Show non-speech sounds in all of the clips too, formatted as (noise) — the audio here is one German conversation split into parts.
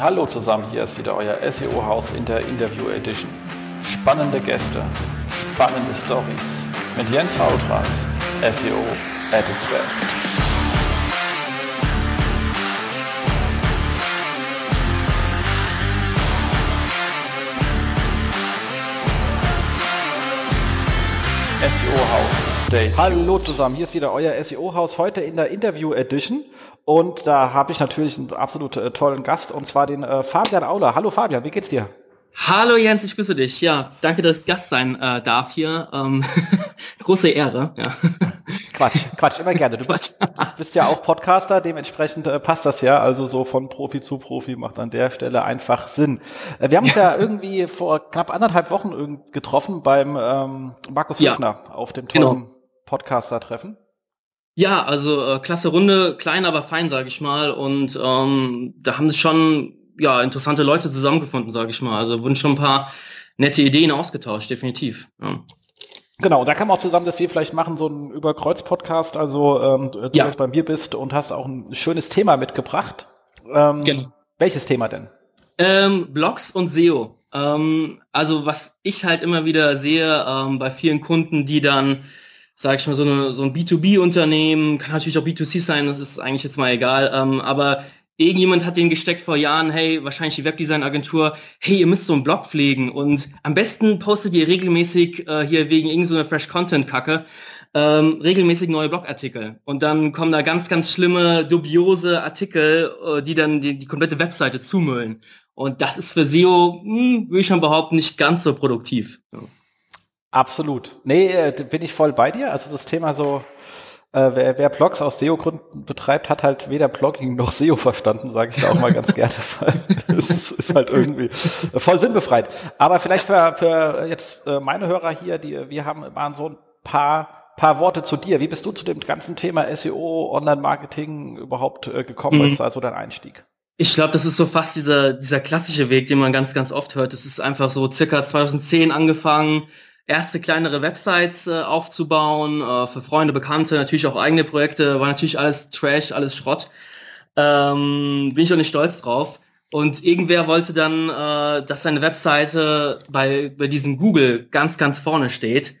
Hallo zusammen, hier ist wieder euer SEO-Haus in der Interview Edition. Spannende Gäste, spannende Stories mit Jens Fautrat, SEO at its best. SEO-Haus. Hallo zusammen, hier ist wieder euer SEO-Haus, heute in der Interview Edition. Und da habe ich natürlich einen absolut äh, tollen Gast, und zwar den äh, Fabian Auler. Hallo Fabian, wie geht's dir? Hallo Jens, ich grüße dich. Ja, danke, dass ich Gast sein äh, darf hier. Ähm, (laughs) große Ehre. Ja. Quatsch, Quatsch, immer gerne. Du bist, bist ja auch Podcaster, dementsprechend äh, passt das ja. Also so von Profi zu Profi macht an der Stelle einfach Sinn. Äh, wir haben uns ja. ja irgendwie vor knapp anderthalb Wochen getroffen beim ähm, Markus ja. Höfner auf dem tollen genau. Podcaster-Treffen. Ja, also äh, klasse Runde, klein, aber fein, sage ich mal. Und ähm, da haben sich schon ja, interessante Leute zusammengefunden, sage ich mal. Also wurden schon ein paar nette Ideen ausgetauscht, definitiv. Ja. Genau, da kam auch zusammen, dass wir vielleicht machen so einen Überkreuz-Podcast. Also ähm, du ja. jetzt bei mir bist und hast auch ein schönes Thema mitgebracht. Ähm, genau. Welches Thema denn? Ähm, Blogs und SEO. Ähm, also was ich halt immer wieder sehe ähm, bei vielen Kunden, die dann sage ich mal, so, eine, so ein B2B-Unternehmen, kann natürlich auch B2C sein, das ist eigentlich jetzt mal egal, ähm, aber irgendjemand hat den gesteckt vor Jahren, hey, wahrscheinlich die Webdesign-Agentur, hey, ihr müsst so einen Blog pflegen und am besten postet ihr regelmäßig äh, hier wegen irgendeiner Fresh-Content-Kacke ähm, regelmäßig neue Blogartikel. Und dann kommen da ganz, ganz schlimme, dubiose Artikel, äh, die dann die, die komplette Webseite zumüllen. Und das ist für SEO, hm, würde ich schon behaupten, nicht ganz so produktiv. Ja. Absolut. Nee, äh, bin ich voll bei dir. Also das Thema so, äh, wer, wer Blogs aus SEO-Gründen betreibt, hat halt weder Blogging noch SEO verstanden, sage ich da auch mal ganz gerne. das ist, ist, halt irgendwie voll sinnbefreit. Aber vielleicht für, für jetzt äh, meine Hörer hier, die wir haben waren so ein paar paar Worte zu dir. Wie bist du zu dem ganzen Thema SEO, Online-Marketing überhaupt äh, gekommen? Mhm. Was ist also dein Einstieg? Ich glaube, das ist so fast dieser, dieser klassische Weg, den man ganz, ganz oft hört. Das ist einfach so circa 2010 angefangen, erste kleinere Websites äh, aufzubauen, äh, für Freunde, Bekannte, natürlich auch eigene Projekte, war natürlich alles Trash, alles Schrott. Ähm, bin ich auch nicht stolz drauf. Und irgendwer wollte dann, äh, dass seine Webseite bei, bei diesem Google ganz, ganz vorne steht.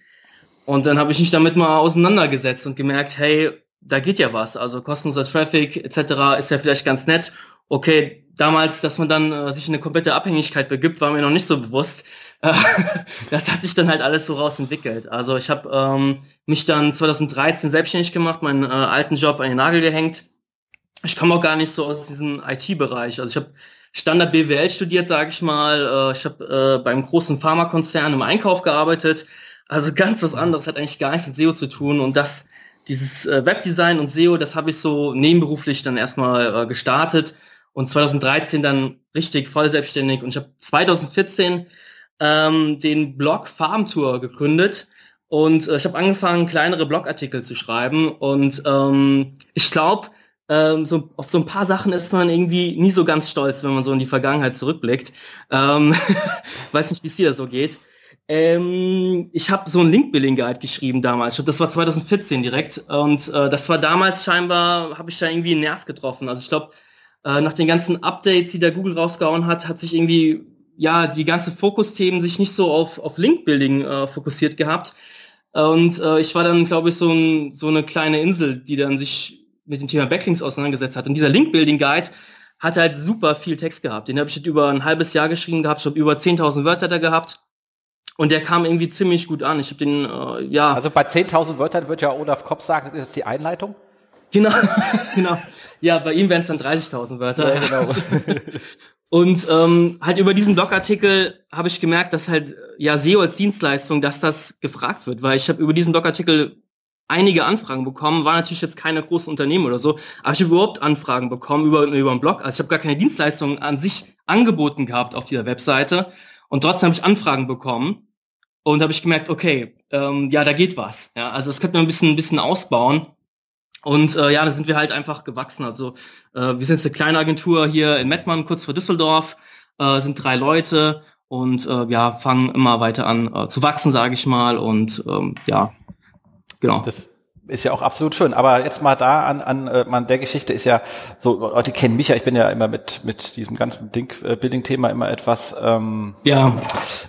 Und dann habe ich mich damit mal auseinandergesetzt und gemerkt, hey, da geht ja was. Also kostenloser Traffic etc. ist ja vielleicht ganz nett. Okay, damals, dass man dann äh, sich in eine komplette Abhängigkeit begibt, war mir noch nicht so bewusst. (laughs) das hat sich dann halt alles so rausentwickelt. Also ich habe ähm, mich dann 2013 selbstständig gemacht, meinen äh, alten Job an den Nagel gehängt. Ich komme auch gar nicht so aus diesem IT-Bereich. Also ich habe Standard BWL studiert, sage ich mal. Äh, ich habe äh, beim großen Pharmakonzern im Einkauf gearbeitet. Also ganz was anderes, hat eigentlich gar nichts mit SEO zu tun. Und das, dieses äh, Webdesign und SEO, das habe ich so nebenberuflich dann erstmal äh, gestartet und 2013 dann richtig voll selbstständig. Und ich habe 2014 ähm, den Blog Farm Tour gegründet und äh, ich habe angefangen, kleinere Blogartikel zu schreiben und ähm, ich glaube, ähm, so, auf so ein paar Sachen ist man irgendwie nie so ganz stolz, wenn man so in die Vergangenheit zurückblickt. Ähm, (laughs) weiß nicht, wie es dir so geht. Ähm, ich habe so ein Link-Billing-Guide geschrieben damals. Ich glaub, das war 2014 direkt. Und äh, das war damals scheinbar, habe ich da irgendwie einen Nerv getroffen. Also ich glaube, äh, nach den ganzen Updates, die der Google rausgehauen hat, hat sich irgendwie ja, die ganze Fokusthemen sich nicht so auf, auf Link-Building äh, fokussiert gehabt. Und äh, ich war dann, glaube ich, so, ein, so eine kleine Insel, die dann sich mit dem Thema Backlinks auseinandergesetzt hat. Und dieser Link-Building-Guide hat halt super viel Text gehabt. Den habe ich über ein halbes Jahr geschrieben gehabt. Ich habe über 10.000 Wörter da gehabt. Und der kam irgendwie ziemlich gut an. Ich habe den, äh, ja. Also bei 10.000 Wörtern wird ja Olaf Kopp sagen, das ist die Einleitung? Genau, (laughs) genau. Ja, bei ihm wären es dann 30.000 Wörter. Ja, genau. (laughs) Und ähm, halt über diesen Blogartikel habe ich gemerkt, dass halt ja SEO als Dienstleistung, dass das gefragt wird, weil ich habe über diesen Blogartikel einige Anfragen bekommen, war natürlich jetzt keine großen Unternehmen oder so, aber ich habe überhaupt Anfragen bekommen über, über einen Blog. Also ich habe gar keine Dienstleistung an sich angeboten gehabt auf dieser Webseite und trotzdem habe ich Anfragen bekommen und habe ich gemerkt, okay, ähm, ja, da geht was. Ja, also das könnte man ein bisschen, ein bisschen ausbauen. Und äh, ja, da sind wir halt einfach gewachsen. Also äh, wir sind jetzt eine kleine Agentur hier in Mettmann, kurz vor Düsseldorf, äh, sind drei Leute und äh, ja, fangen immer weiter an äh, zu wachsen, sage ich mal. Und ähm, ja, genau. Das ist ja auch absolut schön. Aber jetzt mal da an, an äh, man der Geschichte ist ja so, Leute kennen mich ja, ich bin ja immer mit, mit diesem ganzen Ding, äh, Building-Thema immer etwas ähm, ja.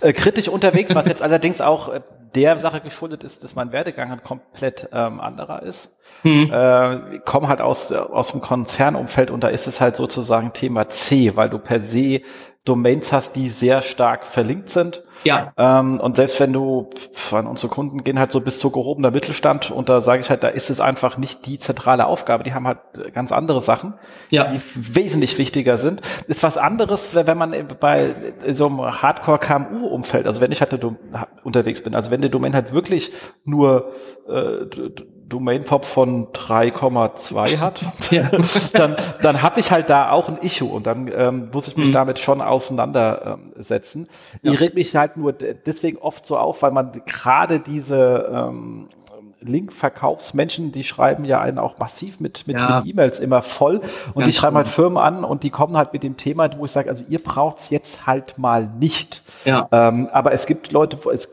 äh, kritisch unterwegs, was jetzt (laughs) allerdings auch äh, der Sache geschuldet ist, dass mein Werdegang halt komplett ähm, anderer ist. Hm. Äh, komme halt aus, aus dem Konzernumfeld und da ist es halt sozusagen Thema C, weil du per se Domains hast, die sehr stark verlinkt sind. Ja. Ähm, und selbst wenn du, von unsere Kunden gehen halt so bis zu gehobener Mittelstand und da sage ich halt, da ist es einfach nicht die zentrale Aufgabe. Die haben halt ganz andere Sachen, ja. die wesentlich wichtiger sind. Ist was anderes, wenn man bei so einem Hardcore-KMU-Umfeld, also wenn ich halt unterwegs bin, also wenn der Domain halt wirklich nur äh, Domain-Pop von 3,2 hat, (laughs) ja. (laughs) dann, dann habe ich halt da auch ein Issue und dann ähm, muss ich mich mhm. damit schon auseinandersetzen. Ja. Ich reg mich halt nur deswegen oft so auf, weil man gerade diese ähm, Link-Verkaufsmenschen, die schreiben ja einen auch massiv mit mit ja. E-Mails immer voll und Ganz die schreiben halt Firmen an und die kommen halt mit dem Thema, wo ich sage, also ihr braucht's jetzt halt mal nicht. Ja. Ähm, aber es gibt Leute, es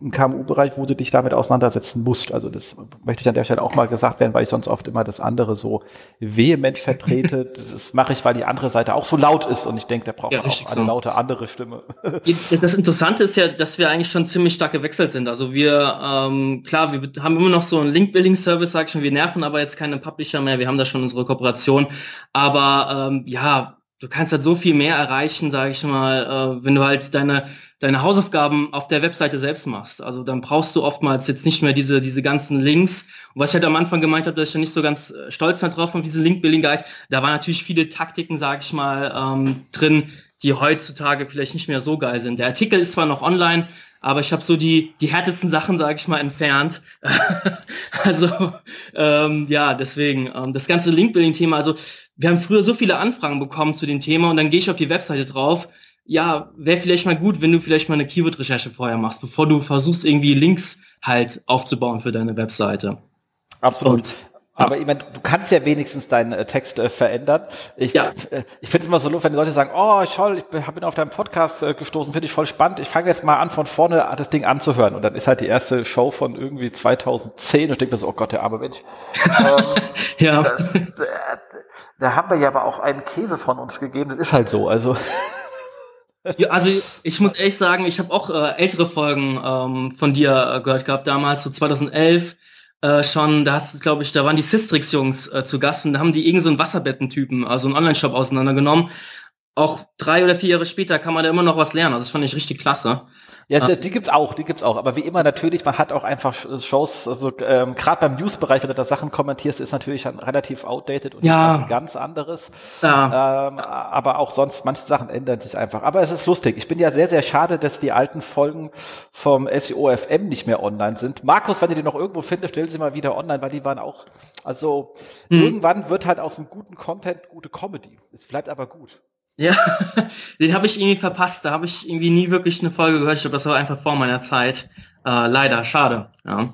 im KMU-Bereich, wo du dich damit auseinandersetzen musst. Also das möchte ich an der Stelle auch mal gesagt werden, weil ich sonst oft immer das andere so vehement vertrete. (laughs) das mache ich, weil die andere Seite auch so laut ist und ich denke, der braucht ja, auch eine laute andere Stimme. (laughs) Das Interessante ist ja, dass wir eigentlich schon ziemlich stark gewechselt sind. Also wir, ähm, klar, wir haben immer noch so einen Link-Building-Service, sag ich schon, wir nerven aber jetzt keine Publisher mehr, wir haben da schon unsere Kooperation. Aber ähm, ja, du kannst halt so viel mehr erreichen, sage ich mal, äh, wenn du halt deine deine Hausaufgaben auf der Webseite selbst machst. Also dann brauchst du oftmals jetzt nicht mehr diese, diese ganzen Links. Und was ich halt am Anfang gemeint habe, dass ich ja nicht so ganz äh, stolz drauf auf diese Link-Building-Guide, da waren natürlich viele Taktiken, sage ich mal, ähm, drin, die heutzutage vielleicht nicht mehr so geil sind. Der Artikel ist zwar noch online, aber ich habe so die, die härtesten Sachen, sage ich mal, entfernt. (laughs) also ähm, ja, deswegen, ähm, das ganze Link-Building-Thema, also wir haben früher so viele Anfragen bekommen zu dem Thema und dann gehe ich auf die Webseite drauf ja, wäre vielleicht mal gut, wenn du vielleicht mal eine Keyword-Recherche vorher machst, bevor du versuchst, irgendwie Links halt aufzubauen für deine Webseite. Absolut. Und, aber ich meine, du kannst ja wenigstens deinen äh, Text äh, verändern. Ich, ja. äh, ich finde es immer so lustig, wenn die Leute sagen, oh, Scholl, ich bin auf deinem Podcast äh, gestoßen, finde ich voll spannend. Ich fange jetzt mal an, von vorne das Ding anzuhören. Und dann ist halt die erste Show von irgendwie 2010 und ich denke mir so, oh Gott, der arme Mensch. (laughs) ähm, ja. Das, äh, da haben wir ja aber auch einen Käse von uns gegeben. Das ist halt so. Also ja, also ich muss ehrlich sagen, ich habe auch äh, ältere Folgen ähm, von dir äh, gehört gehabt, damals, so 2011 äh, schon, da hast glaube ich, da waren die Sistrix-Jungs äh, zu Gast und da haben die irgend so einen Wasserbettentypen, also einen Online-Shop auseinandergenommen. Auch drei oder vier Jahre später kann man da immer noch was lernen. Also das fand ich richtig klasse. Ja, ah. die gibt's auch, die gibt's auch. Aber wie immer natürlich, man hat auch einfach Shows, also ähm, gerade beim News-Bereich, wenn du da Sachen kommentierst, ist natürlich relativ outdated und ja. ganz anderes. Ja. Ähm, aber auch sonst, manche Sachen ändern sich einfach. Aber es ist lustig. Ich bin ja sehr, sehr schade, dass die alten Folgen vom SEO FM nicht mehr online sind. Markus, wenn ihr die noch irgendwo findet, stell sie mal wieder online, weil die waren auch, also hm. irgendwann wird halt aus einem guten Content gute Comedy. Es bleibt aber gut. Ja, (laughs) den habe ich irgendwie verpasst. Da habe ich irgendwie nie wirklich eine Folge gehört. Ich glaube, das war einfach vor meiner Zeit. Äh, leider, schade. Ja.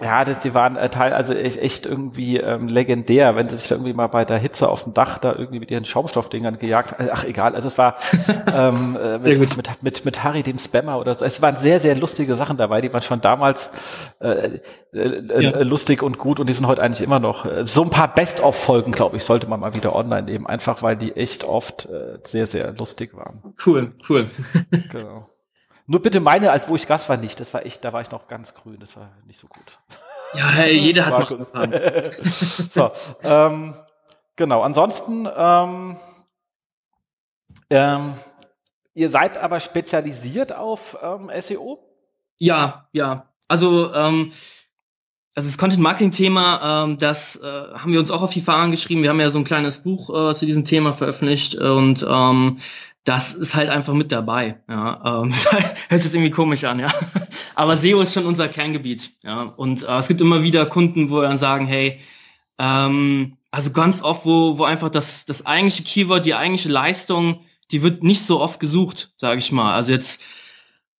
Ja, das, die waren äh, Teil, also echt irgendwie ähm, legendär, wenn sie sich da irgendwie mal bei der Hitze auf dem Dach da irgendwie mit ihren Schaumstoffdingern gejagt. Ach egal, also es war (laughs) ähm, äh, mit, mit, mit, mit Harry dem Spammer oder so. Es waren sehr, sehr lustige Sachen dabei, die waren schon damals äh, äh, ja. lustig und gut und die sind heute eigentlich immer noch. Äh, so ein paar Best-of-Folgen, glaube ich, sollte man mal wieder online nehmen, einfach weil die echt oft äh, sehr, sehr lustig waren. Cool, cool. genau. Nur bitte meine, als wo ich Gast war, nicht. Das war echt, da war ich noch ganz grün. Das war nicht so gut. Ja, hey, jeder hat noch (laughs) So, ähm, genau. Ansonsten, ähm, ähm, ihr seid aber spezialisiert auf ähm, SEO? Ja, ja. Also, ähm, also das Content-Marketing-Thema, ähm, das äh, haben wir uns auch auf die Fahnen geschrieben. Wir haben ja so ein kleines Buch äh, zu diesem Thema veröffentlicht und ähm, das ist halt einfach mit dabei. Ja, ähm, (laughs) hört sich irgendwie komisch an, ja. (laughs) Aber SEO ist schon unser Kerngebiet. Ja, und äh, es gibt immer wieder Kunden, wo dann sagen, hey, ähm, also ganz oft, wo, wo einfach das, das eigentliche Keyword, die eigentliche Leistung, die wird nicht so oft gesucht, sage ich mal. Also jetzt,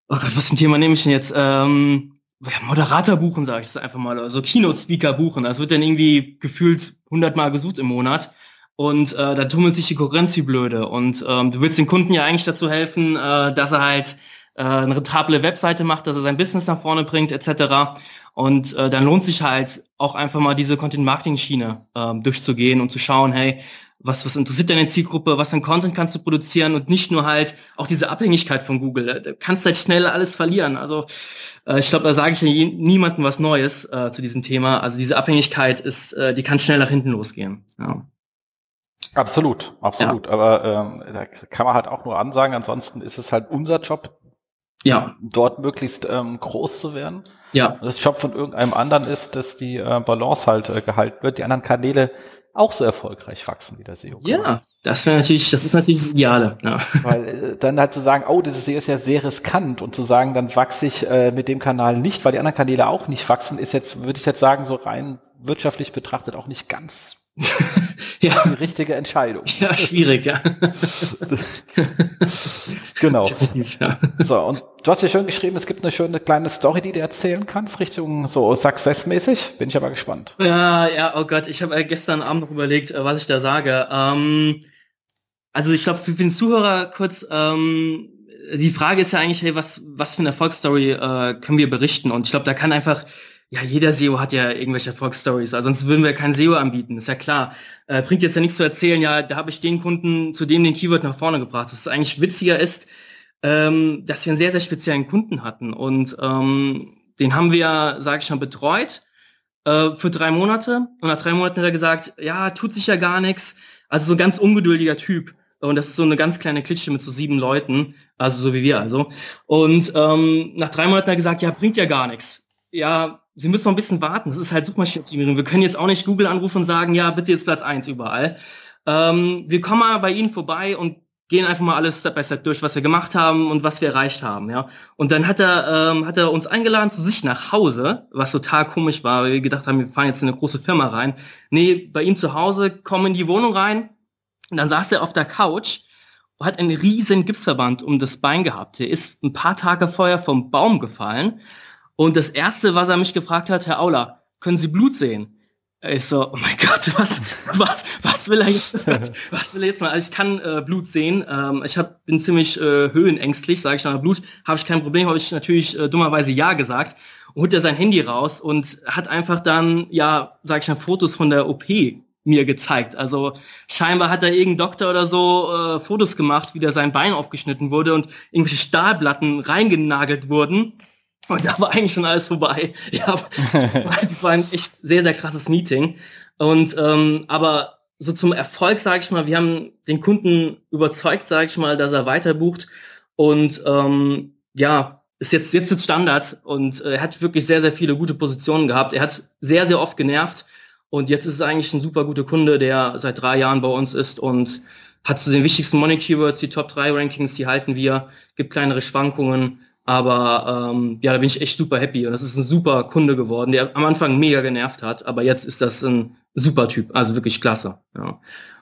oh Gott, was für ein Thema nehme ich denn jetzt? Ähm, Moderator buchen, sage ich das einfach mal, also Keynote-Speaker buchen. Das wird dann irgendwie gefühlt hundertmal gesucht im Monat. Und äh, da tummelt sich die Konkurrenz wie blöde. Und ähm, du willst dem Kunden ja eigentlich dazu helfen, äh, dass er halt äh, eine rentable Webseite macht, dass er sein Business nach vorne bringt, etc. Und äh, dann lohnt sich halt auch einfach mal diese Content-Marketing-Schiene äh, durchzugehen und zu schauen, hey, was, was interessiert deine Zielgruppe, was für Content kannst du produzieren und nicht nur halt auch diese Abhängigkeit von Google. Da kannst halt schnell alles verlieren. Also äh, ich glaube, da sage ich ja niemandem was Neues äh, zu diesem Thema. Also diese Abhängigkeit ist, äh, die kann schnell nach hinten losgehen. Ja. Absolut, absolut. Ja. Aber ähm, da kann man halt auch nur ansagen, ansonsten ist es halt unser Job, ja. dort möglichst ähm, groß zu werden. Ja. Das Job von irgendeinem anderen ist, dass die äh, Balance halt äh, gehalten wird, die anderen Kanäle auch so erfolgreich wachsen wie der SEO. Ja, das wäre natürlich, das ist natürlich das Ideale. Ja. (laughs) Weil äh, dann halt zu sagen, oh, das SEO ist ja sehr riskant und zu sagen, dann wachse ich äh, mit dem Kanal nicht, weil die anderen Kanäle auch nicht wachsen, ist jetzt, würde ich jetzt sagen, so rein wirtschaftlich betrachtet auch nicht ganz (laughs) ja. die richtige Entscheidung. Ja, schwierig, ja. (laughs) genau. Ja. So, und du hast ja schön geschrieben, es gibt eine schöne kleine Story, die du erzählen kannst, Richtung so Success-mäßig. Bin ich aber gespannt. Ja, ja, oh Gott, ich habe gestern Abend noch überlegt, äh, was ich da sage. Ähm, also ich glaube, für den Zuhörer kurz, ähm, die Frage ist ja eigentlich, hey, was, was für eine Erfolgsstory äh, können wir berichten? Und ich glaube, da kann einfach ja, jeder SEO hat ja irgendwelche Erfolgsstories, also sonst würden wir kein SEO anbieten, ist ja klar. Äh, bringt jetzt ja nichts zu erzählen, ja, da habe ich den Kunden zu dem den Keyword nach vorne gebracht. Was eigentlich witziger ist, ähm, dass wir einen sehr, sehr speziellen Kunden hatten und ähm, den haben wir, sage ich mal, betreut äh, für drei Monate und nach drei Monaten hat er gesagt, ja, tut sich ja gar nichts. Also so ein ganz ungeduldiger Typ. Und das ist so eine ganz kleine Klitsche mit so sieben Leuten, also so wie wir also. Und ähm, nach drei Monaten hat er gesagt, ja, bringt ja gar nichts. Ja, Sie müssen noch ein bisschen warten. Das ist halt Suchmaschinenoptimierung. Wir können jetzt auch nicht Google anrufen und sagen, ja, bitte jetzt Platz eins überall. Ähm, wir kommen mal bei Ihnen vorbei und gehen einfach mal alles Step by Step durch, was wir gemacht haben und was wir erreicht haben, ja. Und dann hat er, ähm, hat er uns eingeladen zu sich nach Hause, was total komisch war, weil wir gedacht haben, wir fahren jetzt in eine große Firma rein. Nee, bei ihm zu Hause, kommen in die Wohnung rein und dann saß er auf der Couch hat einen riesen Gipsverband um das Bein gehabt. Er ist ein paar Tage vorher vom Baum gefallen und das Erste, was er mich gefragt hat, Herr Aula, können Sie Blut sehen? Ich so, oh mein Gott, (laughs) was, was, was will er jetzt, was will er jetzt mal? Also ich kann äh, Blut sehen. Ähm, ich hab, bin ziemlich äh, höhenängstlich, sage ich mal, Blut habe ich kein Problem, habe ich natürlich äh, dummerweise ja gesagt. Und holt er sein Handy raus und hat einfach dann, ja, sage ich mal, Fotos von der OP mir gezeigt. Also scheinbar hat da irgendein Doktor oder so äh, Fotos gemacht, wie da sein Bein aufgeschnitten wurde und irgendwelche Stahlplatten reingenagelt wurden. Und da war eigentlich schon alles vorbei. (laughs) Ja, das war ein echt sehr, sehr krasses Meeting. Und ähm, aber so zum Erfolg, sage ich mal, wir haben den Kunden überzeugt, sage ich mal, dass er weiter bucht. Und ähm, ja, ist jetzt jetzt ist Standard und äh, er hat wirklich sehr, sehr viele gute Positionen gehabt. Er hat sehr, sehr oft genervt und jetzt ist es eigentlich ein super guter Kunde, der seit drei Jahren bei uns ist und hat zu den wichtigsten Money Keywords, die Top 3 Rankings, die halten wir, gibt kleinere Schwankungen aber ähm, ja, da bin ich echt super happy und das ist ein super Kunde geworden, der am Anfang mega genervt hat, aber jetzt ist das ein super Typ, also wirklich klasse. Ja.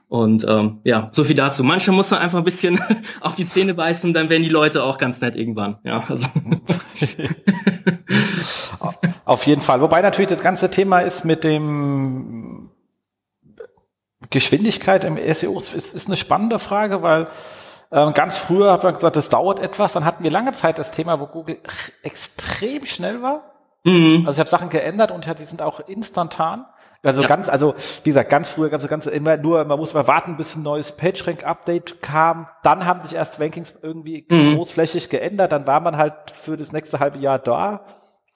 Und ähm, ja, so viel dazu. Manchmal muss man einfach ein bisschen (laughs) auf die Zähne beißen, dann werden die Leute auch ganz nett irgendwann. Ja, also. (laughs) auf jeden Fall. Wobei natürlich das ganze Thema ist mit dem Geschwindigkeit im SEO ist, ist eine spannende Frage, weil ganz früher hat man gesagt, das dauert etwas. Dann hatten wir lange Zeit das Thema, wo Google extrem schnell war. Mhm. Also ich habe Sachen geändert und die sind auch instantan. Also ja. ganz, also wie gesagt, ganz früher gab es ganz immer nur, man muss mal warten, bis ein neues PageRank-Update kam. Dann haben sich erst Rankings irgendwie mhm. großflächig geändert. Dann war man halt für das nächste halbe Jahr da.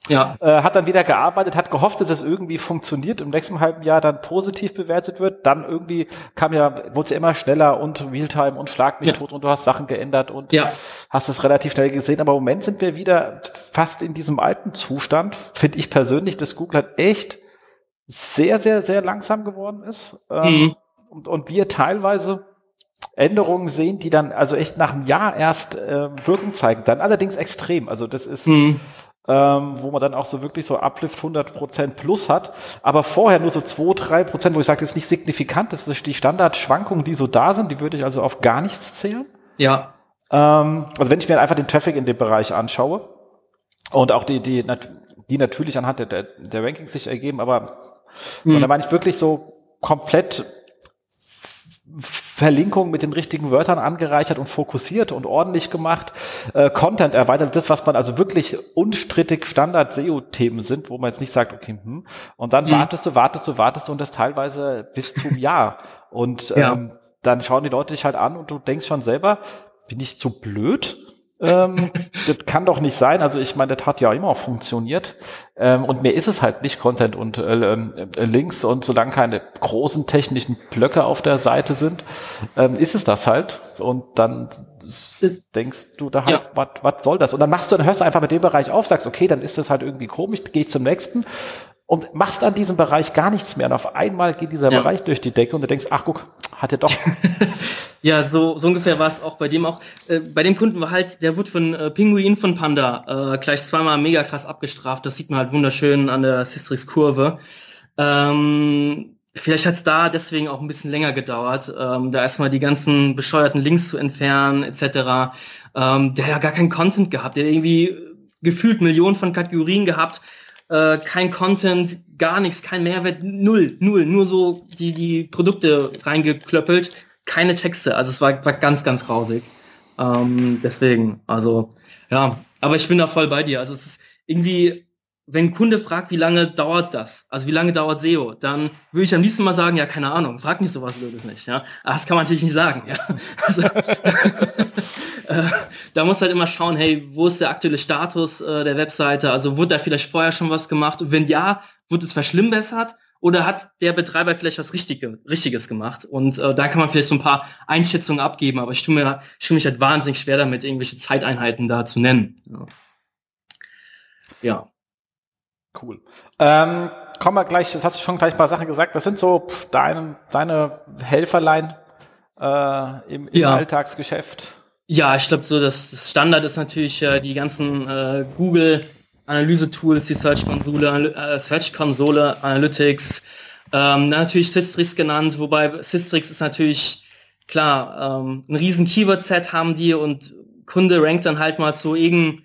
Ja. Äh, hat dann wieder gearbeitet, hat gehofft, dass es irgendwie funktioniert, im nächsten halben Jahr dann positiv bewertet wird. Dann irgendwie kam ja, wurde es ja immer schneller und Realtime und Schlag mich ja. tot und du hast Sachen geändert und ja. hast es relativ schnell gesehen. Aber im Moment sind wir wieder fast in diesem alten Zustand, finde ich persönlich, dass Google halt echt sehr, sehr, sehr langsam geworden ist. Ähm, mhm. und, und wir teilweise Änderungen sehen, die dann also echt nach einem Jahr erst äh, Wirkung zeigen. Dann allerdings extrem. Also das ist mhm ähm, wo man dann auch so wirklich so Uplift 100% plus hat, aber vorher nur so 2, 3%, wo ich sage, das ist nicht signifikant, das ist die Standardschwankungen, die so da sind, die würde ich also auf gar nichts zählen. Ja. Ähm, also wenn ich mir einfach den Traffic in dem Bereich anschaue und auch die, die, die natürlich anhand der, der Rankings sich ergeben, aber mhm. so, da meine ich wirklich so komplett Verlinkung mit den richtigen Wörtern angereichert und fokussiert und ordentlich gemacht, äh, Content erweitert, das, was man also wirklich unstrittig Standard-SEO-Themen sind, wo man jetzt nicht sagt, okay, hm, und dann mhm. wartest du, wartest du, wartest du und das teilweise bis zum (laughs) Jahr. Und ja. ähm, dann schauen die Leute dich halt an und du denkst schon selber, bin ich zu blöd? Ähm, das kann doch nicht sein. Also ich meine, das hat ja immer funktioniert. Ähm, und mir ist es halt nicht Content und äh, äh, Links und solange keine großen technischen Blöcke auf der Seite sind, ähm, ist es das halt. Und dann denkst du da halt, ja. was soll das? Und dann machst du, dann hörst du einfach mit dem Bereich auf, sagst, okay, dann ist das halt irgendwie komisch, gehe ich zum nächsten und machst an diesem Bereich gar nichts mehr. Und auf einmal geht dieser ja. Bereich durch die Decke und du denkst, ach guck, hat er doch. (laughs) ja, so, so ungefähr war es auch bei dem auch. Äh, bei dem Kunden war halt, der wurde von äh, Pinguin von Panda äh, gleich zweimal mega krass abgestraft. Das sieht man halt wunderschön an der Sistrix-Kurve. Ähm, vielleicht hat es da deswegen auch ein bisschen länger gedauert, ähm, da erstmal die ganzen bescheuerten Links zu entfernen, etc. Ähm, der hat ja gar keinen Content gehabt, der hat irgendwie gefühlt Millionen von Kategorien gehabt äh, kein Content, gar nichts, kein Mehrwert, null, null, nur so die, die Produkte reingeklöppelt, keine Texte. Also es war, war ganz, ganz grausig. Ähm, deswegen, also ja, aber ich bin da voll bei dir. Also es ist irgendwie wenn ein Kunde fragt, wie lange dauert das, also wie lange dauert SEO, dann würde ich am liebsten mal sagen, ja, keine Ahnung, frag mich sowas Blödes nicht, ja. Das kann man natürlich nicht sagen, ja. (laughs) Also, (laughs) äh, da muss halt immer schauen, hey, wo ist der aktuelle Status äh, der Webseite, also wurde da vielleicht vorher schon was gemacht und wenn ja, wurde es verschlimmbessert oder hat der Betreiber vielleicht was Richtige, Richtiges gemacht und äh, da kann man vielleicht so ein paar Einschätzungen abgeben, aber ich tue, mir, ich tue mich halt wahnsinnig schwer damit, irgendwelche Zeiteinheiten da zu nennen. ja. ja. Cool. Ähm, kommen wir gleich, das hast du schon gleich ein paar Sachen gesagt. Was sind so deine, deine Helferlein äh, im, im ja. Alltagsgeschäft? Ja, ich glaube so, das, das, Standard ist natürlich äh, die ganzen äh, Google Analyse-Tools, die Search-Konsole, äh, Search-Konsole, Analytics, ähm, natürlich Systrix genannt, wobei Systrix ist natürlich klar, ähm, ein riesen Keyword-Set haben die und Kunde rankt dann halt mal zu irgendeinem,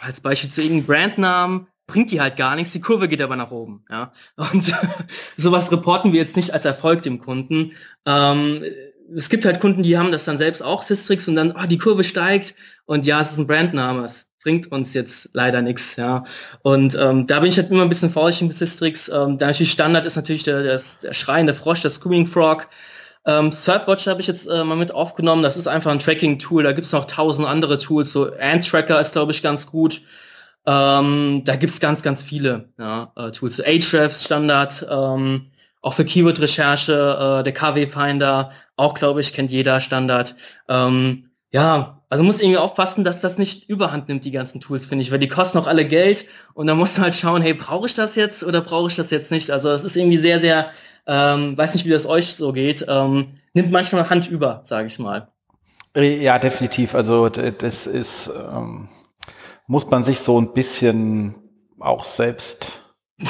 als Beispiel zu irgendeinem Brandnamen bringt die halt gar nichts, die Kurve geht aber nach oben. Ja? Und (laughs) sowas reporten wir jetzt nicht als Erfolg dem Kunden. Ähm, es gibt halt Kunden, die haben das dann selbst auch, Systrix, und dann, oh, die Kurve steigt und ja, es ist ein Brandname, es bringt uns jetzt leider nichts. Ja? Und ähm, da bin ich halt immer ein bisschen vorsichtig mit Systrix. Ähm, da natürlich Standard ist natürlich der, der, der schreiende Frosch, der Screaming Frog. Ähm, Surfwatch habe ich jetzt äh, mal mit aufgenommen. Das ist einfach ein Tracking-Tool. Da gibt es noch tausend andere Tools. So Ant-Tracker ist, glaube ich, ganz gut. Ähm, da gibt's ganz, ganz viele ja, äh, Tools. Ahrefs Standard, ähm, auch für Keyword-Recherche, äh, der KW-Finder, auch glaube ich, kennt jeder Standard. Ähm, ja, also muss irgendwie aufpassen, dass das nicht überhand nimmt, die ganzen Tools, finde ich, weil die kosten auch alle Geld und dann musst du halt schauen, hey, brauche ich das jetzt oder brauche ich das jetzt nicht? Also es ist irgendwie sehr, sehr, ähm, weiß nicht, wie das euch so geht, ähm, nimmt manchmal Hand über, sage ich mal. Ja, definitiv. Also das ist ähm, muss man sich so ein bisschen auch selbst (laughs)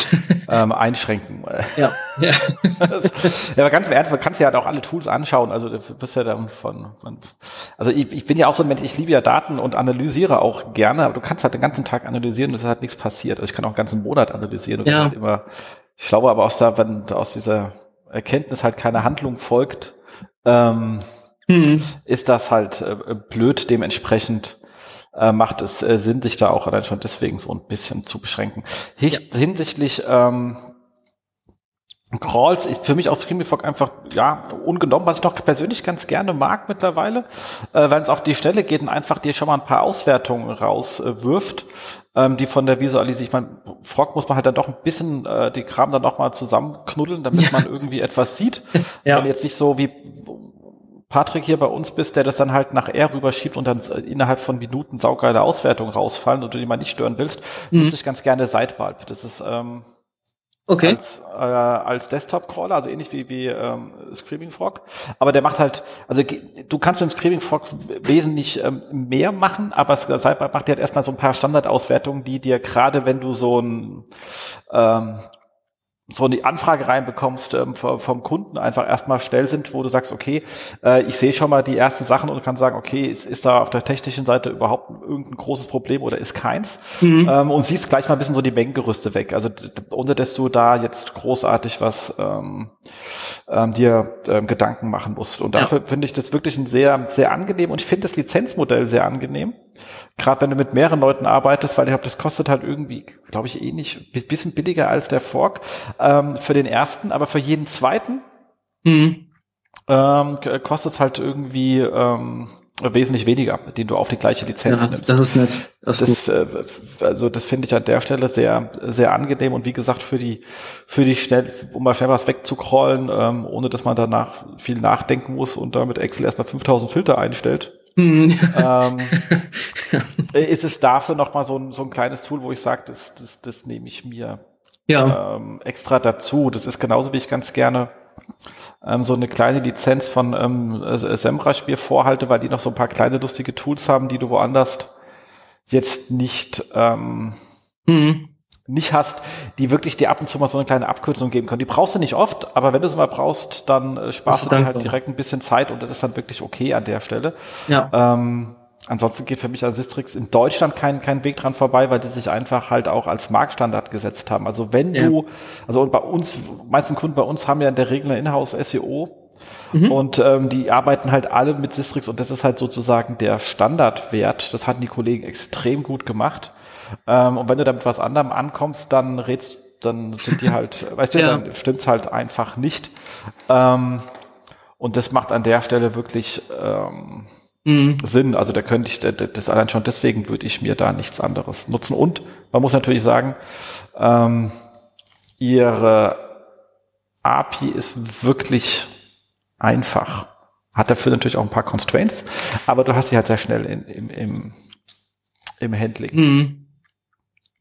ähm, einschränken. Ja, ja. das, (laughs) ja, ganz ehrlich, man kann ja halt auch alle Tools anschauen. Also du bist ja dann von, von also ich, ich, bin ja auch so ein Mensch, ich liebe ja Daten und analysiere auch gerne, aber du kannst halt den ganzen Tag analysieren und es hat nichts passiert. Also ich kann auch einen ganzen Monat analysieren und ja. halt immer, ich glaube aber aus, der, wenn aus dieser Erkenntnis halt keine Handlung folgt, ähm, mhm. ist das halt äh, blöd dementsprechend äh, macht es äh, Sinn, sich da auch allein schon deswegen so ein bisschen zu beschränken. Hicht, ja. Hinsichtlich ähm, Crawls ist für mich aus Screamy Fog einfach, ja, ungenommen, was ich noch persönlich ganz gerne mag mittlerweile, äh, wenn es auf die Stelle geht und einfach dir schon mal ein paar Auswertungen rauswirft, äh, ähm, die von der Visualisierung, ich meine, Frog muss man halt dann doch ein bisschen äh, die Kram dann noch mal zusammenknuddeln, damit ja. man irgendwie etwas sieht. ja. Und jetzt nicht so wie Patrick hier bei uns bist, der das dann halt nach R rüberschiebt und dann innerhalb von Minuten saugeile Auswertungen rausfallen und du die mal nicht stören willst, mhm. nutze ich ganz gerne Sidebalb. Das ist ähm, okay. als, äh, als Desktop-Crawler, also ähnlich wie, wie ähm, Screaming Frog. Aber der macht halt, also du kannst mit dem Screaming Frog wesentlich ähm, mehr machen, aber Sidebalb macht dir halt erstmal so ein paar Standardauswertungen, die dir gerade, wenn du so ein ähm, so eine Anfrage reinbekommst ähm, vom Kunden einfach erstmal schnell sind, wo du sagst, okay, äh, ich sehe schon mal die ersten Sachen und kann sagen, okay, ist, ist da auf der technischen Seite überhaupt irgendein großes Problem oder ist keins? Mhm. Ähm, und siehst gleich mal ein bisschen so die Mengengerüste weg. Also ohne dass du da jetzt großartig was ähm, ähm, dir ähm, Gedanken machen musst. Und dafür ja. finde ich das wirklich ein sehr, sehr angenehm und ich finde das Lizenzmodell sehr angenehm. Gerade wenn du mit mehreren Leuten arbeitest, weil ich glaube, das kostet halt irgendwie, glaube ich, eh nicht, bisschen billiger als der Fork ähm, für den ersten, aber für jeden zweiten mhm. ähm, kostet es halt irgendwie ähm, wesentlich weniger, den du auf die gleiche Lizenz ja, nimmst. Das ist nett. Das, das äh, also das finde ich an der Stelle sehr, sehr angenehm und wie gesagt, für die, für die schnell, um mal schnell was wegzucrollen, ähm, ohne dass man danach viel nachdenken muss und damit Excel erstmal 5000 Filter einstellt. Hm. ähm, (laughs) ist es dafür nochmal so ein, so ein kleines Tool, wo ich sage, das, das, das nehme ich mir ja. ähm, extra dazu. Das ist genauso wie ich ganz gerne ähm, so eine kleine Lizenz von ähm, SEMrush mir vorhalte, weil die noch so ein paar kleine lustige Tools haben, die du woanders jetzt nicht ähm, mhm. Nicht hast, die wirklich dir ab und zu mal so eine kleine Abkürzung geben können. Die brauchst du nicht oft, aber wenn du sie mal brauchst, dann äh, sparst du dir halt direkt ein bisschen Zeit und das ist dann wirklich okay an der Stelle. Ja. Ähm, Ansonsten geht für mich als Sistrix in Deutschland kein, kein Weg dran vorbei, weil die sich einfach halt auch als Marktstandard gesetzt haben. Also wenn ja. du, also und bei uns, meisten Kunden bei uns haben ja in der Regel eine Inhouse SEO mhm. und ähm, die arbeiten halt alle mit Sistrix und das ist halt sozusagen der Standardwert. Das hatten die Kollegen extrem gut gemacht. Ähm, und wenn du damit was anderem ankommst, dann redst, dann sind die halt, (laughs) weißt du, ja. dann stimmt's halt einfach nicht. Ähm, und das macht an der Stelle wirklich, ähm, mhm. Sinn. Also da könnte ich, das allein schon deswegen würde ich mir da nichts anderes nutzen. Und man muss natürlich sagen, ähm, ihre API ist wirklich einfach. Hat dafür natürlich auch ein paar Constraints, aber du hast sie halt sehr schnell in, im, im, im Handling. Mhm.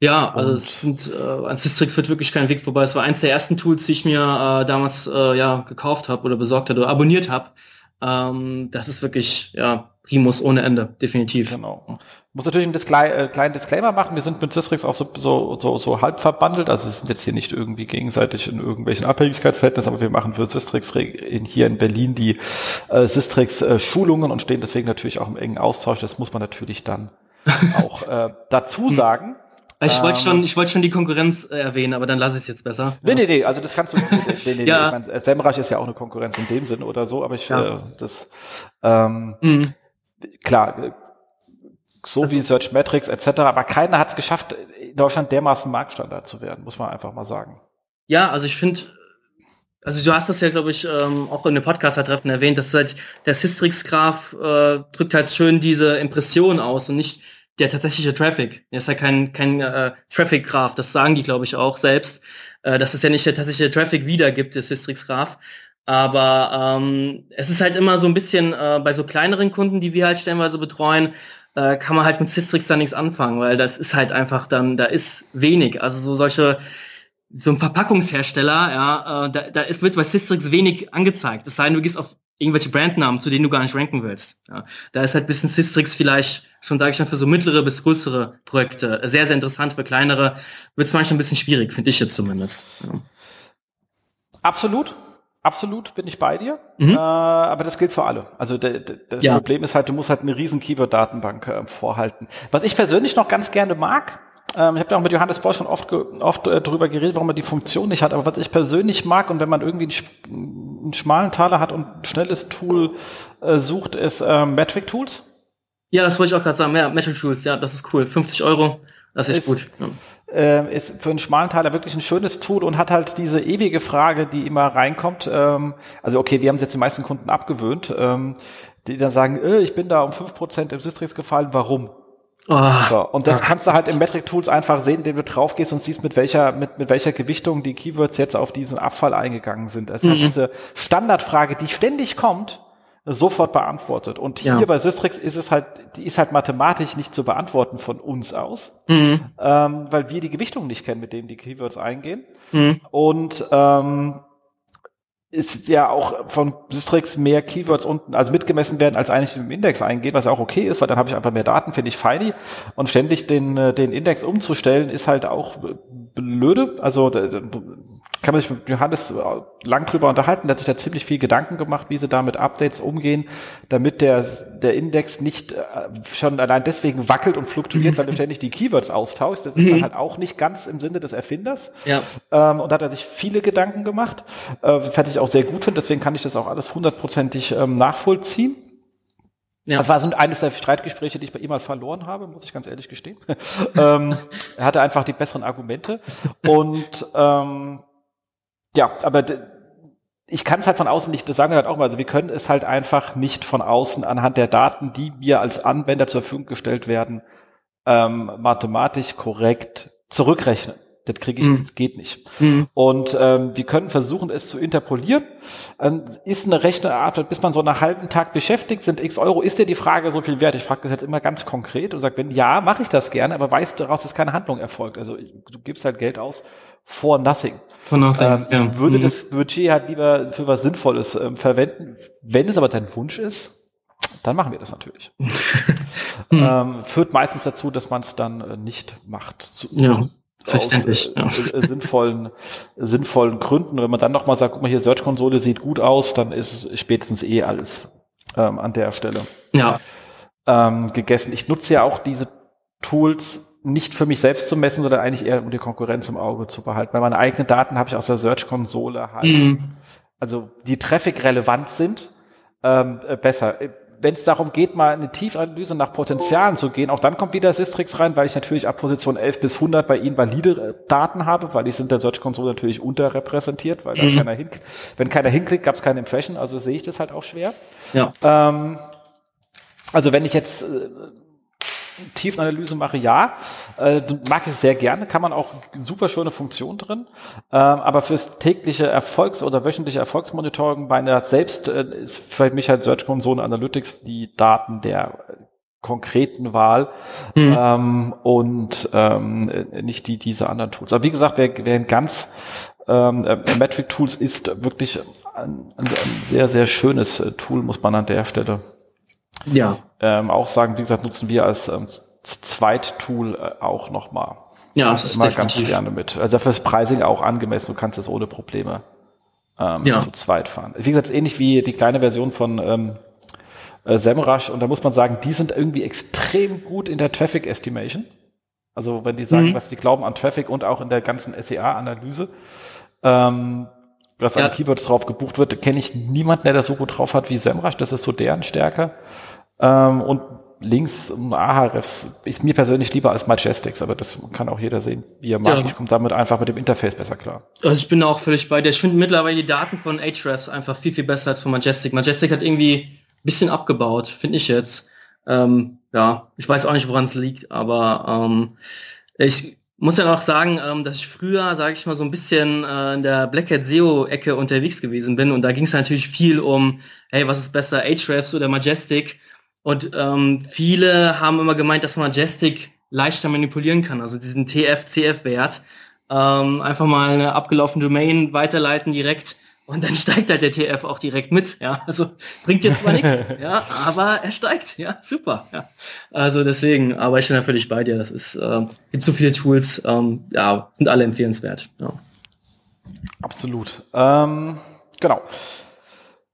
Ja, also es sind, äh, an Systrix wird wirklich kein Weg vorbei. Es war eins der ersten Tools, die ich mir äh, damals äh, ja gekauft habe oder besorgt habe oder abonniert habe. Ähm, das ist wirklich, ja, Primus ohne Ende, definitiv. Genau. Muss natürlich einen Discla äh, kleinen Disclaimer machen. Wir sind mit Systrix auch so, so, so, so halb verbandelt. Also wir sind jetzt hier nicht irgendwie gegenseitig in irgendwelchen Abhängigkeitsverhältnissen, aber wir machen für Systrix in, hier in Berlin die äh, Systrix äh, Schulungen und stehen deswegen natürlich auch im engen Austausch. Das muss man natürlich dann (laughs) auch äh, dazu sagen. Ich wollte ähm, schon, ich wollte schon die Konkurrenz äh, erwähnen, aber dann lasse ich es jetzt besser. Nee, ja. nee, nee, also das kannst du. nee, nee, ja. nee, ich mein, Semrush ist ja auch eine Konkurrenz in dem Sinn oder so, aber ich ja. äh, das ähm, mhm. klar, äh, so also, wie Search Metrics etc., aber keiner hat es geschafft, in Deutschland dermaßen Marktstandard zu werden, muss man einfach mal sagen. Ja, also ich finde, also du hast das ja, glaube ich, ähm, auch in dem Podcaster-Treffen erwähnt, dass halt der Systrix-Graph äh, drückt halt schön diese Impression aus und nicht der tatsächliche Traffic. Er ist ja kein, kein äh, Traffic-Graph, das sagen die, glaube ich, auch selbst, äh, dass es ja nicht der tatsächliche Traffic wiedergibt, der Systrix-Graph. Aber ähm, es ist halt immer so ein bisschen äh, bei so kleineren Kunden, die wir halt stellenweise betreuen, äh, kann man halt mit Systrix da nichts anfangen, weil das ist halt einfach dann, da ist wenig. Also so solche, so ein Verpackungshersteller, ja, äh, da, da ist, wird bei Systrix wenig angezeigt. Es sei denn, du gehst auf irgendwelche Brandnamen, zu denen du gar nicht ranken willst. Ja, da ist halt bisschen Systrix vielleicht schon, sage ich mal, für so mittlere bis größere Projekte sehr, sehr interessant. Für kleinere wird es manchmal ein bisschen schwierig, finde ich jetzt zumindest. Ja. Absolut. Absolut bin ich bei dir, mhm. äh, aber das gilt für alle. Also das ja. Problem ist halt, du musst halt eine riesen Keyword-Datenbank äh, vorhalten. Was ich persönlich noch ganz gerne mag, ähm, ich habe da auch mit Johannes Bosch schon oft, oft äh, drüber geredet, warum man die Funktion nicht hat. Aber was ich persönlich mag und wenn man irgendwie einen, einen schmalen Taler hat und ein schnelles Tool äh, sucht, ist äh, Metric Tools. Ja, das wollte ich auch gerade sagen. Ja, Metric Tools, ja, das ist cool. 50 Euro, das ist, ist gut. Ja. Äh, ist für einen schmalen Taler wirklich ein schönes Tool und hat halt diese ewige Frage, die immer reinkommt. Ähm, also okay, wir haben es jetzt die meisten Kunden abgewöhnt, ähm, die dann sagen, äh, ich bin da um fünf Prozent im Sistrix gefallen, warum? Oh, so, und das kannst du halt im Metric Tools einfach sehen, indem du drauf gehst und siehst, mit welcher, mit, mit welcher Gewichtung die Keywords jetzt auf diesen Abfall eingegangen sind. Es mhm. diese Standardfrage, die ständig kommt, sofort beantwortet. Und hier ja. bei Systrix ist es halt, die ist halt mathematisch nicht zu beantworten von uns aus, mhm. ähm, weil wir die Gewichtung nicht kennen, mit denen die Keywords eingehen. Mhm. Und ähm, ist ja auch von Systrix mehr Keywords unten, also mitgemessen werden, als eigentlich im Index eingeht, was auch okay ist, weil dann habe ich einfach mehr Daten, finde ich feini. Und ständig den, äh, den Index umzustellen, ist halt auch blöde. Also kann man sich mit Johannes lang drüber unterhalten, der hat sich da ziemlich viel Gedanken gemacht, wie sie da mit Updates umgehen, damit der, der Index nicht äh, schon allein deswegen wackelt und fluktuiert, weil er (laughs) ständig die Keywords austauscht. Das ist dann mhm. halt auch nicht ganz im Sinne des Erfinders. Ja. Ähm, und da hat er sich viele Gedanken gemacht, äh, was ich auch sehr gut finde, deswegen kann ich das auch alles hundertprozentig ähm, nachvollziehen. Ja. Das war so eines der Streitgespräche, die ich bei ihm mal verloren habe, muss ich ganz ehrlich gestehen. (laughs) ähm, er hatte einfach die besseren Argumente. Und ähm, ja, aber ich kann es halt von außen nicht, das sagen wir halt auch mal, also wir können es halt einfach nicht von außen anhand der Daten, die mir als Anwender zur Verfügung gestellt werden, ähm, mathematisch korrekt zurückrechnen. Das kriege ich, mhm. das geht nicht. Mhm. Und ähm, wir können versuchen, es zu interpolieren. Ähm, ist eine Rechenart, bis man so einen halben Tag beschäftigt, sind x Euro, ist dir die Frage so viel wert? Ich frage das jetzt immer ganz konkret und sage, wenn ja, mache ich das gerne, aber weißt du daraus, dass keine Handlung erfolgt. Also du gibst halt Geld aus for nothing. For nothing ähm, ja. Ich würde mhm. das Budget halt lieber für was Sinnvolles ähm, verwenden. Wenn es aber dein Wunsch ist, dann machen wir das natürlich. (laughs) ähm, führt meistens dazu, dass man es dann äh, nicht macht. Zu, ja. Verständlich. Aus, äh, äh, sinnvollen, sinnvollen Gründen. Wenn man dann nochmal sagt, guck mal hier, Search-Konsole sieht gut aus, dann ist es spätestens eh alles ähm, an der Stelle ja. ähm, gegessen. Ich nutze ja auch diese Tools nicht für mich selbst zu messen, sondern eigentlich eher um die Konkurrenz im Auge zu behalten. Weil meine eigenen Daten habe ich aus der Search-Konsole halt, mhm. also die Traffic relevant sind, ähm, äh, besser wenn es darum geht, mal eine Tiefanalyse nach Potenzialen zu gehen, auch dann kommt wieder Sistrix rein, weil ich natürlich ab Position 11 bis 100 bei Ihnen valide äh, Daten habe, weil die sind der Search Console natürlich unterrepräsentiert, weil mhm. keiner hinklickt. Wenn keiner hinklickt, gab es keine Impression, also sehe ich das halt auch schwer. Ja. Ähm, also wenn ich jetzt äh, Tiefenanalyse mache, ja. Äh, mag ich sehr gerne, kann man auch super schöne Funktion drin. Ähm, aber fürs tägliche Erfolgs- oder wöchentliche Erfolgsmonitoring bei einer selbst äh, ist für mich halt Search Console Analytics die Daten der konkreten Wahl mhm. ähm, und ähm, nicht die diese anderen Tools. Aber wie gesagt, wer, wer ein ganz ähm, äh, Metric Tools ist wirklich ein, ein, sehr, sehr schönes äh, Tool, muss man an der Stelle ja. ähm, auch sagen, wie gesagt, nutzen wir als ähm, Zweittool äh, auch nochmal. Ja, das ist immer ganz gerne mit. Also dafür ist Pricing auch angemessen, du kannst es ohne Probleme ähm, ja. zu zweit fahren. Wie gesagt, ähnlich wie die kleine Version von ähm, äh, SEMrush und da muss man sagen, die sind irgendwie extrem gut in der Traffic Estimation. Also wenn die sagen, mhm. was die glauben an Traffic und auch in der ganzen SEA-Analyse. Ähm, dass ja. an Keywords drauf gebucht wird, kenne ich niemanden, der das so gut drauf hat wie SEMrush. Das ist so deren Stärke. Ähm, und links Ahrefs ist mir persönlich lieber als Majestics, aber das kann auch jeder sehen, wie er mag. Ja. Ich komme damit einfach mit dem Interface besser klar. Also ich bin auch völlig bei dir. Ich finde mittlerweile die Daten von Ahrefs einfach viel, viel besser als von Majestic. Majestic hat irgendwie ein bisschen abgebaut, finde ich jetzt. Ähm, ja, ich weiß auch nicht, woran es liegt, aber ähm, ich muss ja auch sagen, ähm, dass ich früher, sage ich mal, so ein bisschen äh, in der Black Hat SEO-Ecke unterwegs gewesen bin und da ging es natürlich viel um, hey, was ist besser, Ahrefs oder Majestic? Und ähm, viele haben immer gemeint, dass Majestic leichter manipulieren kann, also diesen TF-CF-Wert. Ähm, einfach mal eine abgelaufene Domain weiterleiten direkt und dann (laughs) steigt halt der TF auch direkt mit. Ja, also bringt jetzt zwar nichts, (laughs) ja, aber er steigt. Ja, super. Ja, also deswegen, aber ich bin da völlig bei dir. Das ist, äh, gibt so viele Tools, ähm, ja, sind alle empfehlenswert. Ja. Absolut. Ähm, genau.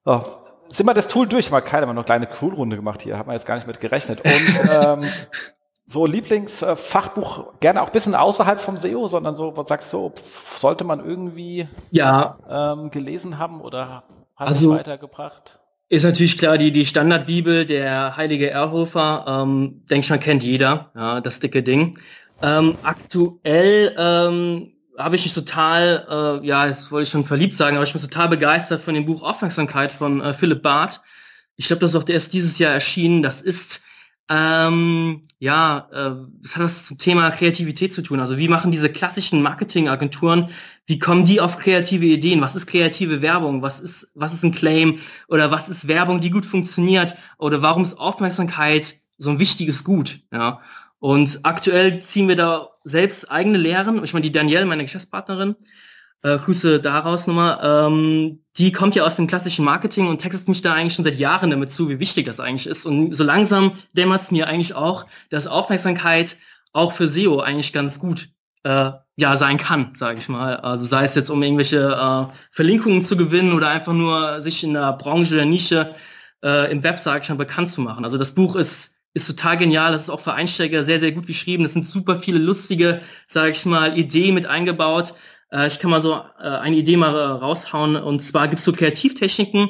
So, sind wir das Tool durch? Mal keine, mal noch eine kleine Cool-Runde gemacht hier. Haben wir jetzt gar nicht mit gerechnet. Und ähm, (laughs) so Lieblingsfachbuch gerne auch ein bisschen außerhalb vom SEO, sondern so, was sagst du, sollte man irgendwie ja. ähm, gelesen haben oder hat also, es weitergebracht? Ist natürlich klar, die, die Standardbibel, der heilige Erhofer, ähm, denke ich mal, kennt jeder, ja, das dicke Ding. Ähm, aktuell ähm, habe ich mich total, äh, ja, jetzt wollte ich schon verliebt sagen, aber ich bin total begeistert von dem Buch Aufmerksamkeit von äh, Philipp Barth. Ich glaube, das ist auch erst dieses Jahr erschienen. Das ist ähm, ja, äh, was hat das zum Thema Kreativität zu tun? Also wie machen diese klassischen Marketingagenturen, wie kommen die auf kreative Ideen? Was ist kreative Werbung? Was ist, was ist ein Claim? Oder was ist Werbung, die gut funktioniert? Oder warum ist Aufmerksamkeit so ein wichtiges Gut? Ja. Und aktuell ziehen wir da selbst eigene Lehren. Ich meine, die Danielle, meine Geschäftspartnerin, äh, Grüße daraus nochmal, ähm, die kommt ja aus dem klassischen Marketing und textet mich da eigentlich schon seit Jahren damit zu, wie wichtig das eigentlich ist. Und so langsam dämmert es mir eigentlich auch, dass Aufmerksamkeit auch für SEO eigentlich ganz gut äh, ja sein kann, sage ich mal. Also sei es jetzt um irgendwelche äh, Verlinkungen zu gewinnen oder einfach nur sich in der Branche oder Nische äh, im Web, sage ich mal, bekannt zu machen. Also das Buch ist ist total genial. Das ist auch für Einsteiger sehr, sehr gut geschrieben. Es sind super viele lustige, sage ich mal, Ideen mit eingebaut. Äh, ich kann mal so äh, eine Idee mal raushauen. Und zwar gibt es so Kreativtechniken.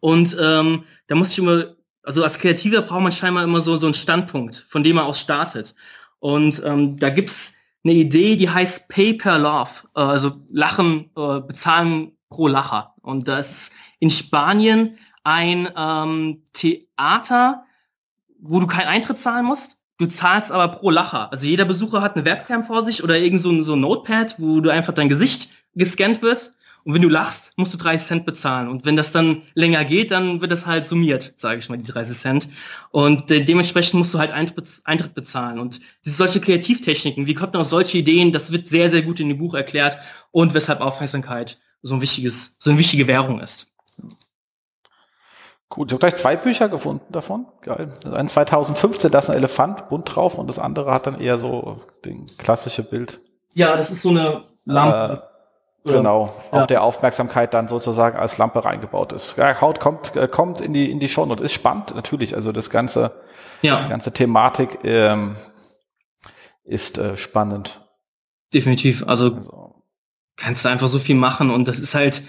Und ähm, da muss ich immer, also als Kreativer braucht man scheinbar immer so, so einen Standpunkt, von dem man aus startet. Und ähm, da gibt's eine Idee, die heißt Pay per Love, äh, also Lachen, äh, bezahlen pro Lacher. Und das in Spanien ein ähm, Theater, wo du keinen Eintritt zahlen musst. Du zahlst aber pro Lacher. Also jeder Besucher hat eine Webcam vor sich oder irgend so ein, so ein Notepad, wo du einfach dein Gesicht gescannt wird. Und wenn du lachst, musst du 30 Cent bezahlen. Und wenn das dann länger geht, dann wird das halt summiert, sage ich mal, die 30 Cent. Und äh, dementsprechend musst du halt Eintritt, Eintritt bezahlen. Und diese solche Kreativtechniken, wie kommt man auf solche Ideen, das wird sehr, sehr gut in dem Buch erklärt und weshalb Aufmerksamkeit so ein wichtiges, so eine wichtige Währung ist. Gut, ich habe gleich zwei Bücher gefunden davon. Geil. Ein 2015, da ist ein Elefant bunt drauf und das andere hat dann eher so den klassische Bild. Ja, das ist so eine Lampe. Äh, genau, ja. auf der Aufmerksamkeit dann sozusagen als Lampe reingebaut ist. Ja, Haut kommt, äh, kommt in die, in die Show und ist spannend, natürlich. Also das ganze, ja. die ganze Thematik ähm, ist äh, spannend. Definitiv. Also, also, kannst du einfach so viel machen und das ist halt,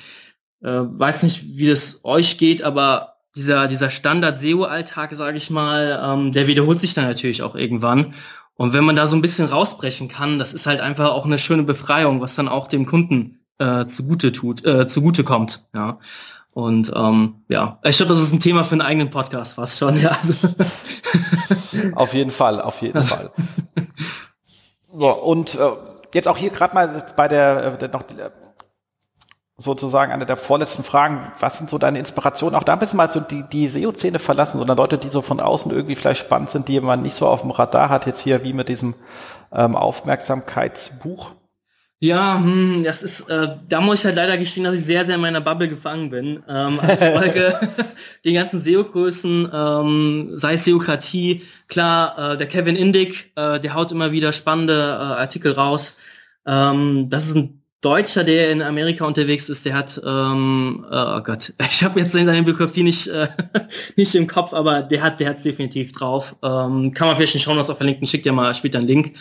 äh, weiß nicht, wie es euch geht, aber dieser, dieser Standard-SEO-Alltag, sage ich mal, ähm, der wiederholt sich dann natürlich auch irgendwann. Und wenn man da so ein bisschen rausbrechen kann, das ist halt einfach auch eine schöne Befreiung, was dann auch dem Kunden äh, zugute tut, äh, zugute kommt. Ja. Und ähm, ja, ich glaube, das ist ein Thema für einen eigenen Podcast fast schon. (laughs) Ja. Also auf jeden Fall, auf jeden (laughs) Fall. So, und äh, jetzt auch hier gerade mal bei der, äh, noch sozusagen eine der vorletzten Fragen. Was sind so deine Inspirationen? Auch da ein bisschen mal so die, die SEO-Szene verlassen, sondern Leute, die so von außen irgendwie vielleicht spannend sind, die man nicht so auf dem Radar hat, jetzt hier wie mit diesem ähm, Aufmerksamkeitsbuch. Ja, hm, das ist, äh, da muss ich halt leider gestehen, dass ich sehr, sehr in meiner Bubble gefangen bin. Ähm, also ich folge (laughs) die ganzen SEO-Größen, ähm, sei es Seokratie, klar, äh, der Kevin Indig, äh, der haut immer wieder spannende äh, Artikel raus. Ähm, das ist ein Deutscher, der in Amerika unterwegs ist, der hat, ähm, oh Gott, (laughs) ich habe jetzt seine Biografie nicht, äh, (laughs) nicht im Kopf, aber der hat, der definitiv drauf. Ähm, kann man vielleicht schauen, was auf verlinken, schickt ja mal später einen Link.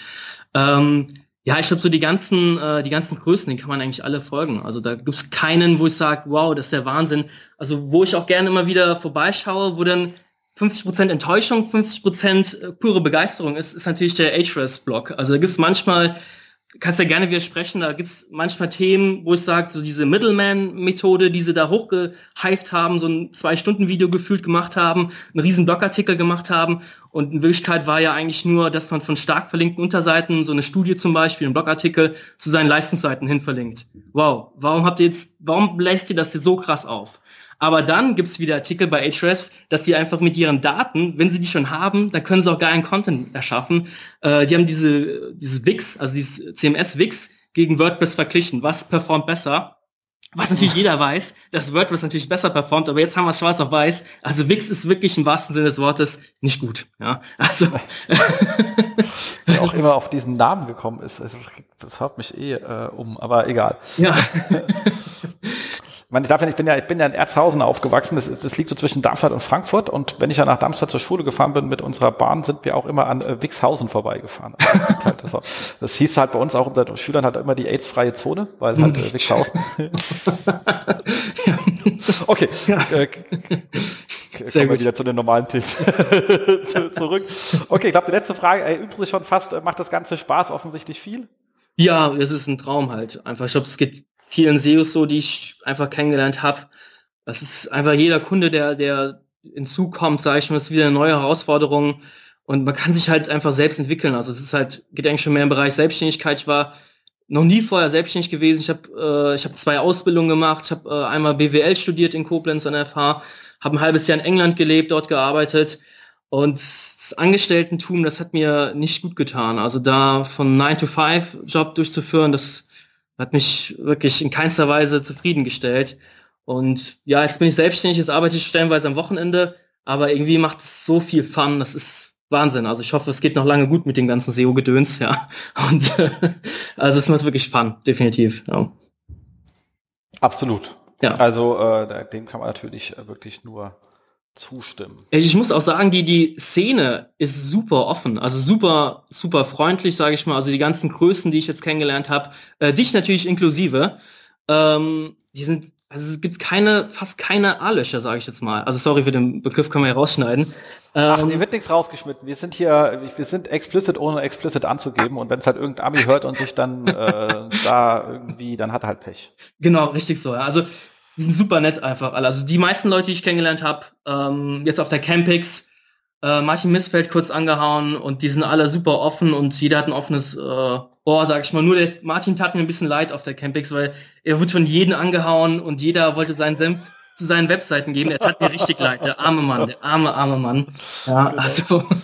Ähm, ja, ich glaube so die ganzen, äh, die ganzen Größen, den kann man eigentlich alle folgen. Also da gibt's keinen, wo ich sage, wow, das ist der Wahnsinn. Also wo ich auch gerne immer wieder vorbeischaue, wo dann 50% Enttäuschung, 50% äh, pure Begeisterung ist, ist natürlich der Ahrefs-Blog. Also da gibt's manchmal kannst ja gerne widersprechen, da gibt's manchmal Themen, wo ich sage, so diese Middleman-Methode, die sie da hochgehypt haben, so ein Zwei-Stunden-Video gefühlt gemacht haben, einen riesen Blogartikel gemacht haben und in Wirklichkeit war ja eigentlich nur, dass man von stark verlinkten Unterseiten, so eine Studie zum Beispiel, einen Blogartikel, zu seinen Leistungsseiten hin verlinkt. Wow, warum habt ihr jetzt, warum bläst ihr das jetzt so krass auf? Aber dann gibt es wieder Artikel bei Ahrefs, dass sie einfach mit ihren Daten, wenn sie die schon haben, dann können sie auch geilen Content erschaffen. Äh, die haben diese, dieses Wix, also dieses CMS-Wix gegen WordPress verglichen. Was performt besser? Was natürlich jeder weiß, dass WordPress natürlich besser performt, aber jetzt haben wir es schwarz auf weiß. Also Wix ist wirklich im wahrsten Sinne des Wortes nicht gut. Ja, also. (laughs) Wer auch immer auf diesen Namen gekommen ist, das haut mich eh äh, um, aber egal. Ja. (laughs) meine, ich bin ja, ich bin ja in Erzhausen aufgewachsen. Das, das liegt so zwischen Darmstadt und Frankfurt. Und wenn ich ja nach Darmstadt zur Schule gefahren bin mit unserer Bahn, sind wir auch immer an äh, Wixhausen vorbeigefahren. (laughs) das, das, hieß halt bei uns auch unter Schülern halt immer die AIDS-freie Zone, weil halt äh, Wixhausen. (laughs) okay. Ja. Äh, Sehr kommen wir wieder zu den normalen Themen (laughs) zurück. Okay, ich glaube, die letzte Frage erübt sich schon fast. Macht das Ganze Spaß? Offensichtlich viel? Ja, es ist ein Traum halt. Einfach, ich glaube, es geht vielen SEOs so, die ich einfach kennengelernt habe. Das ist einfach jeder Kunde, der, der hinzukommt, sage ich mal, ist wieder eine neue Herausforderung. Und man kann sich halt einfach selbst entwickeln. Also es ist halt, geht eigentlich schon mehr im Bereich Selbstständigkeit. Ich war noch nie vorher selbstständig gewesen. Ich habe äh, ich hab zwei Ausbildungen gemacht. Ich habe äh, einmal BWL studiert in Koblenz an der FH, habe ein halbes Jahr in England gelebt, dort gearbeitet. Und das Angestelltentum, das hat mir nicht gut getan. Also da von 9-to-5-Job durchzuführen, das hat mich wirklich in keinster Weise zufriedengestellt. Und ja, jetzt bin ich selbstständig, jetzt arbeite ich stellenweise am Wochenende, aber irgendwie macht es so viel Fun. Das ist Wahnsinn. Also ich hoffe, es geht noch lange gut mit dem ganzen SEO-Gedöns, ja. (laughs) Und äh, also es macht wirklich spannend, definitiv. Ja. Absolut. Ja. Also äh, dem kann man natürlich äh, wirklich nur zustimmen. Ich muss auch sagen, die, die Szene ist super offen, also super, super freundlich, sage ich mal. Also die ganzen Größen, die ich jetzt kennengelernt habe, äh, dich natürlich inklusive, ähm, die sind, also es gibt keine, fast keine A-Löcher, sage ich jetzt mal. Also sorry für den Begriff, können wir ja rausschneiden. Ach, hier ähm, wird nichts rausgeschnitten. Wir sind hier, wir sind explicit, ohne explicit anzugeben. Und wenn es halt irgendein Ami hört und sich dann äh, (laughs) da irgendwie, dann hat er halt Pech. Genau, richtig so. Ja. Also die sind super nett einfach alle. Also die meisten Leute, die ich kennengelernt habe, ähm, jetzt auf der Campix, äh, Martin Missfeld kurz angehauen und die sind alle super offen und jeder hat ein offenes äh, Ohr, sag ich mal. Nur der Martin tat mir ein bisschen leid auf der Campix, weil er wurde von jedem angehauen und jeder wollte seinen Senf zu seinen Webseiten geben. Der tat mir richtig leid, der arme Mann, der arme, arme Mann. Ja, genau. also. (laughs)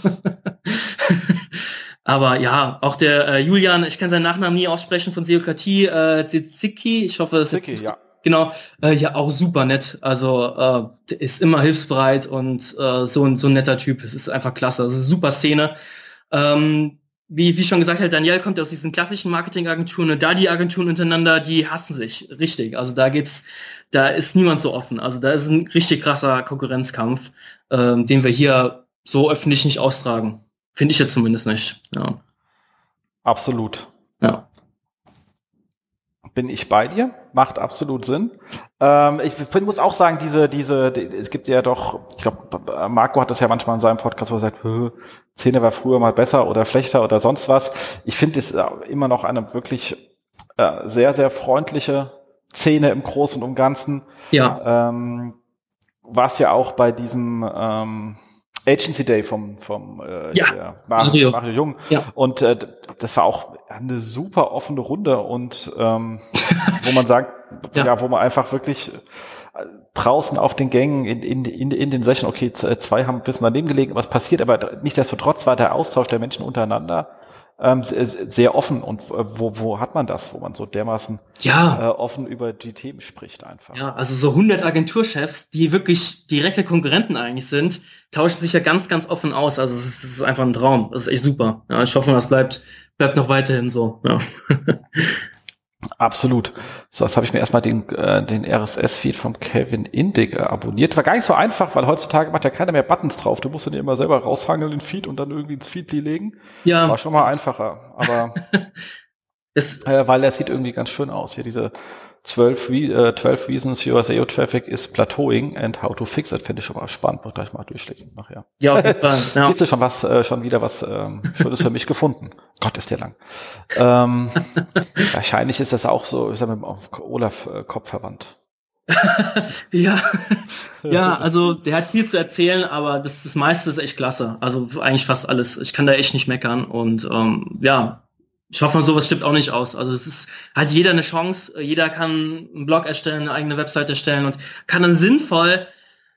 Aber ja, auch der äh, Julian, ich kann seinen Nachnamen nie aussprechen, von Seokratie, äh, Ziziki, ich hoffe, das Ziki, ja. Genau, äh, ja, auch super nett. Also äh, ist immer hilfsbereit und äh, so, ein so ein netter Typ. Es ist einfach klasse. Also super Szene. Ähm, wie, wie schon gesagt hat, Daniel kommt aus diesen klassischen Marketingagenturen und da die Agenturen untereinander, die hassen sich richtig. Also da geht's, da ist niemand so offen. Also da ist ein richtig krasser Konkurrenzkampf, ähm, den wir hier so öffentlich nicht austragen. Finde ich jetzt zumindest nicht. Ja. Absolut. Ja bin ich bei dir, macht absolut Sinn. Ähm, ich muss auch sagen, diese, diese, die, es gibt ja doch, ich glaube, Marco hat das ja manchmal in seinem Podcast, wo er sagt, Szene war früher mal besser oder schlechter oder sonst was. Ich finde es immer noch eine wirklich äh, sehr, sehr freundliche Szene im Großen und Ganzen. Ja. Ähm, war es ja auch bei diesem ähm, Agency Day vom, vom äh, ja, Mario. Mario Jung. Ja. Und äh, das war auch eine super offene Runde und ähm, (laughs) wo man sagt, ja. ja. wo man einfach wirklich äh, draußen auf den Gängen in, in, in, in den Session, okay, zwei haben ein bisschen daneben gelegen, was passiert, aber nicht desto trotz war der Austausch der Menschen untereinander ähm, sehr offen. Und äh, wo, wo hat man das, wo man so dermaßen ja. äh, offen über die Themen spricht einfach? Ja, also so 100 Agenturchefs, die wirklich direkte Konkurrenten eigentlich sind, tauschen sich ja ganz, ganz offen aus. Also es ist, es ist einfach ein Traum. Das ist echt super. Ja, ich hoffe, das bleibt, bleibt noch weiterhin so. Ja. (laughs) Absolut. So, das habe ich mir erstmal den, äh, den RSS-Feed vom Kevin Indig äh, abonniert. War gar nicht so einfach, weil heutzutage macht ja keiner mehr Buttons drauf. Du musst den immer selber raushangeln, den Feed und dann irgendwie ins Feedly legen. Ja. War schon mal einfacher. Aber (laughs) äh, weil er sieht irgendwie ganz schön aus. Hier diese 12, äh, 12 Reasons Your SEO Traffic is Plateauing and How to Fix It, finde ich schon mal spannend. Wird gleich mal durchlesen nachher. Ja, Fall. (laughs) Ja. Siehst du schon was, äh, schon wieder was ähm, Schönes für mich gefunden. (laughs) Gott, ist der lang. Ähm, (laughs) wahrscheinlich ist das auch so, ist er mit dem Olaf äh, Kopf verwandt. ja, ja, also der hat viel zu erzählen, aber das, das meiste ist echt klasse. Also eigentlich fast alles. Ich kann da echt nicht meckern und ähm, ja, ich hoffe, sowas stimmt auch nicht aus. Also es ist, hat jeder eine Chance, jeder kann einen Blog erstellen, eine eigene Website erstellen und kann dann sinnvoll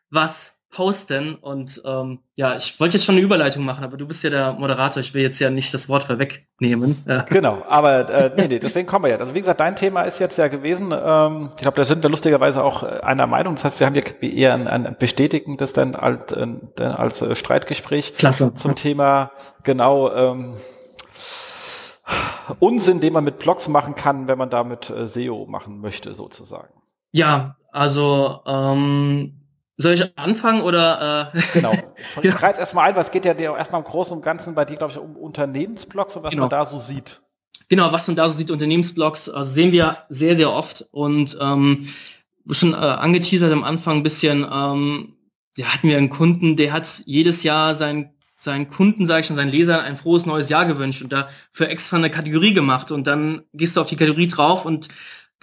was posten. Und ähm, ja, ich wollte jetzt schon eine Überleitung machen, aber du bist ja der Moderator, ich will jetzt ja nicht das Wort vorwegnehmen. (laughs) Genau, aber äh, nee, nee, deswegen kommen wir ja. Also wie gesagt, dein Thema ist jetzt ja gewesen, ähm, ich glaube, da sind wir lustigerweise auch äh, einer Meinung. Das heißt, wir haben ja eher ein, ein bestätigendes dann als, äh, als äh, Streitgespräch Klasse. zum Thema genau ähm, Unsinn, den man mit Blogs machen kann, wenn man damit äh, SEO machen möchte, sozusagen. Ja, also ähm, soll ich anfangen oder? Äh? Genau. (laughs) Ich ja. reiz erstmal ein, was geht ja erstmal im Großen und Ganzen bei dir, glaube ich, um Unternehmensblogs und was genau. man da so sieht. Genau, was man da so sieht, Unternehmensblogs, also sehen wir sehr, sehr oft und ähm, schon äh, angeteasert am Anfang ein bisschen, ähm, da hatten wir einen Kunden, der hat jedes Jahr sein seinen Kunden, sage ich schon, seinen Lesern ein frohes neues Jahr gewünscht und dafür extra eine Kategorie gemacht und dann gehst du auf die Kategorie drauf und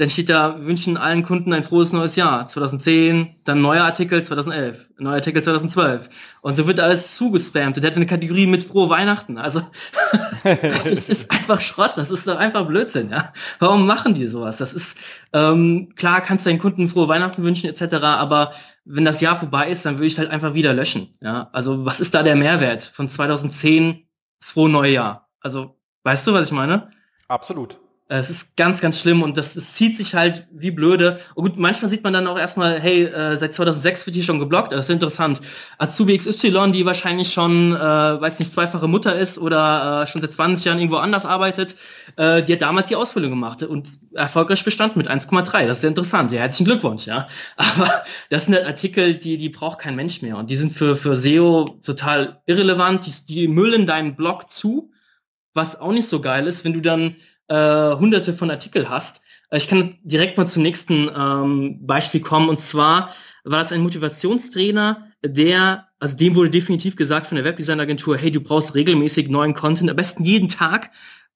dann steht da, wünschen allen Kunden ein frohes neues Jahr. 2010, dann neuer Artikel 2011, neuer Artikel 2012. Und so wird alles zugespammt. Und der hat eine Kategorie mit frohe Weihnachten. Also, (laughs) (laughs) das ist einfach Schrott. Das ist doch einfach Blödsinn, ja. Warum machen die sowas? Das ist, ähm, klar kannst du deinen Kunden frohe Weihnachten wünschen, etc. Aber wenn das Jahr vorbei ist, dann würde ich halt einfach wieder löschen, ja. Also, was ist da der Mehrwert von 2010 das frohe neue Jahr? Also, weißt du, was ich meine? Absolut. Es ist ganz, ganz schlimm und das, das zieht sich halt wie blöde. Und gut, manchmal sieht man dann auch erstmal, hey, äh, seit 2006 wird hier schon geblockt, das ist interessant. Azubi XY, die wahrscheinlich schon, äh, weiß nicht, zweifache Mutter ist oder äh, schon seit 20 Jahren irgendwo anders arbeitet, äh, die hat damals die Ausbildung gemacht und erfolgreich bestanden mit 1,3. Das ist sehr interessant. Ja, herzlichen Glückwunsch, ja. (laughs) Aber das sind halt Artikel, die, die braucht kein Mensch mehr und die sind für, für SEO total irrelevant. Die, die müllen deinen Blog zu, was auch nicht so geil ist, wenn du dann äh, hunderte von Artikel hast. Äh, ich kann direkt mal zum nächsten ähm, Beispiel kommen. Und zwar war es ein Motivationstrainer, der, also dem wurde definitiv gesagt von der Webdesign-Agentur, hey, du brauchst regelmäßig neuen Content, am besten jeden Tag,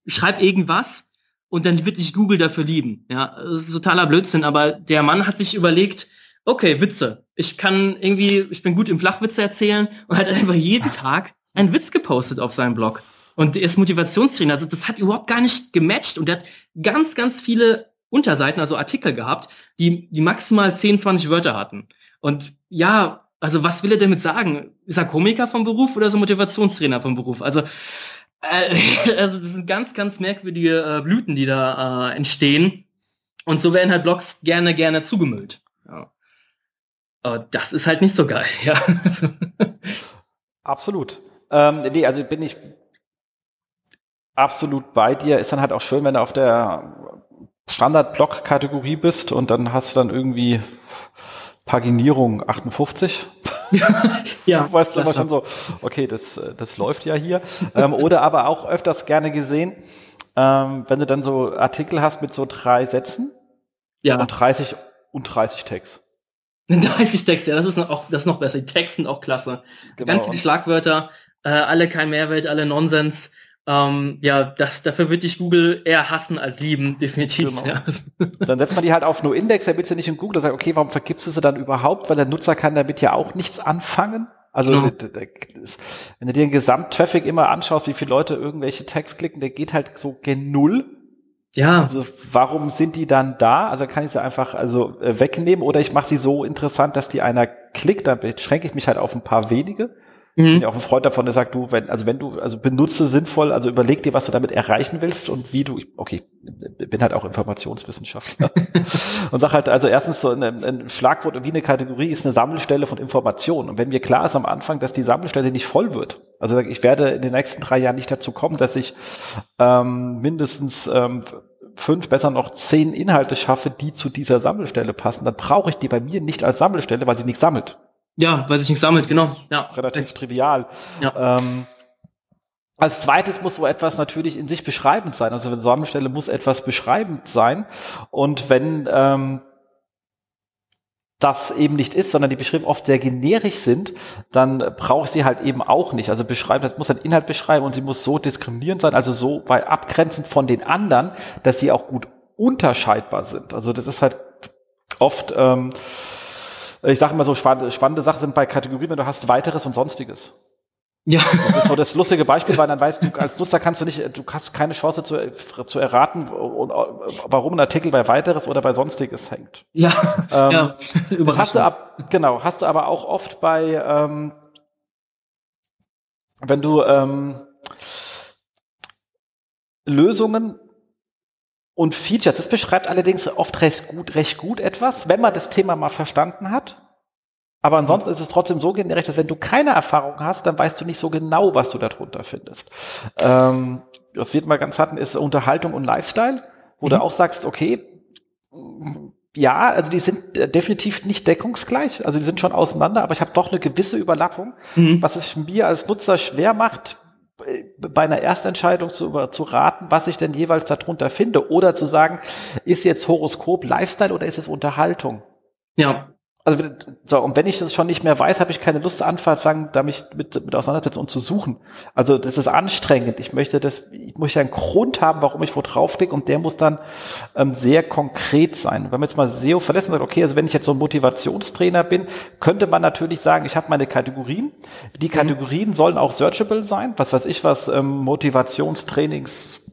schreib irgendwas und dann wird dich Google dafür lieben. Ja, das ist totaler Blödsinn, aber der Mann hat sich überlegt, okay, Witze. Ich kann irgendwie, ich bin gut im Flachwitze erzählen und hat einfach jeden Tag einen Witz gepostet auf seinem Blog. Und der ist Motivationstrainer. Also das hat überhaupt gar nicht gematcht. Und der hat ganz, ganz viele Unterseiten, also Artikel gehabt, die, die maximal 10, 20 Wörter hatten. Und ja, also was will er damit sagen? Ist er Komiker vom Beruf oder so Motivationstrainer vom Beruf? Also, (laughs) also das sind ganz, ganz merkwürdige äh, Blüten, die da äh, entstehen. Und so werden halt Blogs gerne, gerne zugemüllt. Ja. Aber das ist halt nicht so geil, (laughs) ja. Absolut. Ähm, nee, also bin ich absolut bei dir. Ist dann halt auch schön, wenn du auf der Standard-Block-Kategorie bist und dann hast du dann irgendwie Paginierung 58. (laughs) ja, weißt du immer schon so, okay, das, das läuft ja hier. ähm, oder aber auch öfters gerne gesehen, ähm, wenn du dann so Artikel hast mit so drei Sätzen ja. und 30 und 30 Tags. 30 Tags, ja, das ist auch, das ist noch besser. Die Tags sind auch klasse. Genau. Ganz viele Schlagwörter, äh, alle kein Mehrwert, alle Nonsens. Ähm, ja, das, dafür wird dich Google eher hassen als lieben, (laughs) definitiv. Genau. Ja. Dann setzt man die halt auf nur Index, will sie nicht in Google, sagt, okay, warum vergibst du sie dann überhaupt? Weil der Nutzer kann damit ja auch nichts anfangen. Also genau. wenn du dir den Gesamttraffic immer anschaust, wie viele Leute irgendwelche Tags klicken, der geht halt so gen Null. Ja. Also warum sind die dann da? Also kann ich sie einfach also äh, wegnehmen oder ich mache sie so interessant, dass die einer klickt, dann beschränke ich mich halt auf ein paar wenige. Mhm. Ich bin ja auch ein Freund davon, der sagt, du, wenn, also wenn du, also benutze sinnvoll, also überleg dir, was du damit erreichen willst und wie du, okay, bin halt auch Informationswissenschaftler (laughs) und sag halt, also erstens so ein, ein Schlagwort wie eine Kategorie ist eine Sammelstelle von Informationen. Und wenn mir klar ist am Anfang, dass die Sammelstelle nicht voll wird, also ich werde in den nächsten drei Jahren nicht dazu kommen, dass ich ähm, mindestens ähm, fünf, besser noch zehn Inhalte schaffe, die zu dieser Sammelstelle passen, dann brauche ich die bei mir nicht als Sammelstelle, weil sie nicht sammelt. Ja, weil sich nichts sammelt, genau. Ja. Relativ Echt. trivial. Ja. Ähm, als zweites muss so etwas natürlich in sich beschreibend sein. Also wenn Sammelstelle muss etwas beschreibend sein. Und wenn ähm, das eben nicht ist, sondern die Beschriften oft sehr generisch sind, dann brauche ich sie halt eben auch nicht. Also beschreiben, das muss ein Inhalt beschreiben und sie muss so diskriminierend sein, also so weit abgrenzend von den anderen, dass sie auch gut unterscheidbar sind. Also das ist halt oft ähm, ich sage immer so, spannende, Sachen sind bei Kategorien, wenn du hast weiteres und sonstiges. Ja. Das ist so das lustige Beispiel, weil dann weißt du, als Nutzer kannst du nicht, du hast keine Chance zu, zu erraten, warum ein Artikel bei weiteres oder bei sonstiges hängt. Ja. Ähm, ja. Das hast du ab, genau, hast du aber auch oft bei, ähm, wenn du ähm, Lösungen und Features. Das beschreibt allerdings oft recht gut, recht gut etwas, wenn man das Thema mal verstanden hat. Aber ansonsten ist es trotzdem so generiert, dass wenn du keine Erfahrung hast, dann weißt du nicht so genau, was du darunter findest. Ähm, was wird mal ganz hatten, ist Unterhaltung und Lifestyle, wo mhm. du auch sagst, okay, ja, also die sind definitiv nicht deckungsgleich, also die sind schon auseinander, aber ich habe doch eine gewisse Überlappung, mhm. was es mir als Nutzer schwer macht, bei einer Erstentscheidung zu, zu raten, was ich denn jeweils darunter finde oder zu sagen, ist jetzt Horoskop Lifestyle oder ist es Unterhaltung? Ja. Also so, und wenn ich das schon nicht mehr weiß, habe ich keine Lust anfangen, da mich mit, mit auseinandersetzen und zu suchen. Also das ist anstrengend. Ich möchte das, ich muss ja einen Grund haben, warum ich wo draufklicke und der muss dann ähm, sehr konkret sein. Wenn man jetzt mal SEO verlässt und sagt, okay, also wenn ich jetzt so ein Motivationstrainer bin, könnte man natürlich sagen, ich habe meine Kategorien. Die mhm. Kategorien mhm. sollen auch searchable sein. Was weiß ich was, ähm, Motivationstrainings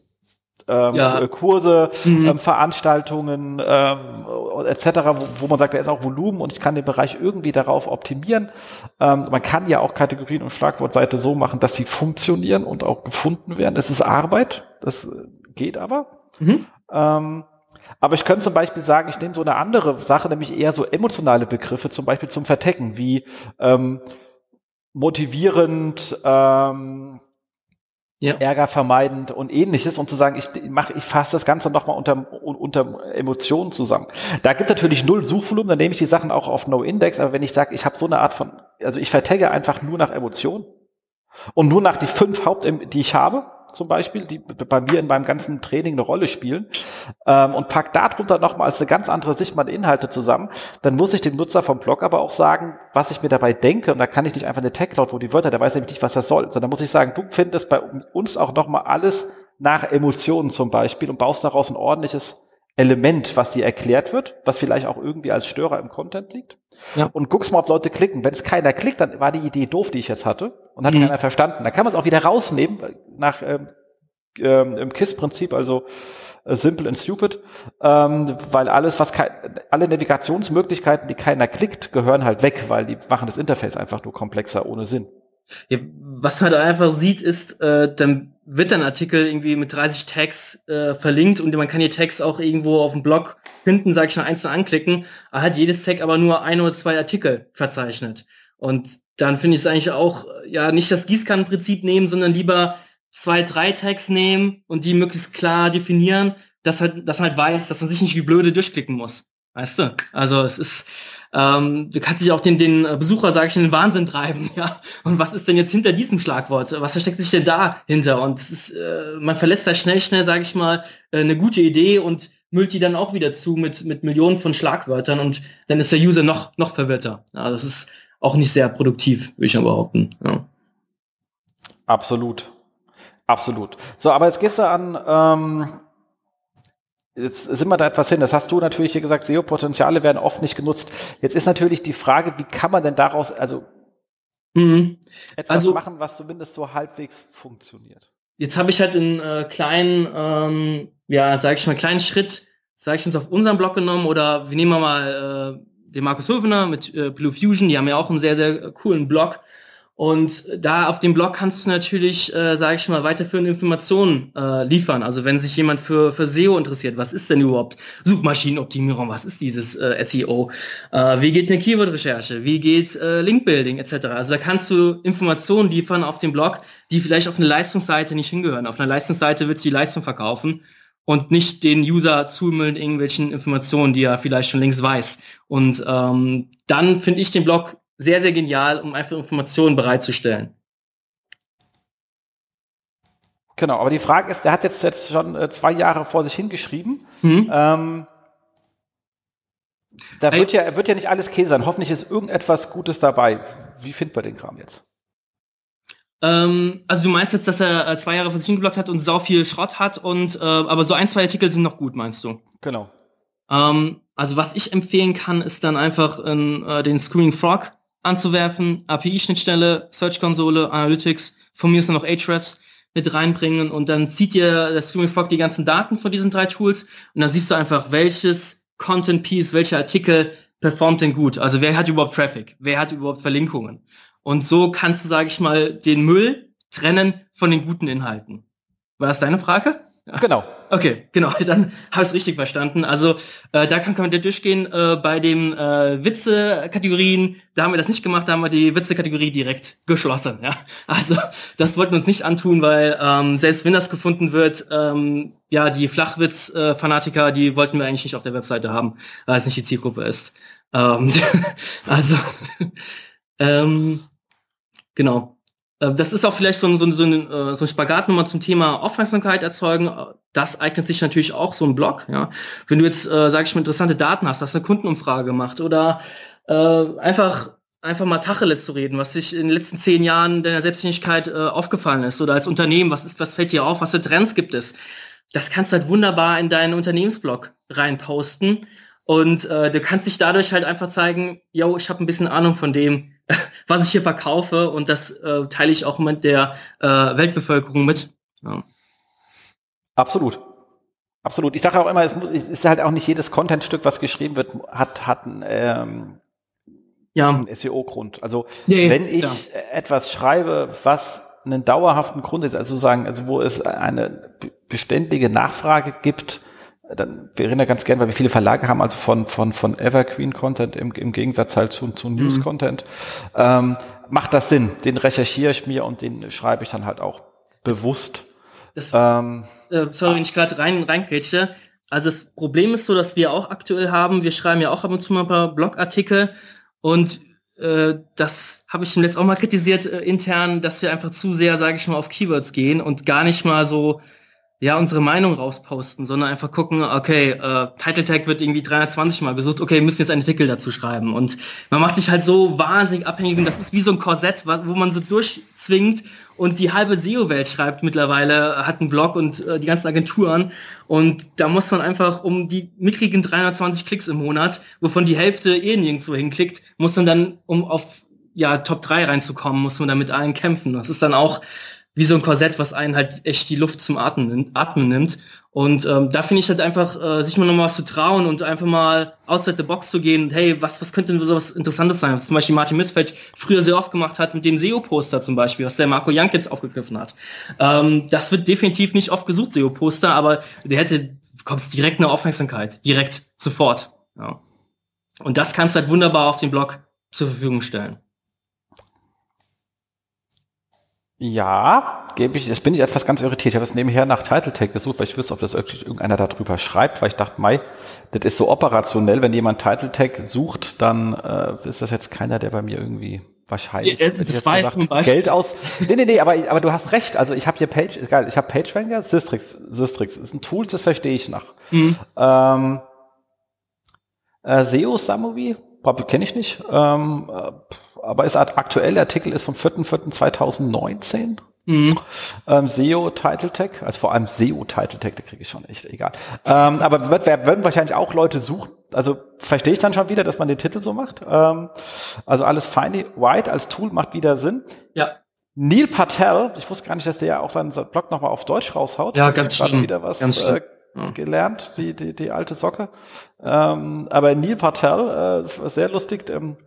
ähm, ja. Kurse, mhm. ähm, Veranstaltungen ähm, etc., wo, wo, man sagt, da ist auch Volumen und ich kann den Bereich irgendwie darauf optimieren. Ähm, man kann ja auch Kategorien und Schlagwortseite so machen, dass sie funktionieren und auch gefunden werden. Das ist Arbeit, das geht aber. Mhm. Ähm, aber ich könnte zum Beispiel sagen, ich nehme so eine andere Sache, nämlich eher so emotionale Begriffe, zum Beispiel zum Vertecken, wie ähm, motivierend, ähm, ja. Ärger vermeidend und ähnliches, um zu sagen, ich mache, ich fasse das Ganze nochmal unter, unter Emotionen zusammen. Da gibt es natürlich null Suchvolumen, dann nehme ich die Sachen auch auf No-Index, aber wenn ich sage, ich habe so eine Art von, also ich vertagge einfach nur nach Emotionen und nur nach die fünf Haupt, die ich habe, zum Beispiel, die bei mir in meinem ganzen Training eine Rolle spielen, ähm, und pack darunter nochmal als eine ganz andere Sicht meine Inhalte zusammen, dann muss ich dem Nutzer vom Blog aber auch sagen, was ich mir dabei denke. Und da kann ich nicht einfach eine Tech-Cloud, wo die Wörter, der weiß nämlich nicht, was das soll, sondern muss ich sagen, du findest bei uns auch nochmal alles nach Emotionen zum Beispiel und baust daraus ein ordentliches Element, was dir erklärt wird, was vielleicht auch irgendwie als Störer im Content liegt. Ja. Und guckst mal, ob Leute klicken. Wenn es keiner klickt, dann war die Idee doof, die ich jetzt hatte und hat mhm. keiner verstanden. Dann kann man es auch wieder rausnehmen nach ähm, ähm, im KISS-Prinzip, also äh, simple and stupid, ähm, weil alles, was alle Navigationsmöglichkeiten, die keiner klickt, gehören halt weg, weil die machen das Interface einfach nur komplexer ohne Sinn. Ja, was man da einfach sieht, ist, äh, dann wird ein Artikel irgendwie mit 30 Tags äh, verlinkt und man kann die Tags auch irgendwo auf dem Blog finden, sag ich schon, einzeln anklicken. Hat jedes Tag aber nur ein oder zwei Artikel verzeichnet. Und dann finde ich es eigentlich auch, ja, nicht das Gießkannenprinzip nehmen, sondern lieber zwei, drei Tags nehmen und die möglichst klar definieren, dass halt, dass man halt weiß, dass man sich nicht wie blöde durchklicken muss. Weißt du? Also es ist, ähm, du kannst dich auch den, den Besucher, sage ich, in den Wahnsinn treiben, (laughs) ja. Und was ist denn jetzt hinter diesem Schlagwort? Was versteckt sich denn dahinter? Und es ist, äh, man verlässt da schnell, schnell, sage ich mal, äh, eine gute Idee und müllt die dann auch wieder zu mit, mit Millionen von Schlagwörtern und dann ist der User noch, noch verwirrter. Ja, das ist auch nicht sehr produktiv, würde ich mal behaupten. Ja. Absolut. Absolut. So, aber jetzt gehst du an, ähm, Jetzt sind wir da etwas hin. Das hast du natürlich hier gesagt, SEO-Potenziale werden oft nicht genutzt. Jetzt ist natürlich die Frage, wie kann man denn daraus, also mhm. etwas also, machen, was zumindest so halbwegs funktioniert? Jetzt habe ich halt einen äh, kleinen, ähm, ja, sage ich mal, kleinen Schritt, sage ich jetzt auf unserem Blog genommen oder wir nehmen mal äh, den Markus Höfner mit äh, Blue Fusion, die haben ja auch einen sehr, sehr coolen Blog und da auf dem Blog kannst du natürlich, äh, sage ich mal, weiterführende Informationen äh, liefern. Also wenn sich jemand für, für SEO interessiert, was ist denn überhaupt Suchmaschinenoptimierung, was ist dieses äh, SEO, äh, wie geht eine Keyword-Recherche, wie geht äh, Linkbuilding etc. Also da kannst du Informationen liefern auf dem Blog, die vielleicht auf eine Leistungsseite nicht hingehören. Auf einer Leistungsseite wird die Leistung verkaufen und nicht den User zumüllen irgendwelchen Informationen, die er vielleicht schon längst weiß. Und ähm, dann finde ich den Blog sehr, sehr genial, um einfach Informationen bereitzustellen. Genau, aber die Frage ist, der hat jetzt, jetzt schon äh, zwei Jahre vor sich hingeschrieben. Mhm. Ähm, da wird ja, wird ja nicht alles Käse sein. Hoffentlich ist irgendetwas Gutes dabei. Wie findet man den Kram jetzt? Ähm, also du meinst jetzt, dass er äh, zwei Jahre vor sich hingeblockt hat und sau viel Schrott hat und äh, aber so ein, zwei Artikel sind noch gut, meinst du? Genau. Ähm, also was ich empfehlen kann, ist dann einfach in, äh, den Screaming Frog anzuwerfen, API-Schnittstelle, Search-Konsole, Analytics, von mir ist noch Ahrefs mit reinbringen und dann zieht dir der Streaming Frog die ganzen Daten von diesen drei Tools und dann siehst du einfach, welches Content Piece, welcher Artikel performt denn gut. Also wer hat überhaupt Traffic? Wer hat überhaupt Verlinkungen? Und so kannst du, sage ich mal, den Müll trennen von den guten Inhalten. War das deine Frage? Genau. Okay, genau, (laughs) dann habe ich es richtig verstanden. Also äh, da kann, kann man durchgehen. Äh, bei den äh, Witze-Kategorien, da haben wir das nicht gemacht, da haben wir die Witze-Kategorie direkt geschlossen. Ja? Also das wollten wir uns nicht antun, weil ähm, selbst wenn das gefunden wird, ähm, ja, die Flachwitz-Fanatiker, die wollten wir eigentlich nicht auf der Webseite haben, weil es nicht die Zielgruppe ist. Ähm, (laughs) also (laughs) ähm, genau. Äh, das ist auch vielleicht so ein, so ein, so ein, äh, so ein Spagat nochmal zum Thema Aufmerksamkeit erzeugen. Das eignet sich natürlich auch so ein Blog. Ja. Wenn du jetzt, äh, sage ich mal, interessante Daten hast, hast eine Kundenumfrage gemacht oder äh, einfach einfach mal Tacheles zu reden, was sich in den letzten zehn Jahren deiner Selbstständigkeit äh, aufgefallen ist oder als Unternehmen, was ist, was fällt dir auf, was für Trends gibt es? Das kannst du halt wunderbar in deinen Unternehmensblog reinposten und äh, du kannst dich dadurch halt einfach zeigen, yo, ich habe ein bisschen Ahnung von dem, was ich hier verkaufe und das äh, teile ich auch mit der äh, Weltbevölkerung mit. Ja. Absolut. Absolut. Ich sage auch immer, es, muss, es ist halt auch nicht jedes Contentstück, was geschrieben wird, hat, hat ein, ähm, ja. einen SEO-Grund. Also nee, wenn ich ja. etwas schreibe, was einen dauerhaften Grund ist, also sagen, also wo es eine beständige Nachfrage gibt, dann, wir reden ja ganz gern, weil wir viele Verlage haben, also von, von, von Evergreen-Content im, im Gegensatz halt zu, zu News-Content. Mhm. Ähm, macht das Sinn? Den recherchiere ich mir und den schreibe ich dann halt auch bewusst. Das, ähm, äh, sorry, wenn ich gerade rein, reingrätsche. Also das Problem ist so, dass wir auch aktuell haben, wir schreiben ja auch ab und zu mal ein paar Blogartikel und äh, das habe ich jetzt auch mal kritisiert äh, intern, dass wir einfach zu sehr, sage ich mal, auf Keywords gehen und gar nicht mal so ja unsere Meinung rausposten, sondern einfach gucken, okay, äh, Title Tag wird irgendwie 320 mal besucht, okay, wir müssen jetzt einen Artikel dazu schreiben und man macht sich halt so wahnsinnig abhängig und das ist wie so ein Korsett, wo man so durchzwingt und die halbe SEO-Welt schreibt mittlerweile, hat einen Blog und äh, die ganzen Agenturen und da muss man einfach um die mickrigen 320 Klicks im Monat, wovon die Hälfte eh nirgendwo hinklickt, muss man dann, um auf ja, Top 3 reinzukommen, muss man da mit allen kämpfen. Das ist dann auch wie so ein Korsett, was einen halt echt die Luft zum Atmen, Atmen nimmt. Und ähm, da finde ich halt einfach, äh, sich mal nochmal was zu trauen und einfach mal outside the box zu gehen. Und, hey, was, was könnte denn so was Interessantes sein? Was zum Beispiel Martin Missfeld früher sehr oft gemacht hat mit dem SEO-Poster zum Beispiel, was der Marco Jank jetzt aufgegriffen hat. Ähm, das wird definitiv nicht oft gesucht, SEO-Poster, aber der hätte, bekommst direkt eine Aufmerksamkeit. Direkt, sofort. Ja. Und das kannst du halt wunderbar auf dem Blog zur Verfügung stellen. Ja, gebe ich, jetzt bin ich etwas ganz irritiert. Ich habe jetzt nebenher nach Title Tag gesucht, weil ich wüsste, ob das wirklich irgendeiner darüber schreibt, weil ich dachte, Mai, das ist so operationell, wenn jemand Title Tag sucht, dann äh, ist das jetzt keiner, der bei mir irgendwie wahrscheinlich ja, das jetzt war jetzt zum Beispiel. Geld aus. Nee, nee, nee, aber, aber du hast recht. Also ich habe hier Page, geil, ich habe PageRanker, Sistrix, Sistrix ist ein Tool, das verstehe ich nach. Mhm. Ähm, äh, SEO Summary, kenne ich nicht. Ähm, äh, aber ist aktuell, der Artikel ist vom 4.4.2019. Mhm. Ähm, SEO Title Tag, also vor allem SEO Title Tag, da kriege ich schon echt egal. Ähm, aber wird, werden wahrscheinlich auch Leute suchen. Also verstehe ich dann schon wieder, dass man den Titel so macht. Ähm, also alles Fine White als Tool macht wieder Sinn. Ja. Neil Patel, ich wusste gar nicht, dass der ja auch seinen Blog nochmal auf Deutsch raushaut. Ja, ganz schön. wieder was ganz äh, gelernt, die, die, die alte Socke. Ähm, aber Neil Patel, äh, sehr lustig, ähm,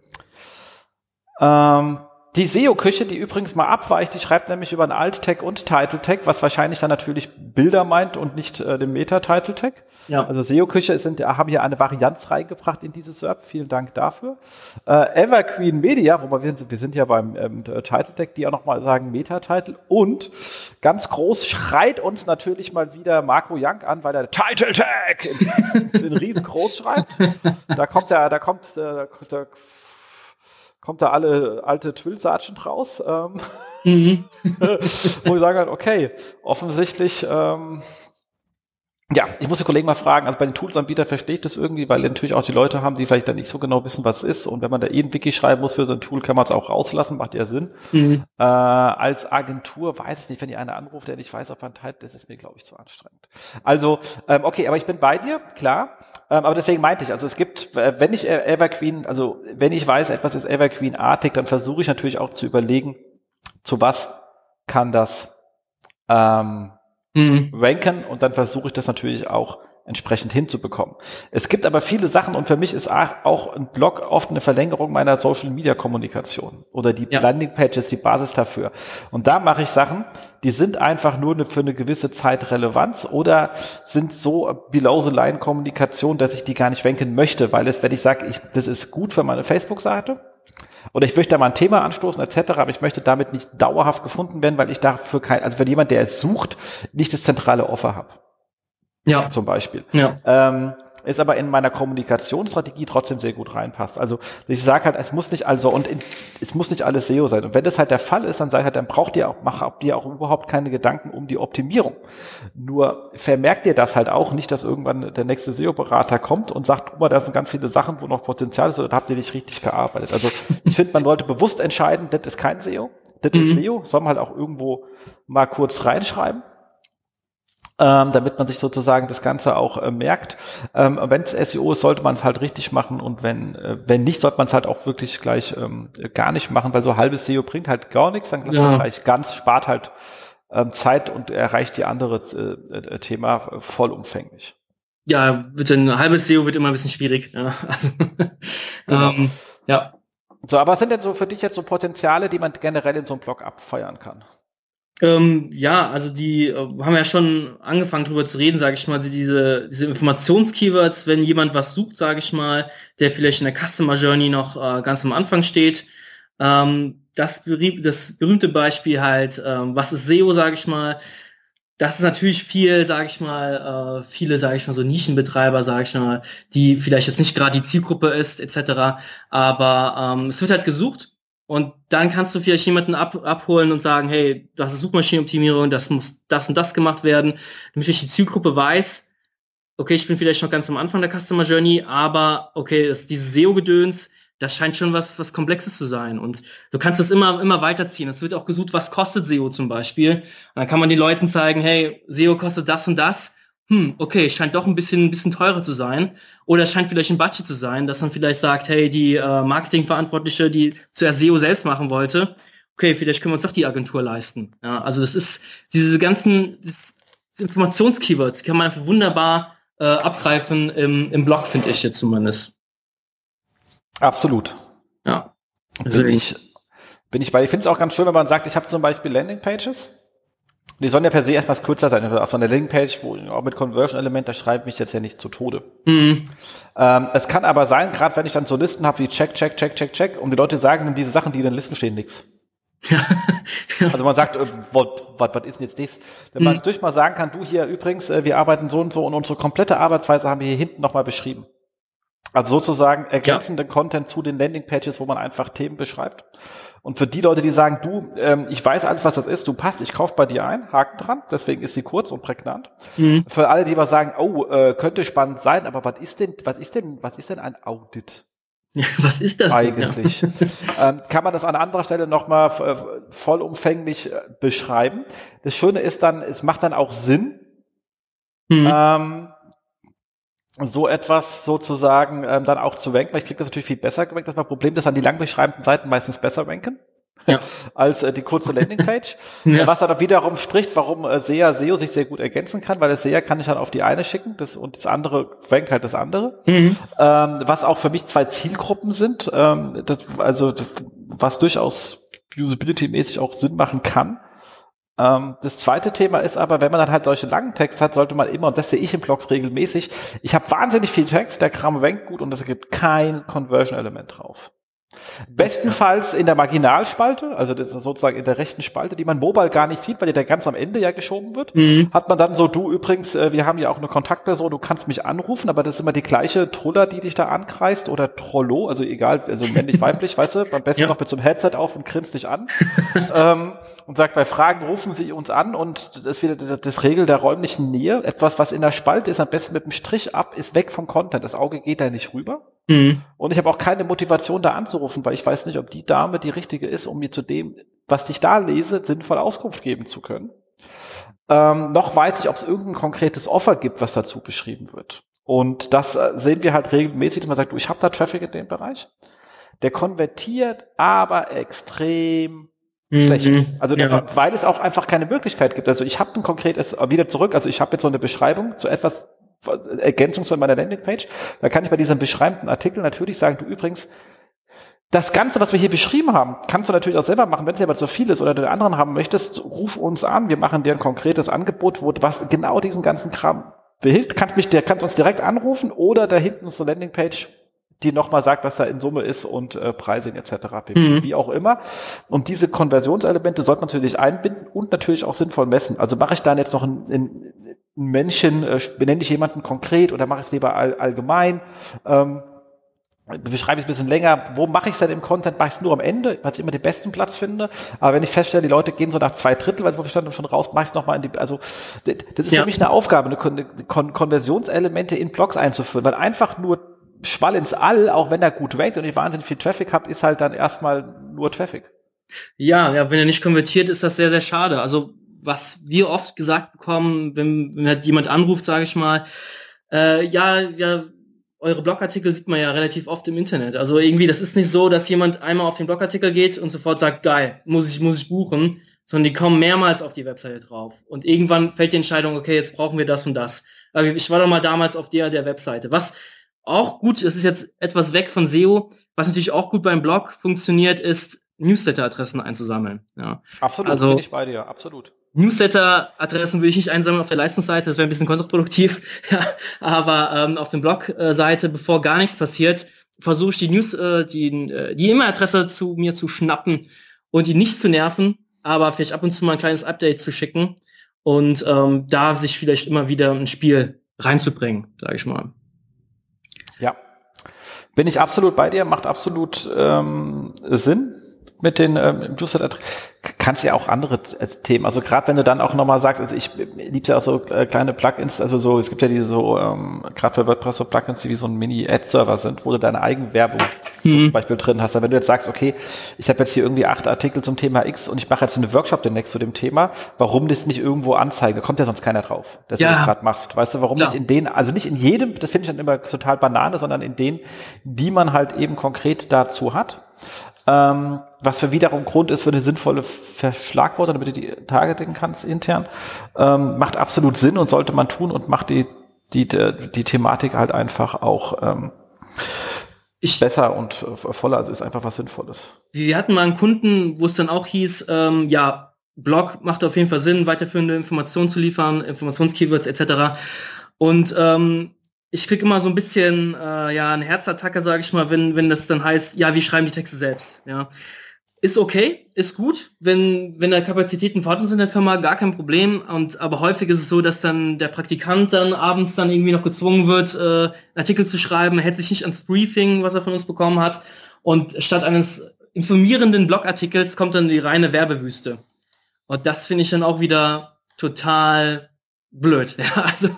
ähm, die SEO-Küche, die übrigens mal abweicht, die schreibt nämlich über einen Alt-Tag und Title-Tag, was wahrscheinlich dann natürlich Bilder meint und nicht äh, den Meta-Title-Tag. Ja. Also SEO-Küche sind, haben hier eine Varianz reingebracht in dieses SERP. Vielen Dank dafür. Äh, Evergreen Media, wo wir sind, wir sind ja beim ähm, Title-Tag, die auch nochmal sagen Meta-Title. Und ganz groß schreit uns natürlich mal wieder Marco Young an, weil er Title-Tag in, in riesengroß schreibt. (laughs) Da kommt der, da kommt, äh, da kommt da alle alte Twill Sergeant raus, ähm, mhm. (laughs) wo ich sagen halt, okay, offensichtlich, ähm, ja, ich muss die Kollegen mal fragen, also bei den Tools-Anbietern verstehe ich das irgendwie, weil natürlich auch die Leute haben, die vielleicht dann nicht so genau wissen, was es ist. Und wenn man da eh ein Wiki schreiben muss für so ein Tool, kann man es auch rauslassen, macht ja Sinn. Mhm. Äh, als Agentur weiß ich nicht, wenn ihr einer anruft, der nicht weiß, ob man teilt, das ist mir, glaube ich, zu anstrengend. Also, ähm, okay, aber ich bin bei dir, klar. Ähm, aber deswegen meinte ich, also es gibt, äh, wenn ich Evergreen, also wenn ich weiß, etwas ist Evergreen-artig, dann versuche ich natürlich auch zu überlegen, zu was kann das ähm, mhm. ranken und dann versuche ich das natürlich auch entsprechend hinzubekommen. Es gibt aber viele Sachen und für mich ist auch ein Blog oft eine Verlängerung meiner Social Media Kommunikation oder die ja. Landing Pages die Basis dafür. Und da mache ich Sachen, die sind einfach nur für eine gewisse Zeit Relevanz oder sind so below the line Kommunikation, dass ich die gar nicht wenken möchte, weil es, wenn ich sage, ich, das ist gut für meine Facebook-Seite, oder ich möchte da mal ein Thema anstoßen etc., aber ich möchte damit nicht dauerhaft gefunden werden, weil ich dafür kein, also wenn jemand, der es sucht, nicht das zentrale Offer habe. Ja. Zum Beispiel. Ja. Ähm, ist aber in meiner Kommunikationsstrategie trotzdem sehr gut reinpasst. Also ich sage halt, es muss nicht also und in, es muss nicht alles SEO sein. Und wenn das halt der Fall ist, dann sage ich halt, dann braucht ihr auch, macht ihr auch überhaupt keine Gedanken um die Optimierung. Nur vermerkt ihr das halt auch nicht, dass irgendwann der nächste SEO-Berater kommt und sagt, guck mal, da sind ganz viele Sachen, wo noch Potenzial ist, oder habt ihr nicht richtig gearbeitet. Also ich finde, man sollte bewusst entscheiden, das ist kein SEO, das mhm. ist SEO, soll man halt auch irgendwo mal kurz reinschreiben ähm, damit man sich sozusagen das Ganze auch äh, merkt. Ähm, wenn es SEO ist, sollte man es halt richtig machen und wenn, äh, wenn nicht, sollte man es halt auch wirklich gleich ähm, gar nicht machen, weil so halbes SEO bringt halt gar nichts, dann ja. gleich ganz, spart halt ähm, Zeit und erreicht die andere äh, äh, Thema vollumfänglich. Ja, wird ein halbes SEO wird immer ein bisschen schwierig. Ja, also, (laughs) genau. ähm, ja. So, aber was sind denn so für dich jetzt so Potenziale, die man generell in so einem Blog abfeuern kann? Ähm, ja, also die äh, haben ja schon angefangen drüber zu reden, sage ich mal, diese, diese Informationskeywords, wenn jemand was sucht, sage ich mal, der vielleicht in der Customer Journey noch äh, ganz am Anfang steht. Ähm, das, das berühmte Beispiel halt, ähm, was ist SEO, sage ich mal, das ist natürlich viel, sage ich mal, äh, viele, sage ich mal, so Nischenbetreiber, sage ich mal, die vielleicht jetzt nicht gerade die Zielgruppe ist, etc. Aber ähm, es wird halt gesucht und dann kannst du vielleicht jemanden ab, abholen und sagen, hey, das ist Suchmaschinenoptimierung, das muss das und das gemacht werden, damit ich die Zielgruppe weiß, okay, ich bin vielleicht noch ganz am Anfang der Customer Journey, aber okay, das, dieses SEO-Gedöns, das scheint schon was, was Komplexes zu sein. Und du kannst das immer, immer weiterziehen. Es wird auch gesucht, was kostet SEO zum Beispiel. Und dann kann man den Leuten zeigen, hey, SEO kostet das und das. Hm, okay, scheint doch ein bisschen, ein bisschen teurer zu sein. Oder es scheint vielleicht ein Budget zu sein, dass man vielleicht sagt, hey, die äh, Marketingverantwortliche, die zuerst SEO selbst machen wollte, okay, vielleicht können wir uns doch die Agentur leisten. Ja, also das ist, diese ganzen Informationskeywords kann man einfach wunderbar äh, abgreifen im, im Blog, finde ich jetzt zumindest. Absolut. Ja. Bin ich, bin ich bei. Ich finde es auch ganz schön, wenn man sagt, ich habe zum Beispiel Landingpages. Die sollen ja per se etwas kürzer sein. Auf so einer Landingpage, wo auch mit Conversion-Element, da schreibt mich jetzt ja nicht zu Tode. Mhm. Ähm, es kann aber sein, gerade wenn ich dann so Listen habe wie check, check, check, check, check, und die Leute sagen dann diese Sachen, die in den Listen stehen, nix. Ja. (laughs) Also man sagt, äh, was, was ist denn jetzt das? Wenn man mhm. durch mal sagen kann, du hier übrigens, äh, wir arbeiten so und so und unsere komplette Arbeitsweise haben wir hier hinten nochmal beschrieben. Also sozusagen ergänzenden ja. Content zu den Landingpages, wo man einfach Themen beschreibt. Und für die Leute, die sagen, du, ähm, ich weiß alles, was das ist, du passt, ich kauf bei dir ein, Haken dran, deswegen ist sie kurz und prägnant. Mhm. Für alle, die aber sagen, oh, äh, könnte spannend sein, aber was ist denn, was ist denn, was ist denn ein Audit? (laughs) Was ist das eigentlich? Denn, ja? (laughs) ähm, kann man das an anderer Stelle nochmal äh, vollumfänglich äh, beschreiben? Das Schöne ist dann, es macht dann auch Sinn, mhm. ähm, so etwas sozusagen ähm, dann auch zu ranken, weil ich kriege das natürlich viel besser gerankt. Das war Problem, dass dann die lang beschreibenden Seiten meistens besser ranken. Ja. (laughs) als äh, die kurze Landingpage. (laughs) ja. Was dann wiederum spricht, warum äh, SEA SEO sich sehr gut ergänzen kann, weil das SEA kann ich dann auf die eine schicken das, und das andere rankt halt das andere. Mhm. Ähm, was auch für mich zwei Zielgruppen sind, ähm, das, also das, was durchaus usability-mäßig auch Sinn machen kann. Ähm, das zweite Thema ist aber, wenn man dann halt solche langen Texte hat, sollte man immer, und das sehe ich in Blogs regelmäßig, ich habe wahnsinnig viel Text, der Kram rankt gut und es gibt kein Conversion-Element drauf. Bestenfalls in der Marginalspalte, also das ist sozusagen in der rechten Spalte, die man mobile gar nicht sieht, weil der ganz am Ende ja geschoben wird, mhm. hat man dann so, du übrigens, äh, wir haben ja auch eine Kontaktperson, du kannst mich anrufen, aber das ist immer die gleiche Truller, die dich da ankreist oder Trollo, also egal, also männlich, weiblich, weißt du, am besten ja. noch mit so einem Headset auf und grinst dich an. (laughs) ähm, und sagt, bei Fragen rufen Sie uns an und das ist wieder das, das Regel der räumlichen Nähe. Etwas, was in der Spalte ist, am besten mit dem Strich ab, ist weg vom Content. Das Auge geht da nicht rüber. Mhm. Und ich habe auch keine Motivation, da anzurufen, weil ich weiß nicht, ob die Dame die richtige ist, um mir zu dem, was ich da lese, sinnvoll Auskunft geben zu können. Ähm, noch weiß ich, ob es irgendein konkretes Offer gibt, was dazu beschrieben wird. Und das äh, sehen wir halt regelmäßig, dass man sagt, du, ich habe da Traffic in dem Bereich. Der konvertiert aber extrem schlecht. Mhm. Also ja. weil es auch einfach keine Möglichkeit gibt. Also ich habe ein konkretes äh, wieder zurück. Also ich habe jetzt so eine Beschreibung zu etwas Ergänzung zu meiner Landingpage. Da kann ich bei diesem beschreibten Artikel natürlich sagen, du übrigens, das Ganze, was wir hier beschrieben haben, kannst du natürlich auch selber machen. Wenn es aber zu viel ist oder den anderen haben möchtest, ruf uns an. Wir machen dir ein konkretes Angebot, wo was genau diesen ganzen Kram behilft. Kannst mich, der kann uns direkt anrufen oder da hinten ist eine Landingpage, die nochmal sagt, was da in Summe ist und äh, Pricing etc. Mhm. Wie auch immer. Und diese Konversionselemente sollte man natürlich einbinden und natürlich auch sinnvoll messen. Also mache ich dann jetzt noch ein, ein, ein Männchen, äh, benenne ich jemanden konkret oder mache ich es lieber all, allgemein? Ähm, beschreibe ich es ein bisschen länger, wo mache ich es denn im Content? Mache ich es nur am Ende, weil ich immer den besten Platz finde. Aber wenn ich feststelle, die Leute gehen so nach zwei Drittel, weil sie verstanden schon raus, mache ich es nochmal in die, also das ist ja. für mich eine Aufgabe, eine Kon Kon Konversionselemente in Blogs einzuführen, weil einfach nur Schwall ins All, auch wenn er gut rankt und ich wahnsinnig viel Traffic habe, ist halt dann erstmal nur Traffic. Ja, ja, wenn er nicht konvertiert, ist das sehr, sehr schade. Also was wir oft gesagt bekommen, wenn, wenn halt jemand anruft, sage ich mal, äh, ja, ja, eure Blogartikel sieht man ja relativ oft im Internet. Also irgendwie, das ist nicht so, dass jemand einmal auf den Blogartikel geht und sofort sagt, geil, muss ich, muss ich buchen, sondern die kommen mehrmals auf die Webseite drauf. Und irgendwann fällt die Entscheidung, okay, jetzt brauchen wir das und das. Ich war doch mal damals auf der, der Webseite. Was auch gut, das ist jetzt etwas weg von SEO, was natürlich auch gut beim Blog funktioniert, ist Newsletter-Adressen einzusammeln. Ja. Absolut, also, bin ich bei dir, absolut. Newsletter-Adressen will ich nicht einsammeln auf der Leistungsseite, das wäre ein bisschen kontraproduktiv. (laughs) ja, aber ähm, auf der Blog-Seite, bevor gar nichts passiert, versuche ich die News, äh, die, äh, die E-Mail-Adresse zu mir zu schnappen und die nicht zu nerven, aber vielleicht ab und zu mal ein kleines Update zu schicken und ähm, da sich vielleicht immer wieder ein Spiel reinzubringen, sage ich mal. Bin ich absolut bei dir, macht absolut ähm, Sinn mit den ähm, Newsletter kannst ja auch andere äh, Themen, also gerade wenn du dann auch nochmal sagst, also ich liebe ja auch so äh, kleine Plugins, also so, es gibt ja diese so, ähm, gerade bei WordPress so Plugins, die wie so ein Mini-Ad-Server sind, wo du deine Eigenwerbung mhm. zum Beispiel drin hast. Weil wenn du jetzt sagst, okay, ich habe jetzt hier irgendwie acht Artikel zum Thema X und ich mache jetzt einen Workshop demnächst zu dem Thema, warum das nicht irgendwo anzeigen? Da kommt ja sonst keiner drauf, dass ja. du das gerade machst. Weißt du, warum Klar. nicht in denen, also nicht in jedem, das finde ich dann immer total Banane, sondern in denen, die man halt eben konkret dazu hat. Ähm, was für wiederum Grund ist für eine sinnvolle Verschlagwortung, damit du die targeten kannst intern, ähm, macht absolut Sinn und sollte man tun und macht die, die, die, die Thematik halt einfach auch ähm, ich, besser und voller, also ist einfach was Sinnvolles. Wir hatten mal einen Kunden, wo es dann auch hieß, ähm, ja, Blog macht auf jeden Fall Sinn, weiterführende Informationen zu liefern, Informationskeywords etc. Und ähm, ich kriege immer so ein bisschen äh, ja eine Herzattacke, sage ich mal, wenn wenn das dann heißt, ja, wir schreiben die Texte selbst. Ja, ist okay, ist gut, wenn wenn da Kapazitäten vorhanden sind in der Firma, gar kein Problem. Und aber häufig ist es so, dass dann der Praktikant dann abends dann irgendwie noch gezwungen wird, äh, Artikel zu schreiben, hält sich nicht ans Briefing, was er von uns bekommen hat, und statt eines informierenden Blogartikels kommt dann die reine Werbewüste. Und das finde ich dann auch wieder total blöd. (laughs) Ja, also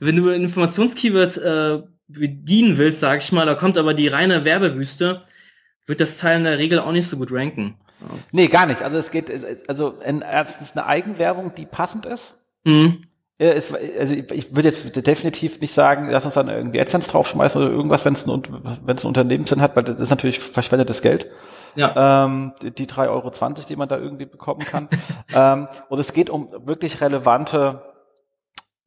wenn du ein Informationskeyword äh, bedienen willst, sag ich mal, da kommt aber die reine Werbewüste, wird das Teil in der Regel auch nicht so gut ranken. Ja. Nee, gar nicht. Also es geht, also erstens eine Eigenwerbung, die passend ist. Mhm. Es, also ich würde jetzt definitiv nicht sagen, lass uns dann irgendwie AdSense draufschmeißen oder irgendwas, wenn es ein, wenn es ein Unternehmenssinn hat, weil das ist natürlich verschwendetes Geld. Ja. Ähm, die 3,20 Euro, die man da irgendwie bekommen kann. (laughs) ähm, und es geht um wirklich relevante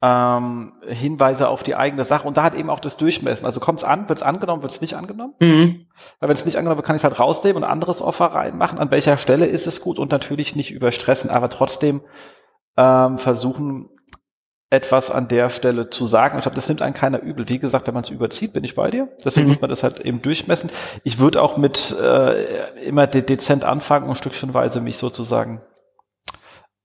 ähm, Hinweise auf die eigene Sache und da hat eben auch das Durchmessen. Also kommt es an, wird es angenommen, wird es nicht angenommen? Mhm. Weil wenn es nicht angenommen wird, kann ich es halt rausnehmen und ein anderes Offer reinmachen. An welcher Stelle ist es gut und natürlich nicht überstressen, aber trotzdem ähm, versuchen, etwas an der Stelle zu sagen. Ich glaube, das nimmt einen keiner übel. Wie gesagt, wenn man es überzieht, bin ich bei dir. Deswegen mhm. muss man das halt eben durchmessen. Ich würde auch mit äh, immer de dezent anfangen und stückchenweise mich sozusagen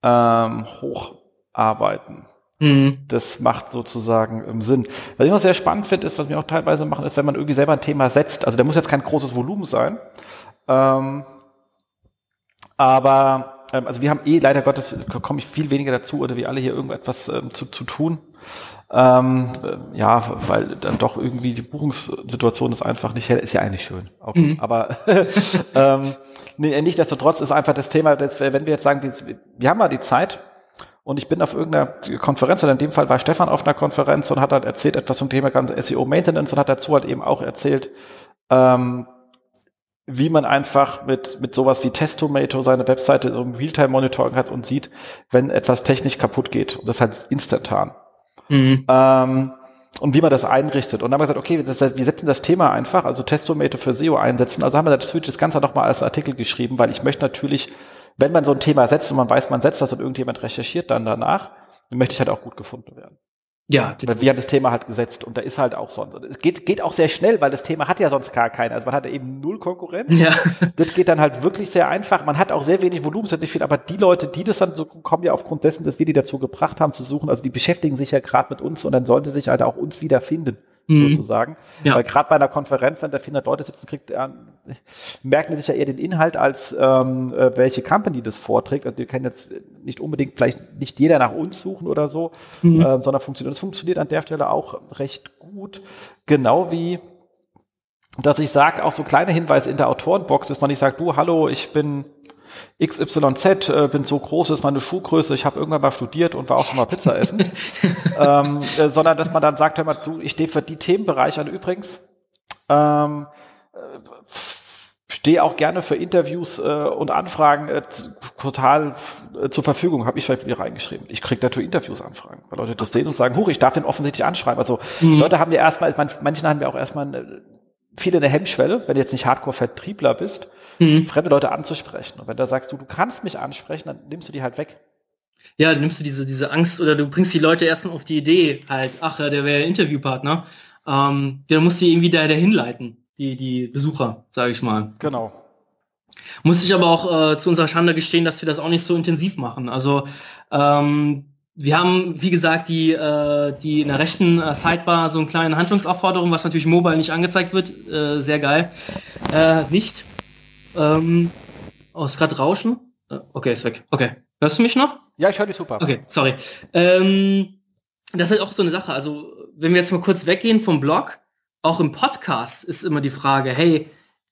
ähm, hocharbeiten. Mhm. Das macht sozusagen ähm, Sinn. Was ich noch sehr spannend finde, ist, was wir auch teilweise machen, ist, wenn man irgendwie selber ein Thema setzt. Also da muss jetzt kein großes Volumen sein. Ähm, aber ähm, also wir haben eh leider Gottes komme ich viel weniger dazu oder wir alle hier irgendetwas ähm, zu, zu tun. Ähm, äh, ja, weil dann doch irgendwie die Buchungssituation ist einfach nicht hell, ist ja eigentlich schön. Auch, mhm. Aber (laughs) ähm, nee, nichtsdestotrotz ist einfach das Thema, wenn wir jetzt sagen, wir, wir haben mal die Zeit, und ich bin auf irgendeiner Konferenz, oder in dem Fall war Stefan auf einer Konferenz und hat halt erzählt etwas zum Thema SEO Maintenance und hat dazu halt eben auch erzählt, ähm, wie man einfach mit, mit sowas wie Testomato seine Webseite im Realtime-Monitoring hat und sieht, wenn etwas technisch kaputt geht. Und das halt instantan. Mhm. Ähm, und wie man das einrichtet. Und dann haben wir gesagt, okay, das, wir setzen das Thema einfach, also Testomato für SEO einsetzen. Also haben wir natürlich das Ganze nochmal als Artikel geschrieben, weil ich möchte natürlich wenn man so ein Thema setzt und man weiß, man setzt das und irgendjemand recherchiert dann danach, dann möchte ich halt auch gut gefunden werden. Ja, weil wir haben das Thema halt gesetzt und da ist halt auch sonst. Es geht, geht auch sehr schnell, weil das Thema hat ja sonst gar keiner. Also man hat eben null Konkurrenz. Ja. (laughs) Das geht dann halt wirklich sehr einfach. Man hat auch sehr wenig Volumen, es ist nicht viel, aber die Leute, die das dann so kommen ja aufgrund dessen, dass wir die dazu gebracht haben zu suchen, also die beschäftigen sich ja gerade mit uns und dann sollen sie sich halt auch uns wiederfinden mhm. sozusagen. Ja. Weil gerade bei einer Konferenz, wenn da 400 Leute sitzen, kriegt, äh, merken sich ja eher den Inhalt, als ähm, äh, welche Company das vorträgt. Also wir können jetzt nicht unbedingt vielleicht nicht jeder nach uns suchen oder so, mhm. äh, sondern funktioniert. Das funktioniert an der Stelle auch recht gut. Genau wie dass ich sage, auch so kleine Hinweise in der Autorenbox, dass man nicht sagt, du, hallo, ich bin XYZ, äh, bin so groß, ist meine Schuhgröße, ich habe irgendwann mal studiert und war auch schon mal Pizza essen. (laughs) ähm, äh, sondern dass man dann sagt, hör mal, du, ich stehe für die Themenbereiche an übrigens. Ähm, äh, stehe auch gerne für Interviews äh, und Anfragen äh, total äh, zur Verfügung, habe ich vielleicht mir reingeschrieben. Ich kriege dazu Interviews-Anfragen, weil Leute das sehen und sagen, huch, ich darf den offensichtlich anschreiben. Also mhm. Leute haben ja erstmal, manchen haben ja auch erstmal viele eine Hemmschwelle, wenn du jetzt nicht Hardcore-Vertriebler bist, mhm. fremde Leute anzusprechen. Und wenn du sagst, du, du kannst mich ansprechen, dann nimmst du die halt weg. Ja, dann nimmst du diese, diese Angst oder du bringst die Leute erst auf die Idee halt, ach ja, der wäre Interviewpartner. Ähm, der muss die irgendwie da dahin leiten, die, die Besucher, sage ich mal. Genau. Muss ich aber auch äh, zu unserer Schande gestehen, dass wir das auch nicht so intensiv machen. Also ähm, wir haben, wie gesagt, die, äh, die in der rechten äh, Sidebar so eine kleine Handlungsaufforderung, was natürlich mobile nicht angezeigt wird. Äh, sehr geil. Äh, nicht. Ähm, oh, ist gerade Rauschen? Äh, okay, ist weg. Okay. Hörst du mich noch? Ja, ich höre dich super. Okay, sorry. Ähm, das ist halt auch so eine Sache. Also, wenn wir jetzt mal kurz weggehen vom Blog, auch im Podcast ist immer die Frage, hey,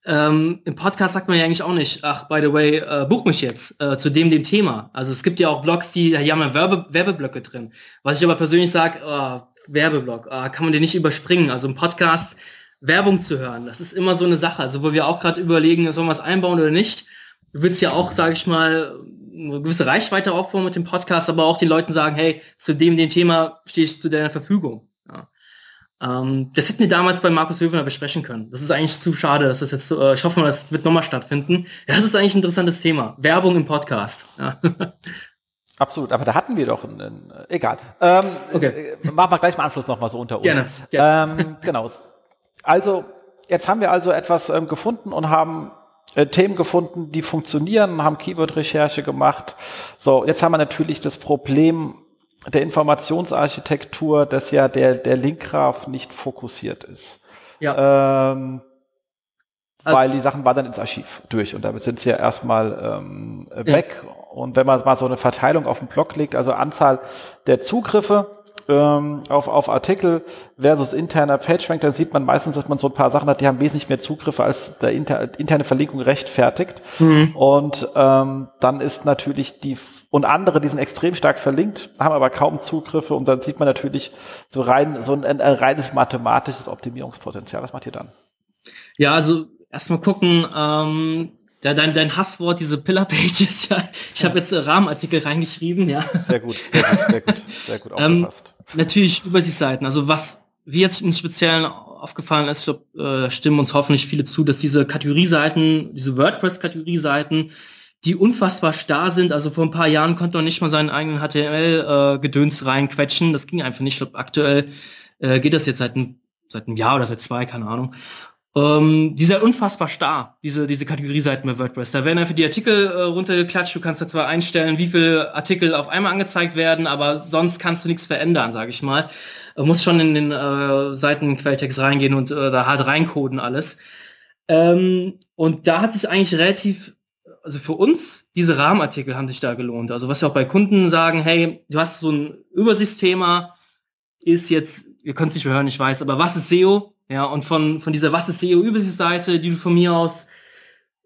ähm, Im Podcast sagt man ja eigentlich auch nicht, ach, by the way, äh, buch mich jetzt äh, zu dem, dem Thema. Also es gibt ja auch Blogs, die, die haben ja Werbe, Werbeblöcke drin. Was ich aber persönlich sage, oh, Werbeblock, oh, kann man den nicht überspringen. Also im Podcast Werbung zu hören, das ist immer so eine Sache. Also wo wir auch gerade überlegen, sollen wir es einbauen oder nicht. Du willst ja auch, sage ich mal, eine gewisse Reichweite aufbauen mit dem Podcast, aber auch den Leuten sagen, hey, zu dem, dem Thema stehe ich zu deiner Verfügung. Ja. Ähm, das hätten wir damals bei Markus Höfner besprechen können. Das ist eigentlich zu schade, dass das jetzt, äh, ich hoffe mal, das wird nochmal stattfinden. Das ist eigentlich ein interessantes Thema. Werbung im Podcast. Ja. (laughs) Absolut, aber da hatten wir doch einen, einen egal. Ähm, okay. Äh, machen wir gleich mal Anschluss nochmal so unter uns. Gerne. gerne. Ähm, genau. Also, jetzt haben wir also etwas ähm, gefunden und haben äh, Themen gefunden, die funktionieren, haben Keyword-Recherche gemacht. So, jetzt haben wir natürlich das Problem, der Informationsarchitektur, dass ja der, der Linkgraph nicht fokussiert ist. Ja. Ähm, also, weil die Sachen wandern ins Archiv durch und damit sind sie ja erstmal ähm, weg. Ja. Und wenn man mal so eine Verteilung auf den Blog legt, also Anzahl der Zugriffe, ähm, auf, auf Artikel versus interner PageRank, dann sieht man meistens, dass man so ein paar Sachen hat, die haben wesentlich mehr Zugriffe, als der inter, interne Verlinkung rechtfertigt. Mhm. Und ähm, dann ist natürlich die und andere, die sind extrem stark verlinkt, haben aber kaum Zugriffe und dann sieht man natürlich so rein so ein, ein reines mathematisches Optimierungspotenzial. Was macht ihr dann? Ja, also erstmal gucken, ähm, ja, dein, dein Hasswort, diese Pillar-Pages, (laughs) ja. Ich habe jetzt äh, Rahmenartikel reingeschrieben, ja. Sehr gut, sehr gut, sehr gut, sehr gut aufgepasst. Ähm, natürlich Übersichtsseiten. Also was wie jetzt im Speziellen aufgefallen ist, glaub, äh, stimmen uns hoffentlich viele zu, dass diese Kategorieseiten, diese WordPress-Kategorieseiten, die unfassbar starr sind. Also vor ein paar Jahren konnte man nicht mal seinen eigenen HTML-Gedöns äh, reinquetschen. Das ging einfach nicht. Ich glaube, aktuell äh, geht das jetzt seit, ein, seit einem Jahr oder seit zwei, keine Ahnung. Ähm, die sind unfassbar starr, diese, diese Kategorieseiten bei WordPress. Da werden einfach die Artikel äh, runtergeklatscht. Du kannst da zwar einstellen, wie viele Artikel auf einmal angezeigt werden, aber sonst kannst du nichts verändern, sage ich mal. Du musst schon in den äh, Seitenquelltext reingehen und äh, da halt reincoden alles. Ähm, und da hat sich eigentlich relativ, also für uns, diese Rahmenartikel haben sich da gelohnt. Also was wir auch bei Kunden sagen, hey, du hast so ein Übersichtsthema, ist jetzt, ihr könnt es nicht mehr hören, ich weiß, aber was ist SEO? Ja, und von, von dieser Was ist SEO-Übersichtsseite, die du von mir aus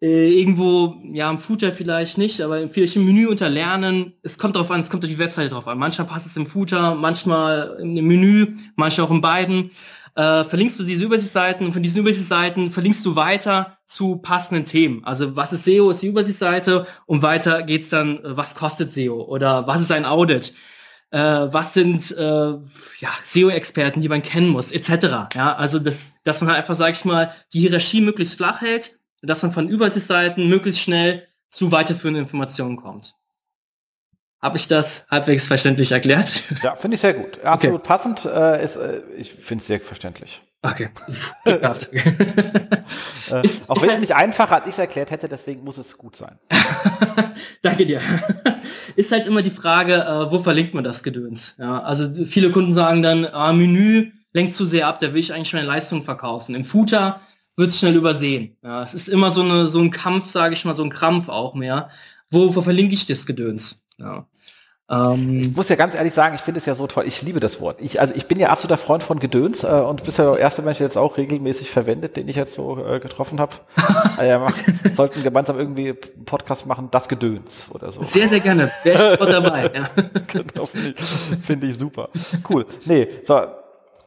äh, irgendwo, ja, im Footer vielleicht nicht, aber vielleicht im Menü unter Lernen, es kommt darauf an, es kommt durch die Webseite drauf an. Manchmal passt es im Footer, manchmal im Menü, manchmal auch in beiden. Äh, verlinkst du diese Übersichtsseiten und von diesen Übersichtsseiten verlinkst du weiter zu passenden Themen. Also was ist SEO, ist die Übersichtsseite und weiter geht's dann, äh, was kostet SEO oder was ist ein Audit äh, was sind äh, ja, SEO-Experten, die man kennen muss, etc. Ja, also das, dass man halt einfach, sag ich mal, die Hierarchie möglichst flach hält, dass man von Übersichtsseiten möglichst schnell zu weiterführenden Informationen kommt. Habe ich das halbwegs verständlich erklärt? Ja, finde ich sehr gut. Absolut okay. passend. Äh, ist, äh, ich finde es sehr verständlich. Okay. (laughs) äh, ist, auch wenn halt es nicht einfacher als ich es erklärt hätte, deswegen muss es gut sein. (laughs) Danke dir. Ist halt immer die Frage, äh, wo verlinkt man das Gedöns? Ja, also viele Kunden sagen dann, ah, Menü lenkt zu sehr ab, da will ich eigentlich meine Leistung verkaufen. Im Footer wird es schnell übersehen. Ja, es ist immer so, eine, so ein Kampf, sage ich mal, so ein Krampf auch mehr. Wo, wo verlinke ich das Gedöns? Ja. Ähm, ich muss ja ganz ehrlich sagen, ich finde es ja so toll. Ich liebe das Wort. Ich, also ich bin ja absoluter Freund von Gedöns äh, und bist ja der erste Mensch, der jetzt auch regelmäßig verwendet, den ich jetzt so äh, getroffen habe. äh, (laughs) ja, sollten gemeinsam irgendwie einen Podcast machen, das Gedöns oder so. Sehr, sehr gerne. Wer ist dabei? (laughs) Ja. genau, finde ich, find ich super. Cool. Nee, so.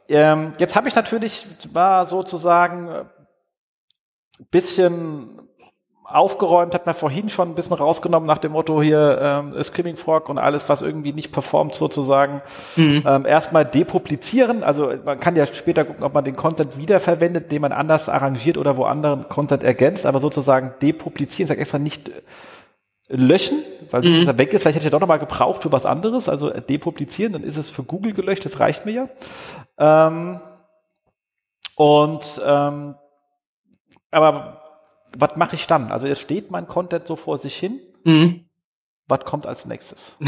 Ähm, jetzt habe ich natürlich mal sozusagen bisschen aufgeräumt, hat man vorhin schon ein bisschen rausgenommen nach dem Motto hier ähm, Screaming Frog und alles, was irgendwie nicht performt sozusagen. Mhm. Ähm, erstmal depublizieren, also man kann ja später gucken, ob man den Content wiederverwendet, den man anders arrangiert oder wo anderen Content ergänzt, aber sozusagen depublizieren, sag extra nicht äh, löschen, weil mhm. das weg ist, vielleicht hätte ich ja doch nochmal gebraucht für was anderes, also depublizieren, dann ist es für Google gelöscht, das reicht mir ja. Ähm, und ähm, aber was mache ich dann? Also jetzt steht mein Content so vor sich hin. Mhm. Was kommt als nächstes? (laughs)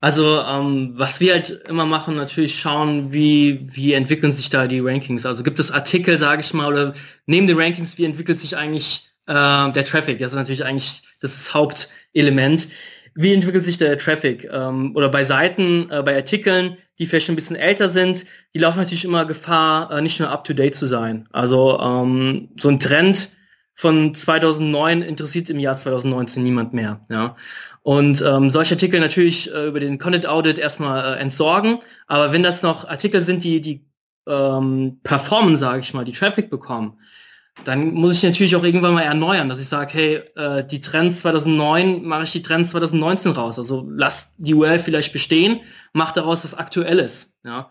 Also ähm, was wir halt immer machen, natürlich schauen, wie, wie entwickeln sich da die Rankings. Also gibt es Artikel, sage ich mal, oder neben den Rankings, wie entwickelt sich eigentlich äh, der Traffic? Das ist natürlich eigentlich das Hauptelement. Wie entwickelt sich der Traffic? Ähm, oder bei Seiten, äh, bei Artikeln, die vielleicht schon ein bisschen älter sind, die laufen natürlich immer Gefahr, äh, nicht nur up-to-date zu sein. Also ähm, so ein Trend von 2009 interessiert im Jahr 2019 niemand mehr. Ja. Und ähm, solche Artikel natürlich äh, über den Content Audit erstmal äh, entsorgen. Aber wenn das noch Artikel sind, die die ähm, performen, sage ich mal, die Traffic bekommen, dann muss ich natürlich auch irgendwann mal erneuern, dass ich sage, hey, äh, die Trends 2009 mache ich die Trends 2019 raus. Also lass die URL vielleicht bestehen, mach daraus was Aktuelles. Ja.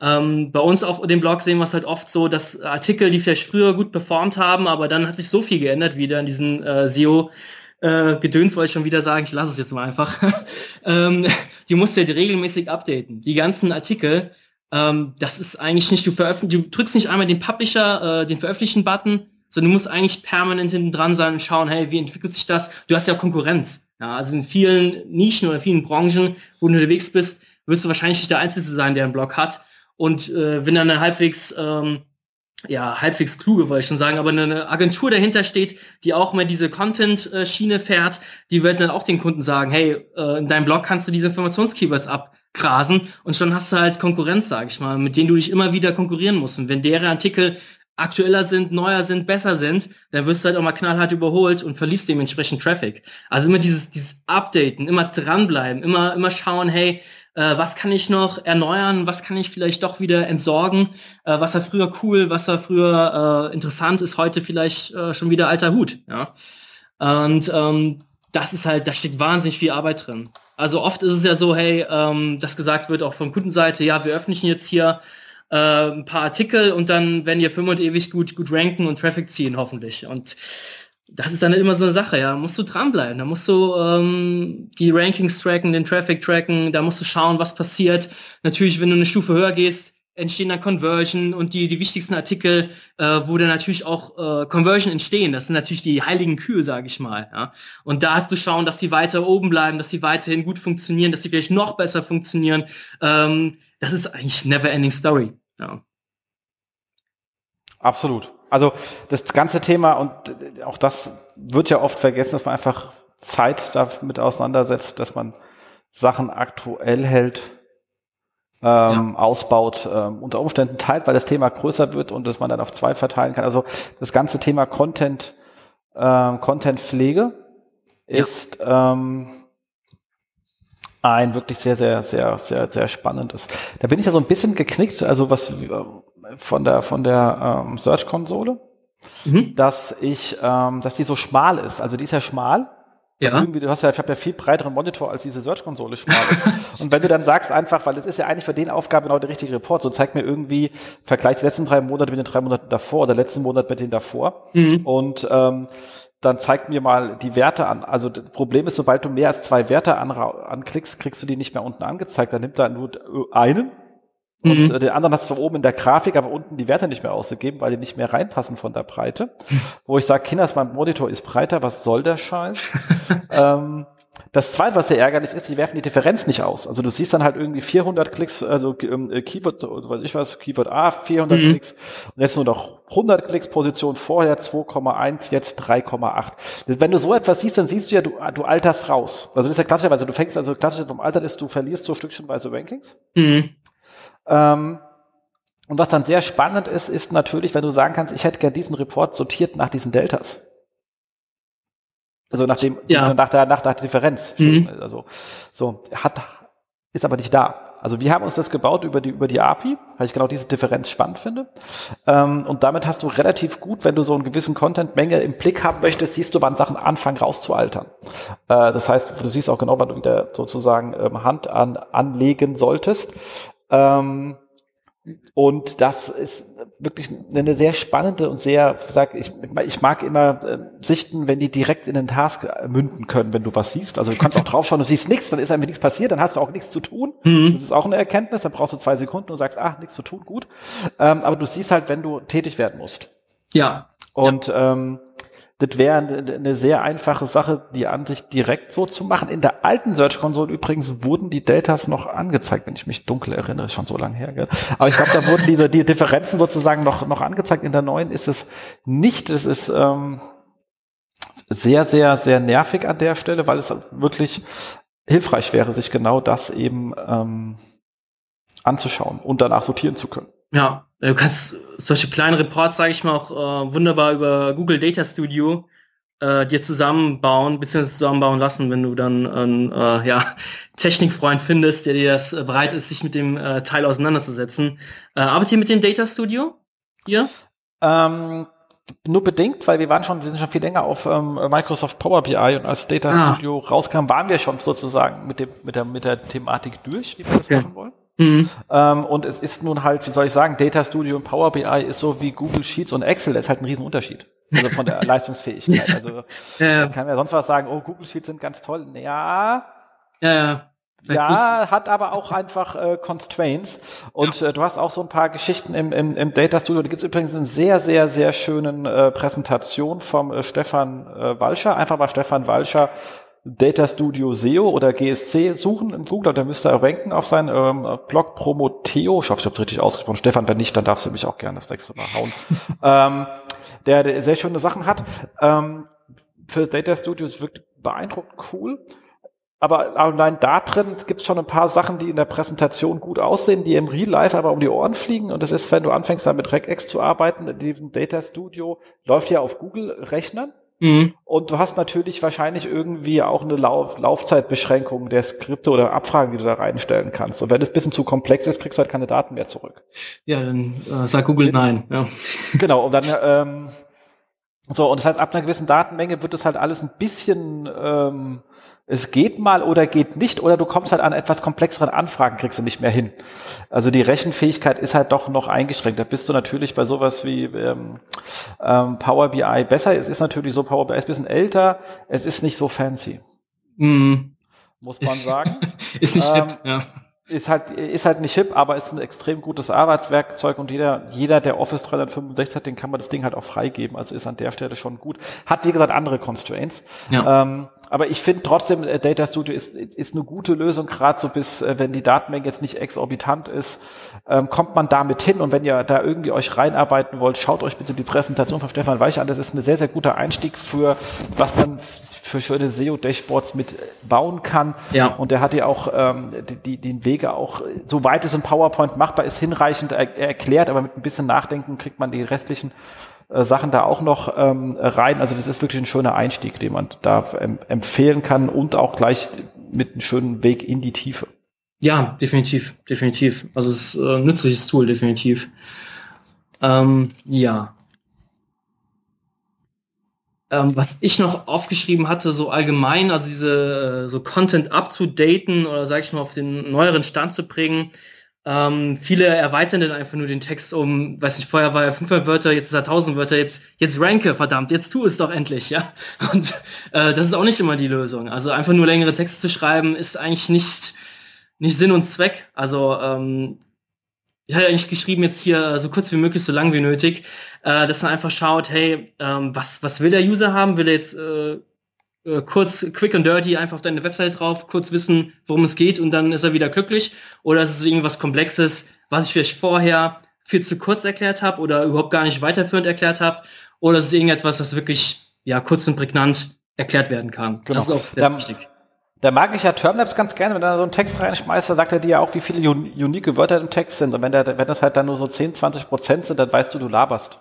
Ähm, bei uns auf dem Blog sehen wir es halt oft so, dass Artikel, die vielleicht früher gut performt haben, aber dann hat sich so viel geändert wieder in diesen äh, SEO. Äh, Gedöns wollte ich schon wieder sagen, ich lasse es jetzt mal einfach. (laughs) ähm, die musst du ja regelmäßig updaten. Die ganzen Artikel, ähm, das ist eigentlich nicht, du du drückst nicht einmal den Publisher, äh, den Veröffentlichen-Button, sondern du musst eigentlich permanent hinten dran sein und schauen, hey, wie entwickelt sich das? Du hast ja Konkurrenz. Ja, also in vielen Nischen oder vielen Branchen, wo du unterwegs bist, wirst du wahrscheinlich nicht der Einzige sein, der einen Blog hat. Und äh, wenn dann eine halbwegs, ähm, ja, halbwegs kluge, wollte ich schon sagen, aber eine Agentur dahinter steht, die auch mal diese Content-Schiene fährt, die wird dann auch den Kunden sagen, hey, äh, in deinem Blog kannst du diese Informationskeywords abgrasen und schon hast du halt Konkurrenz, sage ich mal, mit denen du dich immer wieder konkurrieren musst. Und wenn deren Artikel aktueller sind, neuer sind, besser sind, dann wirst du halt auch mal knallhart überholt und verliest dementsprechend Traffic. Also immer dieses, dieses Updaten, immer dranbleiben, immer, immer schauen, hey, äh, was kann ich noch erneuern, was kann ich vielleicht doch wieder entsorgen, äh, was war früher cool, was war früher äh, interessant, ist heute vielleicht äh, schon wieder alter Hut. Ja? Und ähm, das ist halt, da steckt wahnsinnig viel Arbeit drin. Also oft ist es ja so, hey, ähm, das gesagt wird auch von Kundenseite, ja, wir öffnen jetzt hier äh, ein paar Artikel und dann werden für immer und ewig gut, gut ranken und Traffic ziehen, hoffentlich. Und das ist dann immer so eine Sache, ja. Musst du dranbleiben. Da musst du ähm, die Rankings tracken, den Traffic tracken, da musst du schauen, was passiert. Natürlich, wenn du eine Stufe höher gehst, entstehen dann Conversion und die, die wichtigsten Artikel, äh, wo dann natürlich auch äh, Conversion entstehen. Das sind natürlich die heiligen Kühe, sage ich mal. Ja? Und da zu schauen, dass sie weiter oben bleiben, dass sie weiterhin gut funktionieren, dass sie vielleicht noch besser funktionieren, ähm, das ist eigentlich never ending story. Ja. Absolut. Also das ganze Thema, und auch das wird ja oft vergessen, dass man einfach Zeit damit auseinandersetzt, dass man Sachen aktuell hält, ähm, ja. ausbaut, ähm, unter Umständen teilt, weil das Thema größer wird und dass man dann auf zwei verteilen kann. Also das ganze Thema Content, ähm, Content-Pflege ist ja. ähm, ein wirklich sehr, sehr, sehr, sehr, sehr spannendes. Da bin ich ja so ein bisschen geknickt, also was von der, von der ähm, Search-Konsole, mhm. dass ich, ähm, dass die so schmal ist. Also die ist ja schmal. Ja. Also du hast ja, ich habe ja viel breiteren Monitor als diese Search-Konsole schmal ist. (laughs) Und wenn du dann sagst einfach, weil es ist ja eigentlich für den Aufgabe genau der richtige Report, so zeigt mir irgendwie, vergleich die letzten drei Monate mit den drei Monaten davor oder letzten Monat mit denen davor. Mhm. Und ähm, dann zeigt mir mal die Werte an. Also das Problem ist, sobald du mehr als zwei Werte an, anklickst, kriegst du die nicht mehr unten angezeigt. Dann nimmt er nur einen und mhm. den anderen hast du oben in der Grafik, aber unten die Werte nicht mehr ausgegeben, weil die nicht mehr reinpassen von der Breite. (laughs) Wo ich sage, Kinders, mein Monitor ist breiter, was soll der Scheiß? (laughs) ähm, das zweite, was sehr ärgerlich ist, die werfen die Differenz nicht aus. Also du siehst dann halt irgendwie 400 Klicks, also ähm, äh, Keyword, weiß ich was, Keyword A, 400 mhm. Klicks und jetzt nur noch 100 Klicks, Position vorher 2,1, jetzt 3,8. Wenn du so etwas siehst, dann siehst du ja, du, du alterst raus. Also das ist ja klassischerweise, du fängst, also klassisch vom Altern ist, du verlierst so stückchenweise Rankings. Mhm. Ähm, und was dann sehr spannend ist, ist natürlich, wenn du sagen kannst, ich hätte gerne diesen Report sortiert nach diesen Deltas. Also nach dem, ja. nach der, nach der Differenz. Mhm. Also, so, hat, ist aber nicht da. Also wir haben uns das gebaut über die, über die API, weil ich genau diese Differenz spannend finde. Ähm, und damit hast du relativ gut, wenn du so einen gewissen Content-Menge im Blick haben möchtest, siehst du, wann Sachen anfangen rauszualtern. Äh, das heißt, du siehst auch genau, wann du wieder sozusagen ähm, Hand an, anlegen solltest. Ähm, und das ist wirklich eine sehr spannende und sehr, sag ich, ich mag immer äh, Sichten, wenn die direkt in den Task münden können, wenn du was siehst. Also du kannst auch (laughs) draufschauen, du siehst nichts, dann ist einfach nichts passiert, dann hast du auch nichts zu tun. Mhm. Das ist auch eine Erkenntnis, dann brauchst du zwei Sekunden und sagst, ah, nichts zu tun, gut. Ähm, aber du siehst halt, wenn du tätig werden musst. Ja. Und ja. Ähm, das wäre eine sehr einfache Sache, die Ansicht direkt so zu machen. In der alten Search Console übrigens wurden die Deltas noch angezeigt, wenn ich mich dunkel erinnere, ist schon so lange her. Gell? Aber ich glaube, da wurden diese die Differenzen sozusagen noch noch angezeigt. In der neuen ist es nicht. Es ist ähm, sehr sehr sehr nervig an der Stelle, weil es wirklich hilfreich wäre, sich genau das eben ähm, anzuschauen und danach sortieren zu können. Ja, du kannst solche kleinen Reports, sage ich mal, auch äh, wunderbar über Google Data Studio äh, dir zusammenbauen, bzw. zusammenbauen lassen, wenn du dann einen äh, ja, (laughs) Technikfreund findest, der dir das äh, bereit ist, sich mit dem äh, Teil auseinanderzusetzen. Äh, arbeitet ihr mit dem Data Studio hier? Ähm, nur bedingt, weil wir waren schon, wir sind schon viel länger auf ähm, Microsoft Power BI und als Data ah. Studio rauskam, waren wir schon sozusagen mit dem, mit der, mit der Thematik durch, wie wir das okay. machen wollen. Mhm. Ähm, und es ist nun halt, wie soll ich sagen, Data Studio und Power BI ist so wie Google Sheets und Excel, das ist halt ein Riesenunterschied. Also von der (laughs) Leistungsfähigkeit. Also ja. kann man ja sonst was sagen, oh, Google Sheets sind ganz toll. Ja. Ja, ja, hat aber auch einfach äh, Constraints. Und äh, du hast auch so ein paar Geschichten im, im, im Data Studio. Da gibt es übrigens eine sehr, sehr, sehr schönen äh, Präsentation vom äh, Stefan äh, Walscher. Einfach mal Stefan Walscher Data Studio SEO oder GSC suchen im Google, da müsst ihr ranken auf seinen ähm, Blog Promoteo. Ich hoffe, ich habe es richtig ausgesprochen. Stefan, wenn nicht, dann darfst du mich auch gerne das nächste Mal hauen. (laughs) ähm, der, der sehr schöne Sachen hat. Ähm, für Data Studios wirkt beeindruckend cool. Aber allein da drin gibt es schon ein paar Sachen, die in der Präsentation gut aussehen, die im Real Life aber um die Ohren fliegen. Und das ist, wenn du anfängst, da mit RegEx zu arbeiten, diesem Data Studio läuft ja auf Google-Rechnern. Mhm. Und du hast natürlich wahrscheinlich irgendwie auch eine Lauf Laufzeitbeschränkung der Skripte oder Abfragen, die du da reinstellen kannst. Und wenn es ein bisschen zu komplex ist, kriegst du halt keine Daten mehr zurück. Ja, dann äh, sag Google nein. Ja. Genau, und dann ähm, so, und das heißt, ab einer gewissen Datenmenge wird es halt alles ein bisschen ähm, es geht mal oder geht nicht oder du kommst halt an etwas komplexeren Anfragen, kriegst du nicht mehr hin. Also die Rechenfähigkeit ist halt doch noch eingeschränkt. Da bist du natürlich bei sowas wie ähm, ähm, Power BI besser. Es ist natürlich so, Power BI ist ein bisschen älter, es ist nicht so fancy. Mm. Muss man sagen. (laughs) ist nicht ähm, hip, ja ist halt, ist halt nicht hip, aber ist ein extrem gutes Arbeitswerkzeug und jeder, jeder, der Office 365 hat, den kann man das Ding halt auch freigeben. Also ist an der Stelle schon gut. Hat, wie gesagt, andere Constraints. Ja. Ähm, aber ich finde trotzdem, äh, Data Studio ist, ist eine gute Lösung, gerade so bis, äh, wenn die Datenmenge jetzt nicht exorbitant ist, ähm, kommt man damit hin. Und wenn ihr da irgendwie euch reinarbeiten wollt, schaut euch bitte die Präsentation von Stefan Weich an. Das ist ein sehr, sehr guter Einstieg für, was man für schöne SEO-Dashboards mit bauen kann. Ja. Und der hat ja auch ähm, die, die, den Wege auch, soweit es in PowerPoint machbar ist, hinreichend er, erklärt, aber mit ein bisschen Nachdenken kriegt man die restlichen äh, Sachen da auch noch ähm, rein. Also das ist wirklich ein schöner Einstieg, den man da empfehlen kann und auch gleich mit einem schönen Weg in die Tiefe. Ja, definitiv, definitiv. Also es ist äh, ein nützliches Tool, definitiv. Ähm, ja, ähm, was ich noch aufgeschrieben hatte, so allgemein, also diese äh, so Content up-to-daten oder sage ich mal auf den neueren Stand zu bringen. Ähm, viele erweitern dann einfach nur den Text um, weiß nicht, vorher war er 500 Wörter, jetzt ist er 1000 Wörter, jetzt, jetzt ranke, verdammt, jetzt tu es doch endlich, ja. Und äh, das ist auch nicht immer die Lösung. Also einfach nur längere Texte zu schreiben, ist eigentlich nicht, nicht Sinn und Zweck. Also ähm, ich hatte eigentlich geschrieben, jetzt hier so kurz wie möglich, so lang wie nötig, äh, dass man einfach schaut, hey, ähm, was, was will der User haben? Will er jetzt äh, äh, kurz, quick and dirty, einfach auf deine Website drauf, kurz wissen, worum es geht und dann ist er wieder glücklich? Oder ist es irgendwas Komplexes, was ich vielleicht vorher viel zu kurz erklärt habe oder überhaupt gar nicht weiterführend erklärt habe? Oder ist es irgendetwas, das wirklich ja kurz und prägnant erklärt werden kann? Genau. Das ist auch sehr da, wichtig. Da mag ich ja Termlabs ganz gerne, wenn er so einen Text reinschmeißt, da sagt er dir ja auch, wie viele unique Wörter im Text sind. Und wenn, der, wenn das halt dann nur so 10, 20 Prozent sind, dann weißt du, du laberst.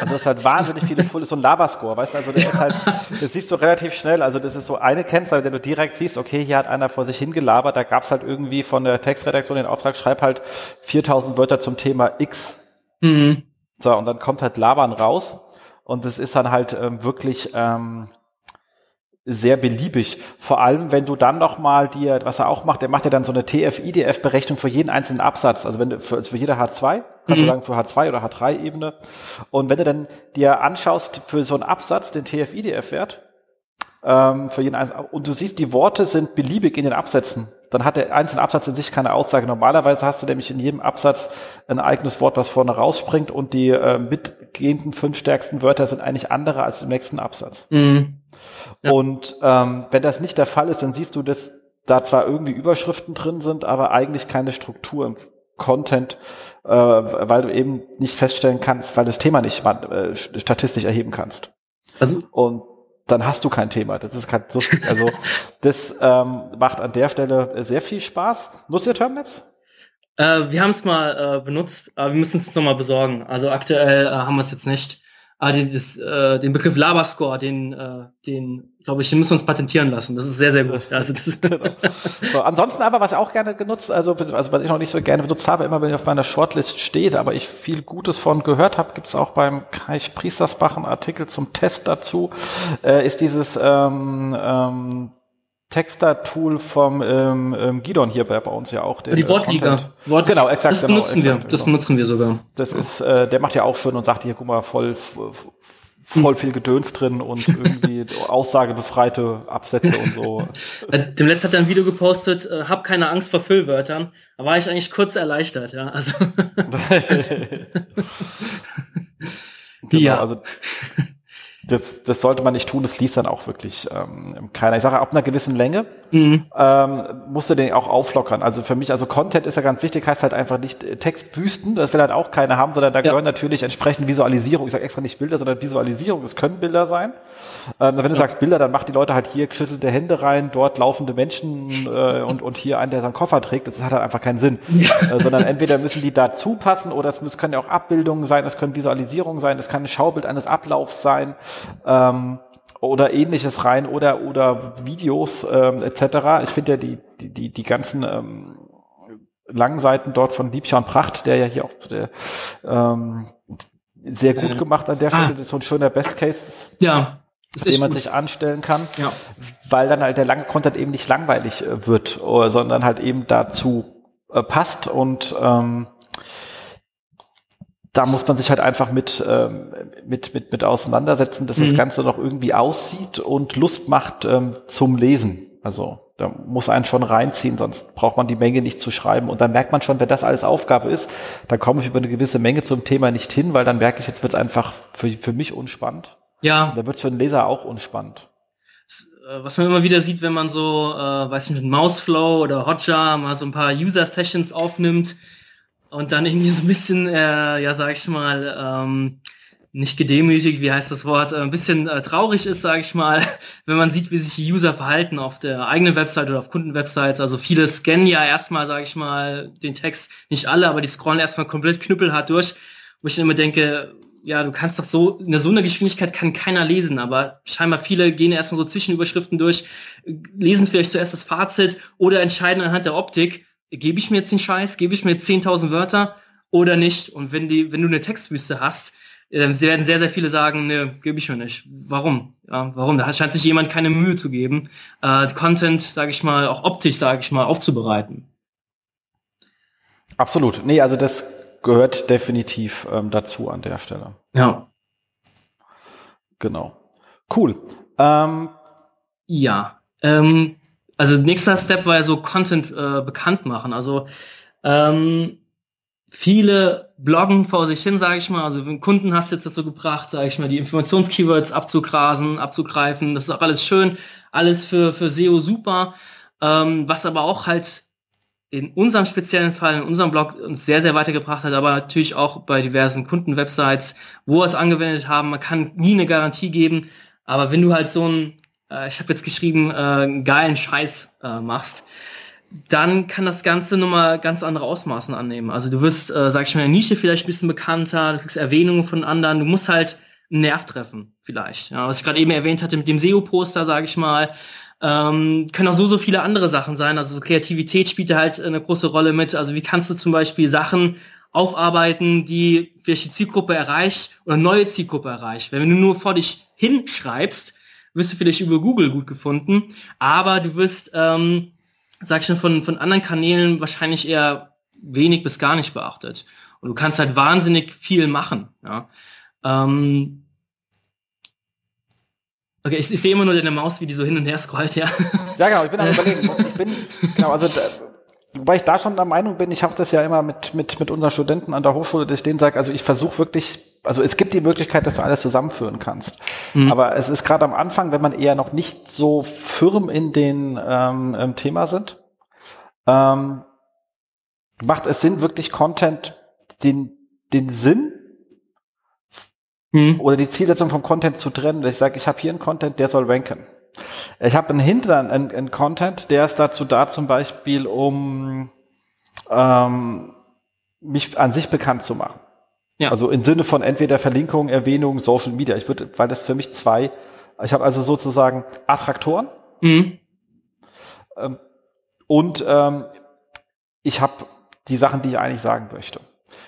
Also das ist halt wahnsinnig viele Full, ist so ein Laberscore, weißt du, also das ist halt, das siehst du relativ schnell, also das ist so eine Kennzahl, wenn du direkt siehst, okay, hier hat einer vor sich hingelabert, da gab es halt irgendwie von der Textredaktion den Auftrag, schreib halt 4000 Wörter zum Thema X. Mhm. So, und dann kommt halt Labern raus und das ist dann halt ähm, wirklich ähm, sehr beliebig. Vor allem, wenn du dann nochmal dir, was er auch macht, der macht ja dann so eine TF-IDF-Berechnung für jeden einzelnen Absatz. Also wenn du für, für jede H2, kannst mhm. du sagen für H2 oder H3-Ebene. Und wenn du dann dir anschaust für so einen Absatz den TF-IDF-Wert, ähm, für jeden einzelnen, und du siehst, die Worte sind beliebig in den Absätzen, dann hat der einzelne Absatz in sich keine Aussage. Normalerweise hast du nämlich in jedem Absatz ein eigenes Wort, was vorne rausspringt und die äh, mitgehenden fünf stärksten Wörter sind eigentlich andere als im nächsten Absatz. Mhm. Ja. Und ähm, wenn das nicht der Fall ist, dann siehst du, dass da zwar irgendwie Überschriften drin sind, aber eigentlich keine Struktur im Content, äh, weil du eben nicht feststellen kannst, weil das Thema nicht äh, statistisch erheben kannst. Also, und dann hast du kein Thema. Das ist kein, so, also das ähm, macht an der Stelle sehr viel Spaß. Nutzt ihr Termlabs? Äh, wir haben es mal äh, benutzt, aber wir müssen es nochmal besorgen. Also aktuell äh, haben wir es jetzt nicht. Aber den, das, äh, den Begriff Laberscore, den, äh, den glaube ich, den müssen wir uns patentieren lassen. Das ist sehr, sehr gut. Also das (laughs) genau. so, ansonsten aber, was auch gerne genutzt, also, also was ich noch nicht so gerne benutzt habe, immer wenn ich auf meiner Shortlist steht, aber ich viel Gutes von gehört habe, gibt es auch beim Kai Priestersbach einen Artikel zum Test dazu, äh, ist dieses ähm, ähm, Texter-Tool vom ähm, ähm, Gidon hier bei, bei uns ja auch. Der, die Wortliga. Wort genau, exakt. Das genau, benutzen exakt, wir. Genau. Das benutzen wir sogar. Das ist, äh, der macht ja auch schön und sagt hier, guck mal, voll, voll viel Gedöns drin und (laughs) irgendwie aussagebefreite Absätze und so. Äh, dem letzten hat er ein Video gepostet, äh, hab keine Angst vor Füllwörtern. Da war ich eigentlich kurz erleichtert, ja. Also, (laughs) (laughs) genau, ja. also das, das sollte man nicht tun, das liest dann auch wirklich ähm, keiner. Ich sage, ab einer gewissen Länge mhm. ähm, musst du den auch auflockern. Also für mich, also Content ist ja ganz wichtig, heißt halt einfach nicht äh, Textwüsten, das will halt auch keiner haben, sondern da ja. gehören natürlich entsprechend Visualisierung. Ich sage extra nicht Bilder, sondern Visualisierung. Es können Bilder sein. Ähm, wenn du ja. sagst Bilder, dann mach die Leute halt hier geschüttelte Hände rein, dort laufende Menschen äh, und, und hier einen, der seinen Koffer trägt. Das hat halt einfach keinen Sinn. Ja. Äh, sondern entweder müssen die dazu passen oder es, es können ja auch Abbildungen sein, es können Visualisierungen sein, es kann ein Schaubild eines Ablaufs sein ähm, oder ähnliches rein oder oder Videos ähm, etc. Ich finde ja die, die, die, die ganzen ähm, langen Seiten dort von Liebschan Pracht, der ja hier auch der, ähm, sehr gut gemacht an der Stelle. Ah. Das ist so ein schöner Best Case. Ja. Den man gut. sich anstellen kann, ja. weil dann halt der lange Content eben nicht langweilig äh, wird, oder, sondern halt eben dazu äh, passt und ähm, da muss man sich halt einfach mit, ähm, mit, mit, mit auseinandersetzen, dass mhm. das Ganze noch irgendwie aussieht und Lust macht ähm, zum Lesen. Also da muss einen schon reinziehen, sonst braucht man die Menge nicht zu schreiben. Und dann merkt man schon, wenn das alles Aufgabe ist, dann komme ich über eine gewisse Menge zum Thema nicht hin, weil dann merke ich, jetzt wird es einfach für, für mich unspannend. Ja. Und dann wird es für den Leser auch unspannend. Äh, was man immer wieder sieht, wenn man so, äh, weiß nicht, mit Mouseflow oder Hotjar mal so ein paar User-Sessions aufnimmt, und dann irgendwie so ein bisschen, äh, ja, sag ich mal, ähm, nicht gedemütigt, wie heißt das Wort, äh, ein bisschen äh, traurig ist, sage ich mal, (laughs) wenn man sieht, wie sich die User verhalten auf der eigenen Website oder auf Kundenwebsites. Also viele scannen ja erstmal, sage ich mal, den Text, nicht alle, aber die scrollen erstmal komplett knüppelhart durch, wo ich immer denke, ja, du kannst doch so, in so einer Geschwindigkeit kann keiner lesen, aber scheinbar viele gehen erstmal so Zwischenüberschriften durch, lesen vielleicht zuerst das Fazit oder entscheiden anhand der Optik, gebe ich mir jetzt den Scheiß, gebe ich mir 10.000 Wörter oder nicht? Und wenn die, wenn du eine Textwüste hast, äh, werden sehr, sehr viele sagen, ne, gebe ich mir nicht. Warum? Ja, warum? Da scheint sich jemand keine Mühe zu geben, äh, Content, sage ich mal, auch optisch, sage ich mal, aufzubereiten. Absolut. Nee, also das gehört definitiv ähm, dazu an der Stelle. Ja. Genau. Cool. Ähm, ja. Ähm, also nächster Step war ja so Content äh, bekannt machen. Also ähm, viele bloggen vor sich hin, sage ich mal. Also wenn Kunden hast du jetzt dazu gebracht, sage ich mal, die Informationskeywords abzugrasen, abzugreifen. Das ist auch alles schön, alles für, für SEO super. Ähm, was aber auch halt in unserem speziellen Fall, in unserem Blog uns sehr, sehr weitergebracht hat, aber natürlich auch bei diversen Kundenwebsites, wo wir es angewendet haben. Man kann nie eine Garantie geben, aber wenn du halt so ein äh, ich habe jetzt geschrieben, äh, geilen Scheiß äh, machst, dann kann das Ganze nochmal ganz andere Ausmaßen annehmen. Also du wirst, äh, sag ich mal, in der Nische vielleicht ein bisschen bekannter, du kriegst Erwähnungen von anderen, du musst halt einen Nerv treffen, vielleicht. Ja, was ich gerade eben erwähnt hatte mit dem SEO-Poster, sage ich mal, ähm, können auch so, so viele andere Sachen sein. Also Kreativität spielt da halt eine große Rolle mit. Also wie kannst du zum Beispiel Sachen aufarbeiten, die vielleicht die Zielgruppe erreicht oder neue Zielgruppe erreicht. Wenn du nur vor dich hinschreibst, wirst du vielleicht über Google gut gefunden, aber du wirst, ähm, sag ich schon, von, von anderen Kanälen wahrscheinlich eher wenig bis gar nicht beachtet. Und du kannst halt wahnsinnig viel machen. Ja. Ähm, Okay, ich, ich sehe immer nur deine Maus, wie die so hin und her scrollt, ja. Ja, genau, ich bin am überlegen. Ich bin, genau, also (laughs) Wobei ich da schon der Meinung bin, ich habe das ja immer mit, mit, mit unseren Studenten an der Hochschule, dass ich denen sage, also ich versuche wirklich, also es gibt die Möglichkeit, dass du alles zusammenführen kannst. Mhm. Aber es ist gerade am Anfang, wenn man eher noch nicht so firm in den ähm, Thema sind, ähm, macht es Sinn, wirklich Content, den, den Sinn mhm. oder die Zielsetzung vom Content zu trennen. Dass ich sage, ich habe hier einen Content, der soll ranken. Ich habe einen Hintern, einen, einen Content, der ist dazu da, zum Beispiel, um ähm, mich an sich bekannt zu machen. Ja. Also im Sinne von entweder Verlinkung, Erwähnung, Social Media. Ich würde, weil das für mich zwei, ich habe also sozusagen Attraktoren mhm. ähm, und ähm, ich habe die Sachen, die ich eigentlich sagen möchte.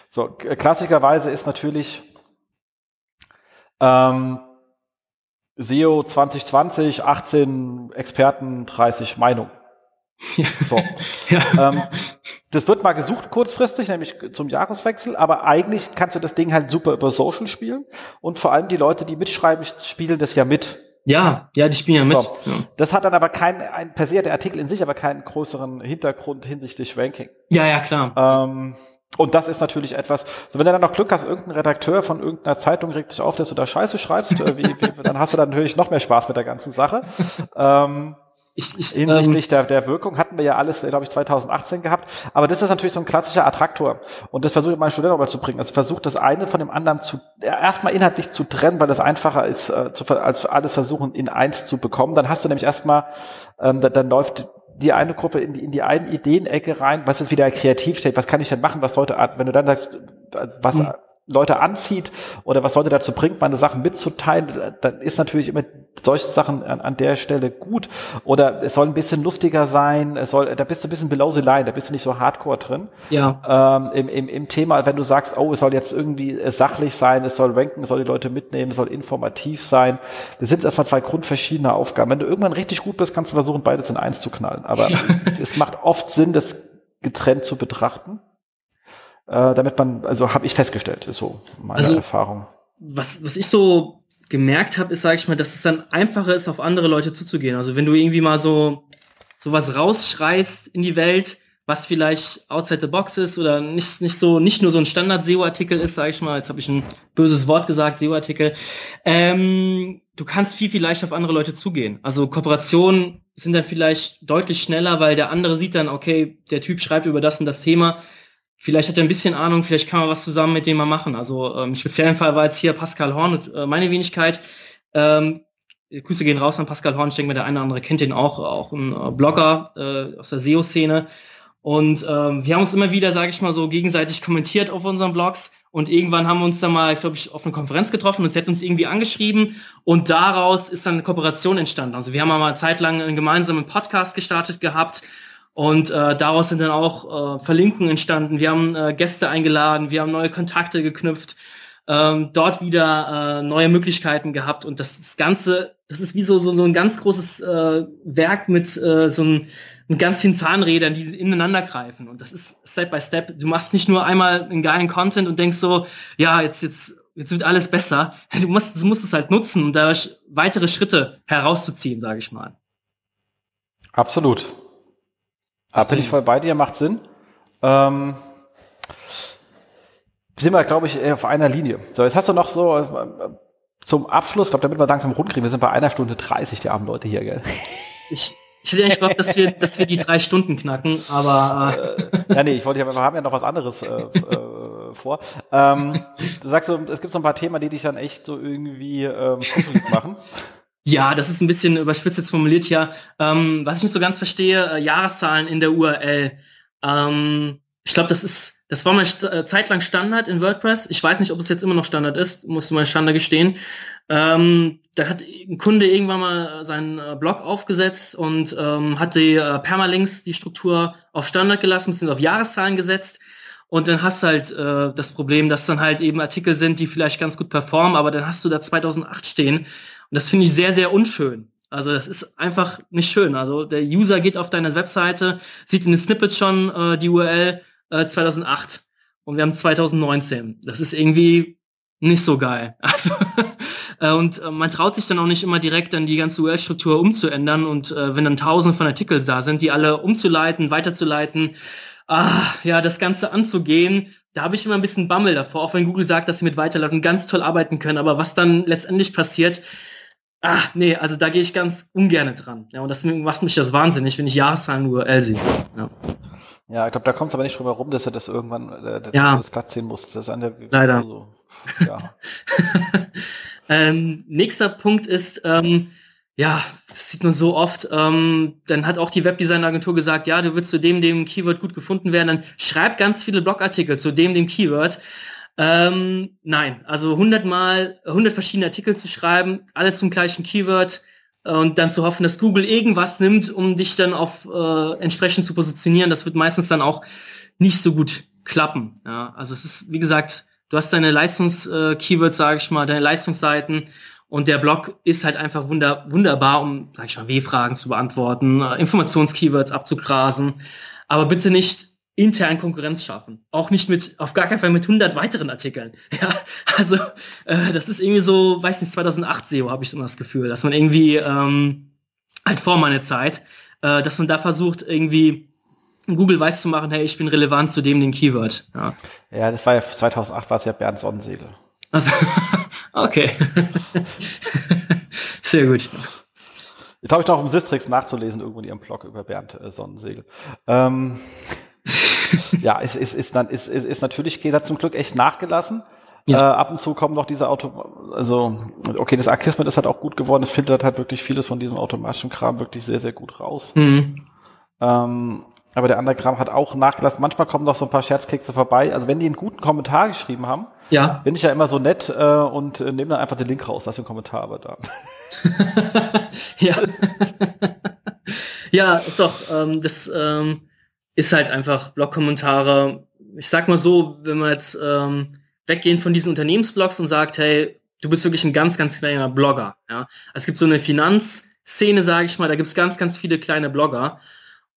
So, klassischerweise ist natürlich ähm, SEO 2020, 18 Experten, 30 Meinungen. (laughs) So. ja. ähm, das wird mal gesucht kurzfristig, nämlich zum Jahreswechsel, aber eigentlich kannst du das Ding halt super über Social spielen und vor allem die Leute, die mitschreiben, spielen das ja mit. Ja, ja, die spielen ja mit. So. Ja. Das hat dann aber kein, ein, per se der Artikel in sich aber keinen größeren Hintergrund hinsichtlich Ranking. Ja, ja, klar. Ähm, und das ist natürlich etwas, so wenn du dann noch Glück hast, irgendein Redakteur von irgendeiner Zeitung regt sich auf, dass du da Scheiße schreibst, äh, wie, wie, dann hast du dann natürlich noch mehr Spaß mit der ganzen Sache. Ähm, ich, ich, hinsichtlich ähm, der, der Wirkung hatten wir ja alles, glaube ich, 2018 gehabt. Aber das ist natürlich so ein klassischer Attraktor. Und das versuche ich meinen Studenten aber zu bringen. Also versucht das eine von dem anderen zu, erstmal inhaltlich zu trennen, weil das einfacher ist, äh, zu, als alles versuchen, in eins zu bekommen. Dann hast du nämlich erstmal, ähm, dann, dann läuft die eine Gruppe in die, in die einen Ideenecke rein, was ist wieder kreativ steht, was kann ich denn machen, was Leute, wenn du dann sagst, was mhm. Leute anzieht oder was Leute dazu bringt, meine Sachen mitzuteilen, dann ist natürlich immer solche Sachen an, an der Stelle gut. Oder es soll ein bisschen lustiger sein, es soll, da bist du ein bisschen below the line, da bist du nicht so hardcore drin. Ja. Ähm, im, im, Im Thema, wenn du sagst, oh, es soll jetzt irgendwie sachlich sein, es soll ranken, es soll die Leute mitnehmen, es soll informativ sein. Das sind erstmal zwei grundverschiedene Aufgaben. Wenn du irgendwann richtig gut bist, kannst du versuchen, beides in eins zu knallen. Aber ja. (laughs) es macht oft Sinn, das getrennt zu betrachten äh, damit man, also habe ich festgestellt, ist so meine also, Erfahrung. Was, was ich so gemerkt habe, ist, sage ich mal, dass es dann einfacher ist, auf andere Leute zuzugehen. Also wenn du irgendwie mal so sowas rausschreist in die Welt, was vielleicht outside the box ist oder nicht, nicht so, nicht nur so ein Standard-SEO-Artikel ist, sage ich mal, jetzt habe ich ein böses Wort gesagt, SEO-Artikel, ähm, du kannst viel, viel leichter auf andere Leute zugehen. Also Kooperationen sind dann vielleicht deutlich schneller, weil der andere sieht dann, okay, der Typ schreibt über das und das Thema, Vielleicht hat er ein bisschen Ahnung, vielleicht kann man was zusammen mit dem mal machen. Also ähm, im speziellen Fall war jetzt hier Pascal Horn und äh, meine Wenigkeit. Ähm, Grüße gehen raus an Pascal Horn. Ich denke mal, der eine oder andere kennt ihn auch, auch ein äh, Blogger äh, aus der SEO-Szene. Und ähm, wir haben uns immer wieder, sage ich mal so, gegenseitig kommentiert auf unseren Blogs. Und irgendwann haben wir uns dann mal, ich glaube, ich auf eine Konferenz getroffen und sie hat uns irgendwie angeschrieben. Und daraus ist dann eine Kooperation entstanden. Also wir haben mal zeitlang einen gemeinsamen Podcast gestartet gehabt und äh, daraus sind dann auch äh, Verlinkungen entstanden. Wir haben äh, Gäste eingeladen, wir haben neue Kontakte geknüpft, ähm, dort wieder äh, neue Möglichkeiten gehabt. Und das, das Ganze, das ist wie so, so, so ein ganz großes äh, Werk mit äh, so ein, mit ganz vielen Zahnrädern, die ineinander greifen. Und das ist Step by Step. Du machst nicht nur einmal einen geilen Content und denkst so, ja, jetzt, jetzt, jetzt wird alles besser. (laughs) Du musst, du musst es halt nutzen, um dadurch weitere Schritte herauszuziehen, sage ich mal. Absolut. Ah, bin ich voll bei dir, macht Sinn. Ähm, sind wir, glaube ich, auf einer Linie. So, jetzt hast du noch so äh, zum Abschluss, glaube damit wir langsam rundkriegen, wir sind bei einer Stunde 30, die armen Leute hier, gell? Ich, ich hätte eigentlich gehofft, dass wir, dass wir die drei Stunden knacken, aber. Äh. ja, nee, ich wollte ja, wir haben ja noch was anderes äh, äh, vor. Ähm, du sagst so, es gibt so ein paar Themen, die dich dann echt so irgendwie ähm, machen. Ja, das ist ein bisschen überspitzt jetzt formuliert hier. Ähm, was ich nicht so ganz verstehe, äh, Jahreszahlen in der URL. Ähm, ich glaube, das ist, das war mal äh, zeitlang Standard in WordPress. Ich weiß nicht, ob es jetzt immer noch Standard ist, musste mal Standard gestehen. Ähm, da hat ein Kunde irgendwann mal seinen äh, Blog aufgesetzt und ähm, hat die äh, Permalinks, die Struktur auf Standard gelassen, sind auf Jahreszahlen gesetzt. Und dann hast du halt äh, das Problem, dass dann halt eben Artikel sind, die vielleicht ganz gut performen, aber dann hast du da 2008 stehen. Und das finde ich sehr, sehr unschön. Also das ist einfach nicht schön. Also der User geht auf deine Webseite, sieht in den Snippet schon äh, die URL äh, 2008 und wir haben 2019. Das ist irgendwie nicht so geil. (laughs) Also äh, und äh, man traut sich dann auch nicht immer direkt dann die ganze URL-Struktur umzuändern und äh, wenn dann tausende von Artikeln da sind, die alle umzuleiten, weiterzuleiten, ah, ja, das Ganze anzugehen, da habe ich immer ein bisschen Bammel davor, auch wenn Google sagt, dass sie mit Weiterleitung ganz toll arbeiten können, aber was dann letztendlich passiert, ah, nee, also da gehe ich ganz ungern dran. Ja, und das macht mich das wahnsinnig, wenn ich Jahreszahlen URL sehe. Ja. Ja, ich glaube, da kommt es aber nicht drum herum, dass er das irgendwann äh, dass Ja. das glatt sehen muss. Das ist an der Leider. Also, (laughs) ja. ähm, nächster Punkt ist, ähm, ja, das sieht man so oft, ähm, dann hat auch die Webdesign-Agentur gesagt, ja, du willst zu dem, dem Keyword gut gefunden werden, dann schreib ganz viele Blogartikel zu dem, dem Keyword. Ähm, nein, also 100 mal, 100 verschiedene Artikel zu schreiben, alle zum gleichen Keyword äh, und dann zu hoffen, dass Google irgendwas nimmt, um dich dann auf äh, entsprechend zu positionieren, das wird meistens dann auch nicht so gut klappen. Ja, also es ist, wie gesagt, du hast deine Leistungs-Keywords, sage ich mal, deine Leistungsseiten und der Blog ist halt einfach wunder wunderbar, um, sag ich mal, W-Fragen zu beantworten, äh, Informations-Keywords abzugrasen, aber bitte nicht intern Konkurrenz schaffen. Auch nicht mit, auf gar keinen Fall mit 100 weiteren Artikeln. (laughs) Ja, also äh, das ist irgendwie so, weiß nicht, 2008 SEO habe ich immer das Gefühl, dass man irgendwie ähm, halt vor meiner Zeit, äh, dass man da versucht irgendwie Google weiß zu machen, hey, ich bin relevant zu dem den Keyword. Ja. ja, das war ja 2008 war es ja Bernd Sonnensegel. Also, (laughs) okay. (laughs) Sehr gut. Jetzt habe ich noch um Sistrix nachzulesen, irgendwo in ihrem Blog über Bernd äh, Sonnensegel. Ähm, ja, es ist, ist, dann, ist, ist, ist natürlich, geht hat zum Glück echt nachgelassen. Ja. Äh, ab und zu kommen noch diese Auto, also okay, das Akismet ist halt auch gut geworden. Es filtert halt wirklich vieles von diesem automatischen Kram wirklich sehr, sehr gut raus. Mhm. Ähm, aber der andere Kram hat auch nachgelassen. Manchmal kommen noch so ein paar Scherzkekse vorbei. Also wenn die einen guten Kommentar geschrieben haben, Ja. bin ich ja immer so nett äh, und äh, nehme dann einfach den Link raus, lass den Kommentar aber da. (laughs) ja. (laughs) ja, ist doch, ähm, das ähm, ist halt einfach Blog-Kommentare. Ich sag mal so, wenn wir jetzt ähm, weggehen von diesen Unternehmensblogs und sagt, hey, du bist wirklich ein ganz, ganz kleiner Blogger. Ja? Es gibt so eine Finanzszene, sage ich mal, da gibt's ganz, ganz viele kleine Blogger.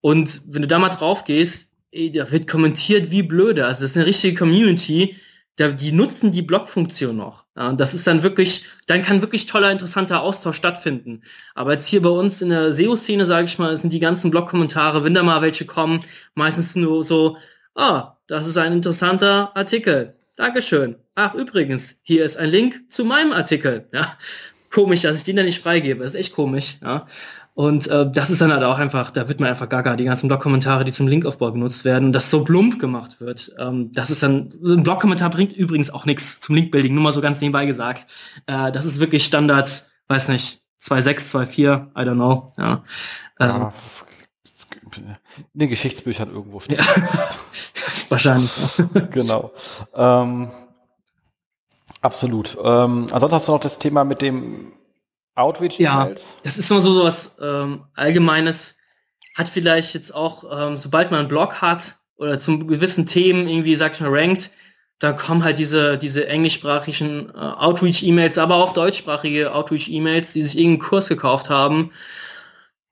Und wenn du da mal drauf gehst, ey, da wird kommentiert wie blöde. Also das ist eine richtige Community, da, die nutzen die Blog-Funktion noch. Ja, und das ist dann wirklich, dann kann wirklich toller, interessanter Austausch stattfinden. Aber jetzt hier bei uns in der SEO-Szene, sage ich mal, sind die ganzen Blog-Kommentare, wenn da mal welche kommen, meistens nur so, ah, das ist ein interessanter Artikel. Dankeschön. Ach, übrigens, hier ist ein Link zu meinem Artikel. Ja, komisch, dass ich den da nicht freigebe. Das ist echt komisch. Ja. Und äh, das ist dann halt auch einfach, da wird man einfach gaga, die ganzen Blog-Kommentare, die zum Linkaufbau genutzt werden, dass so plump gemacht wird. Ähm, das ist dann, ein Blog-Kommentar bringt übrigens auch nichts zum Linkbuilding, nur mal so ganz nebenbei gesagt. Äh, das ist wirklich Standard, weiß nicht, 2.6, 2.4, I don't know. Ja. Ähm, Ja, in den Geschichtsbüchern irgendwo steht. (laughs) wahrscheinlich. (laughs) genau. Ähm, absolut. Ähm, ansonsten hast du noch das Thema mit dem Ja, Outreach-E-Mails. das ist immer so was ähm, Allgemeines. Hat vielleicht jetzt auch, ähm, sobald man einen Blog hat oder zum gewissen Themen irgendwie, sag ich mal, rankt, da kommen halt diese, diese englischsprachigen äh, Outreach-E-Mails, aber auch deutschsprachige Outreach-E-Mails, die sich irgendeinen Kurs gekauft haben,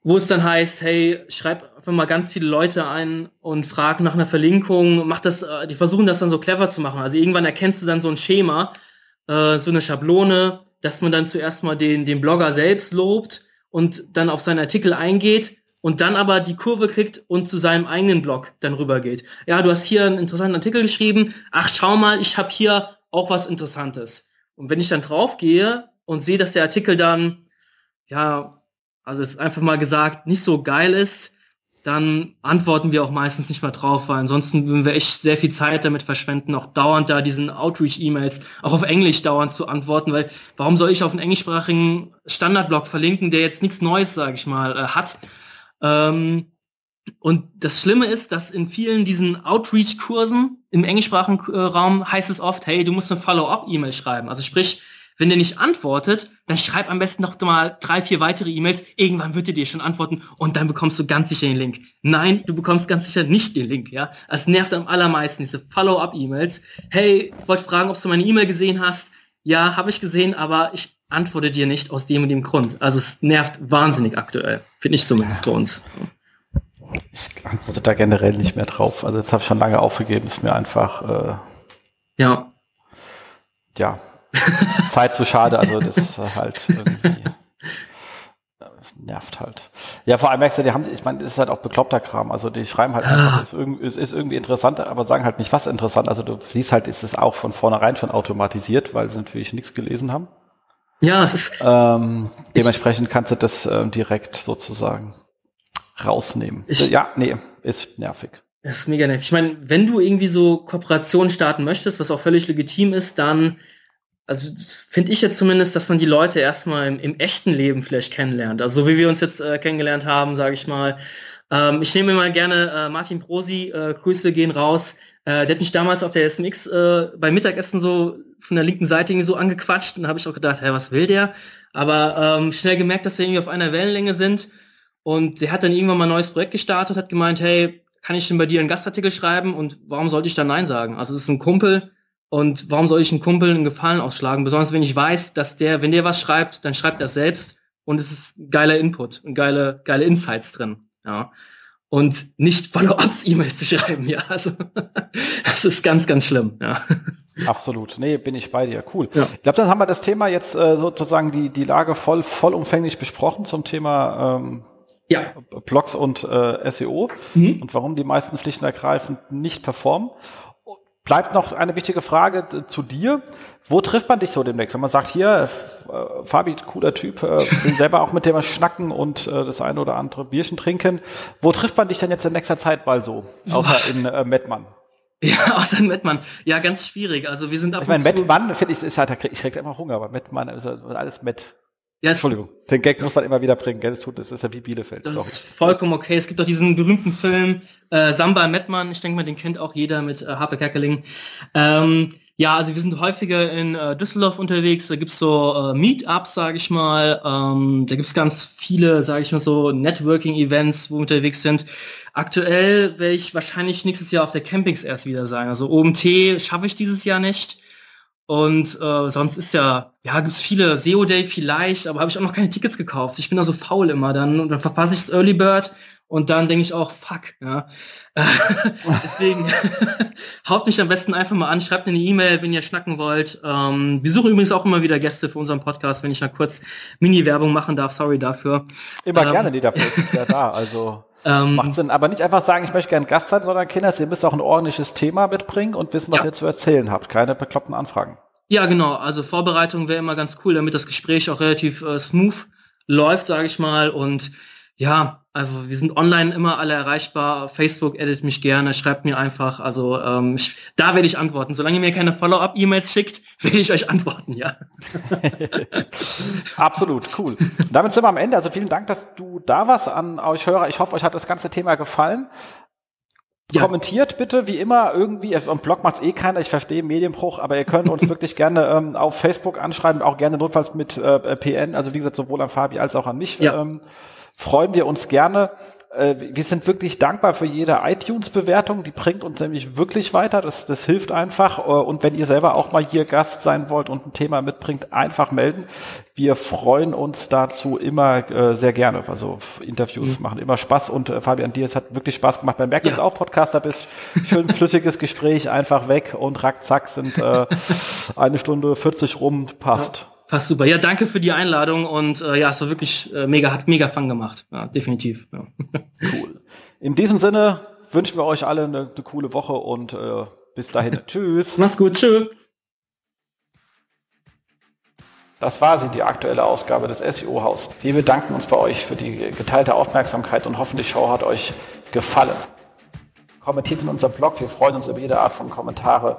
wo es dann heißt, hey, schreib einfach mal ganz viele Leute ein und frag nach einer Verlinkung, mach das, äh, die versuchen das dann so clever zu machen. Also irgendwann erkennst du dann so ein Schema, äh, so eine Schablone, dass man dann zuerst mal den, den Blogger selbst lobt und dann auf seinen Artikel eingeht und dann aber die Kurve kriegt und zu seinem eigenen Blog dann rübergeht. Ja, du hast hier einen interessanten Artikel geschrieben. Ach, schau mal, ich habe hier auch was Interessantes. Und wenn ich dann draufgehe und sehe, dass der Artikel dann, ja, also jetzt einfach mal gesagt, nicht so geil ist, dann antworten wir auch meistens nicht mal drauf, weil ansonsten würden wir echt sehr viel Zeit damit verschwenden, auch dauernd da diesen Outreach-E-Mails, auch auf Englisch dauernd zu antworten, weil warum soll ich auf einen englischsprachigen Standardblog verlinken, der jetzt nichts Neues, sage ich mal, äh, hat? Ähm, und das Schlimme ist, dass in vielen diesen Outreach-Kursen im englischsprachigen äh, Raum heißt es oft, hey, du musst eine Follow-up-E-Mail schreiben. Also sprich, wenn der nicht antwortet, dann schreib am besten noch mal drei, vier weitere E-Mails. Irgendwann wird er dir schon antworten und dann bekommst du ganz sicher den Link. Nein, du bekommst ganz sicher nicht den Link, ja. Es nervt am allermeisten, diese Follow-up-E-Mails. Hey, wollte fragen, ob du meine E-Mail gesehen hast. Ja, habe ich gesehen, aber ich antworte dir nicht aus dem und dem Grund. Also es nervt wahnsinnig aktuell. Finde ich zumindest bei uns. Ich antworte da generell nicht mehr drauf. Also jetzt habe ich schon lange aufgegeben, ist mir einfach äh, ja. Ja, (laughs) Zeit zu schade, also das ist halt irgendwie nervt halt. Ja, vor allem merkst du, die haben, ich meine, das ist halt auch bekloppter Kram. Also die schreiben halt einfach, es ist, ist, ist, irgendwie interessant, aber sagen halt nicht, was interessant. Also du siehst halt, ist es auch von vornherein schon automatisiert, weil sie natürlich nichts gelesen haben. Ja, es ist. Ähm, dementsprechend kannst du das äh, direkt sozusagen rausnehmen. Ich, ja, nee, ist nervig. Das ist mega nervig. Ich meine, wenn du irgendwie so Kooperationen starten möchtest, was auch völlig legitim ist, dann also finde ich jetzt zumindest, dass man die Leute erstmal im, im, echten Leben vielleicht kennenlernt. Also so wie wir uns jetzt äh, kennengelernt haben, sage ich mal. Ähm, ich nehme mal gerne äh, Martin Prosi, äh, Grüße gehen raus. Äh, der hat mich damals auf der SMX äh, beim Mittagessen so von der linken Seite irgendwie so angequatscht und da habe ich auch gedacht, hä, was will der? Aber ähm, schnell gemerkt, dass wir irgendwie auf einer Wellenlänge sind. Und der hat dann irgendwann mal ein neues Projekt gestartet, hat gemeint, hey, kann ich denn bei dir einen Gastartikel schreiben und warum sollte ich da Nein sagen? Also es ist ein Kumpel, und warum soll ich einen Kumpel einen Gefallen ausschlagen? Besonders wenn ich weiß, dass der, wenn der was schreibt, dann schreibt er selbst und es ist geiler Input und geile, geile Insights drin. Ja. Und nicht Follow-ups-E-Mails (laughs) zu schreiben, ja. Also (laughs) das ist ganz, ganz schlimm, ja. Absolut. Nee, bin ich bei dir. Cool. Ja. Ich glaube, dann haben wir das Thema jetzt äh, sozusagen die, die Lage voll, vollumfänglich besprochen zum Thema ähm, ja. Blogs und äh, SEO mhm. und warum die meisten Pflichten ergreifend nicht performen. Bleibt noch eine wichtige Frage zu dir. Wo trifft man dich so demnächst? Wenn man sagt, hier, äh, Fabi, cooler Typ, äh, will selber auch mit dem schnacken und äh, das eine oder andere Bierchen trinken. Wo trifft man dich denn jetzt in nächster Zeit mal so? Außer in äh, Mettmann. (laughs) Ja, außer in Mettmann. Ja, ganz schwierig. Also wir sind ab Ich meine, Mettmann, finde ich, ist halt, ich krieg immer Hunger, aber Mettmann ist alles Mett. Ja, Entschuldigung, den Gag muss man immer wieder bringen, gell? Das, tut, das ist ja wie Bielefeld. Das Sorry. ist vollkommen okay. Es gibt auch diesen berühmten Film äh, Samba Mettmann, ich denke mal, den kennt auch jeder mit äh, Harpe Kerkeling. Ähm, ja, also wir sind häufiger in äh, Düsseldorf unterwegs, da gibt's so äh, Meetups, sage ich mal. Ähm, da gibt's ganz viele, sage ich mal so, Networking-Events, wo wir unterwegs sind. Aktuell werde ich wahrscheinlich nächstes Jahr auf der Campings erst wieder sein. Also OMT schaffe ich dieses Jahr nicht. Und äh, sonst ist ja, ja, gibt's viele SEO Day vielleicht, aber habe ich auch noch keine Tickets gekauft. Ich bin da so faul immer dann und dann verpasse ich das Early Bird und dann denke ich auch, fuck, ja. (laughs) Deswegen (laughs) haut mich am besten einfach mal an, schreibt mir eine E-Mail, wenn ihr schnacken wollt. Ähm, wir suchen übrigens auch immer wieder Gäste für unseren Podcast, wenn ich mal kurz Mini-Werbung machen darf, sorry dafür. Immer ähm, gerne, die dafür ist ja da, also. (laughs) Ähm, Macht Sinn, aber nicht einfach sagen, ich möchte gerne Gast sein, sondern Kinder, ihr müsst auch ein ordentliches Thema mitbringen und wissen, was ja. ihr zu erzählen habt. Keine bekloppten Anfragen. Ja, genau. Also Vorbereitung wäre immer ganz cool, damit das Gespräch auch relativ äh, smooth läuft, sage ich mal. Und ja, also wir sind online immer alle erreichbar. Facebook edit mich gerne, schreibt mir einfach. Also ähm, ich, da werde ich antworten. Solange ihr mir keine Follow-up-E-Mails schickt, (laughs) werde ich euch antworten, ja. (laughs) Absolut, cool. Damit sind wir am Ende. Also vielen Dank, dass du da warst an euch Hörer. Ich hoffe, euch hat das ganze Thema gefallen. Ja. Kommentiert bitte, wie immer, irgendwie, am Blog macht's eh keiner, ich verstehe Medienbruch, aber ihr könnt uns (laughs) wirklich gerne ähm, auf Facebook anschreiben, auch gerne notfalls mit äh, PN, also wie gesagt, sowohl an Fabi als auch an mich. Ja. Ähm, freuen wir uns gerne. Äh, wir sind wirklich dankbar für jede iTunes-Bewertung. Die bringt uns nämlich wirklich weiter. Das, das hilft einfach. Äh, und wenn ihr selber auch mal hier Gast sein wollt und ein Thema mitbringt, einfach melden. Wir freuen uns dazu immer äh, sehr gerne. Also Interviews mhm. machen immer Spaß. Und Fabian, dir, es hat wirklich Spaß gemacht. Man merkt, ja. du auch Podcaster bist. Schön flüssiges Gespräch, einfach weg und rack, zack, sind äh, eine Stunde 40 rum, passt. Ja. Passt super. Ja, danke für die Einladung und äh, ja, es war wirklich äh, mega, hat mega Fun gemacht. Ja, definitiv. Ja. (laughs) Cool. In diesem Sinne wünschen wir euch alle eine, eine coole Woche und äh, bis dahin. (laughs) Tschüss. Mach's gut. Tschüss. Das war sie, die aktuelle Ausgabe des SEO-Haus. Wir bedanken uns bei euch für die geteilte Aufmerksamkeit und hoffen, die Show hat euch gefallen. Kommentiert in unserem Blog, wir freuen uns über jede Art von Kommentare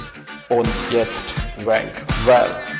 Und jetzt rank well.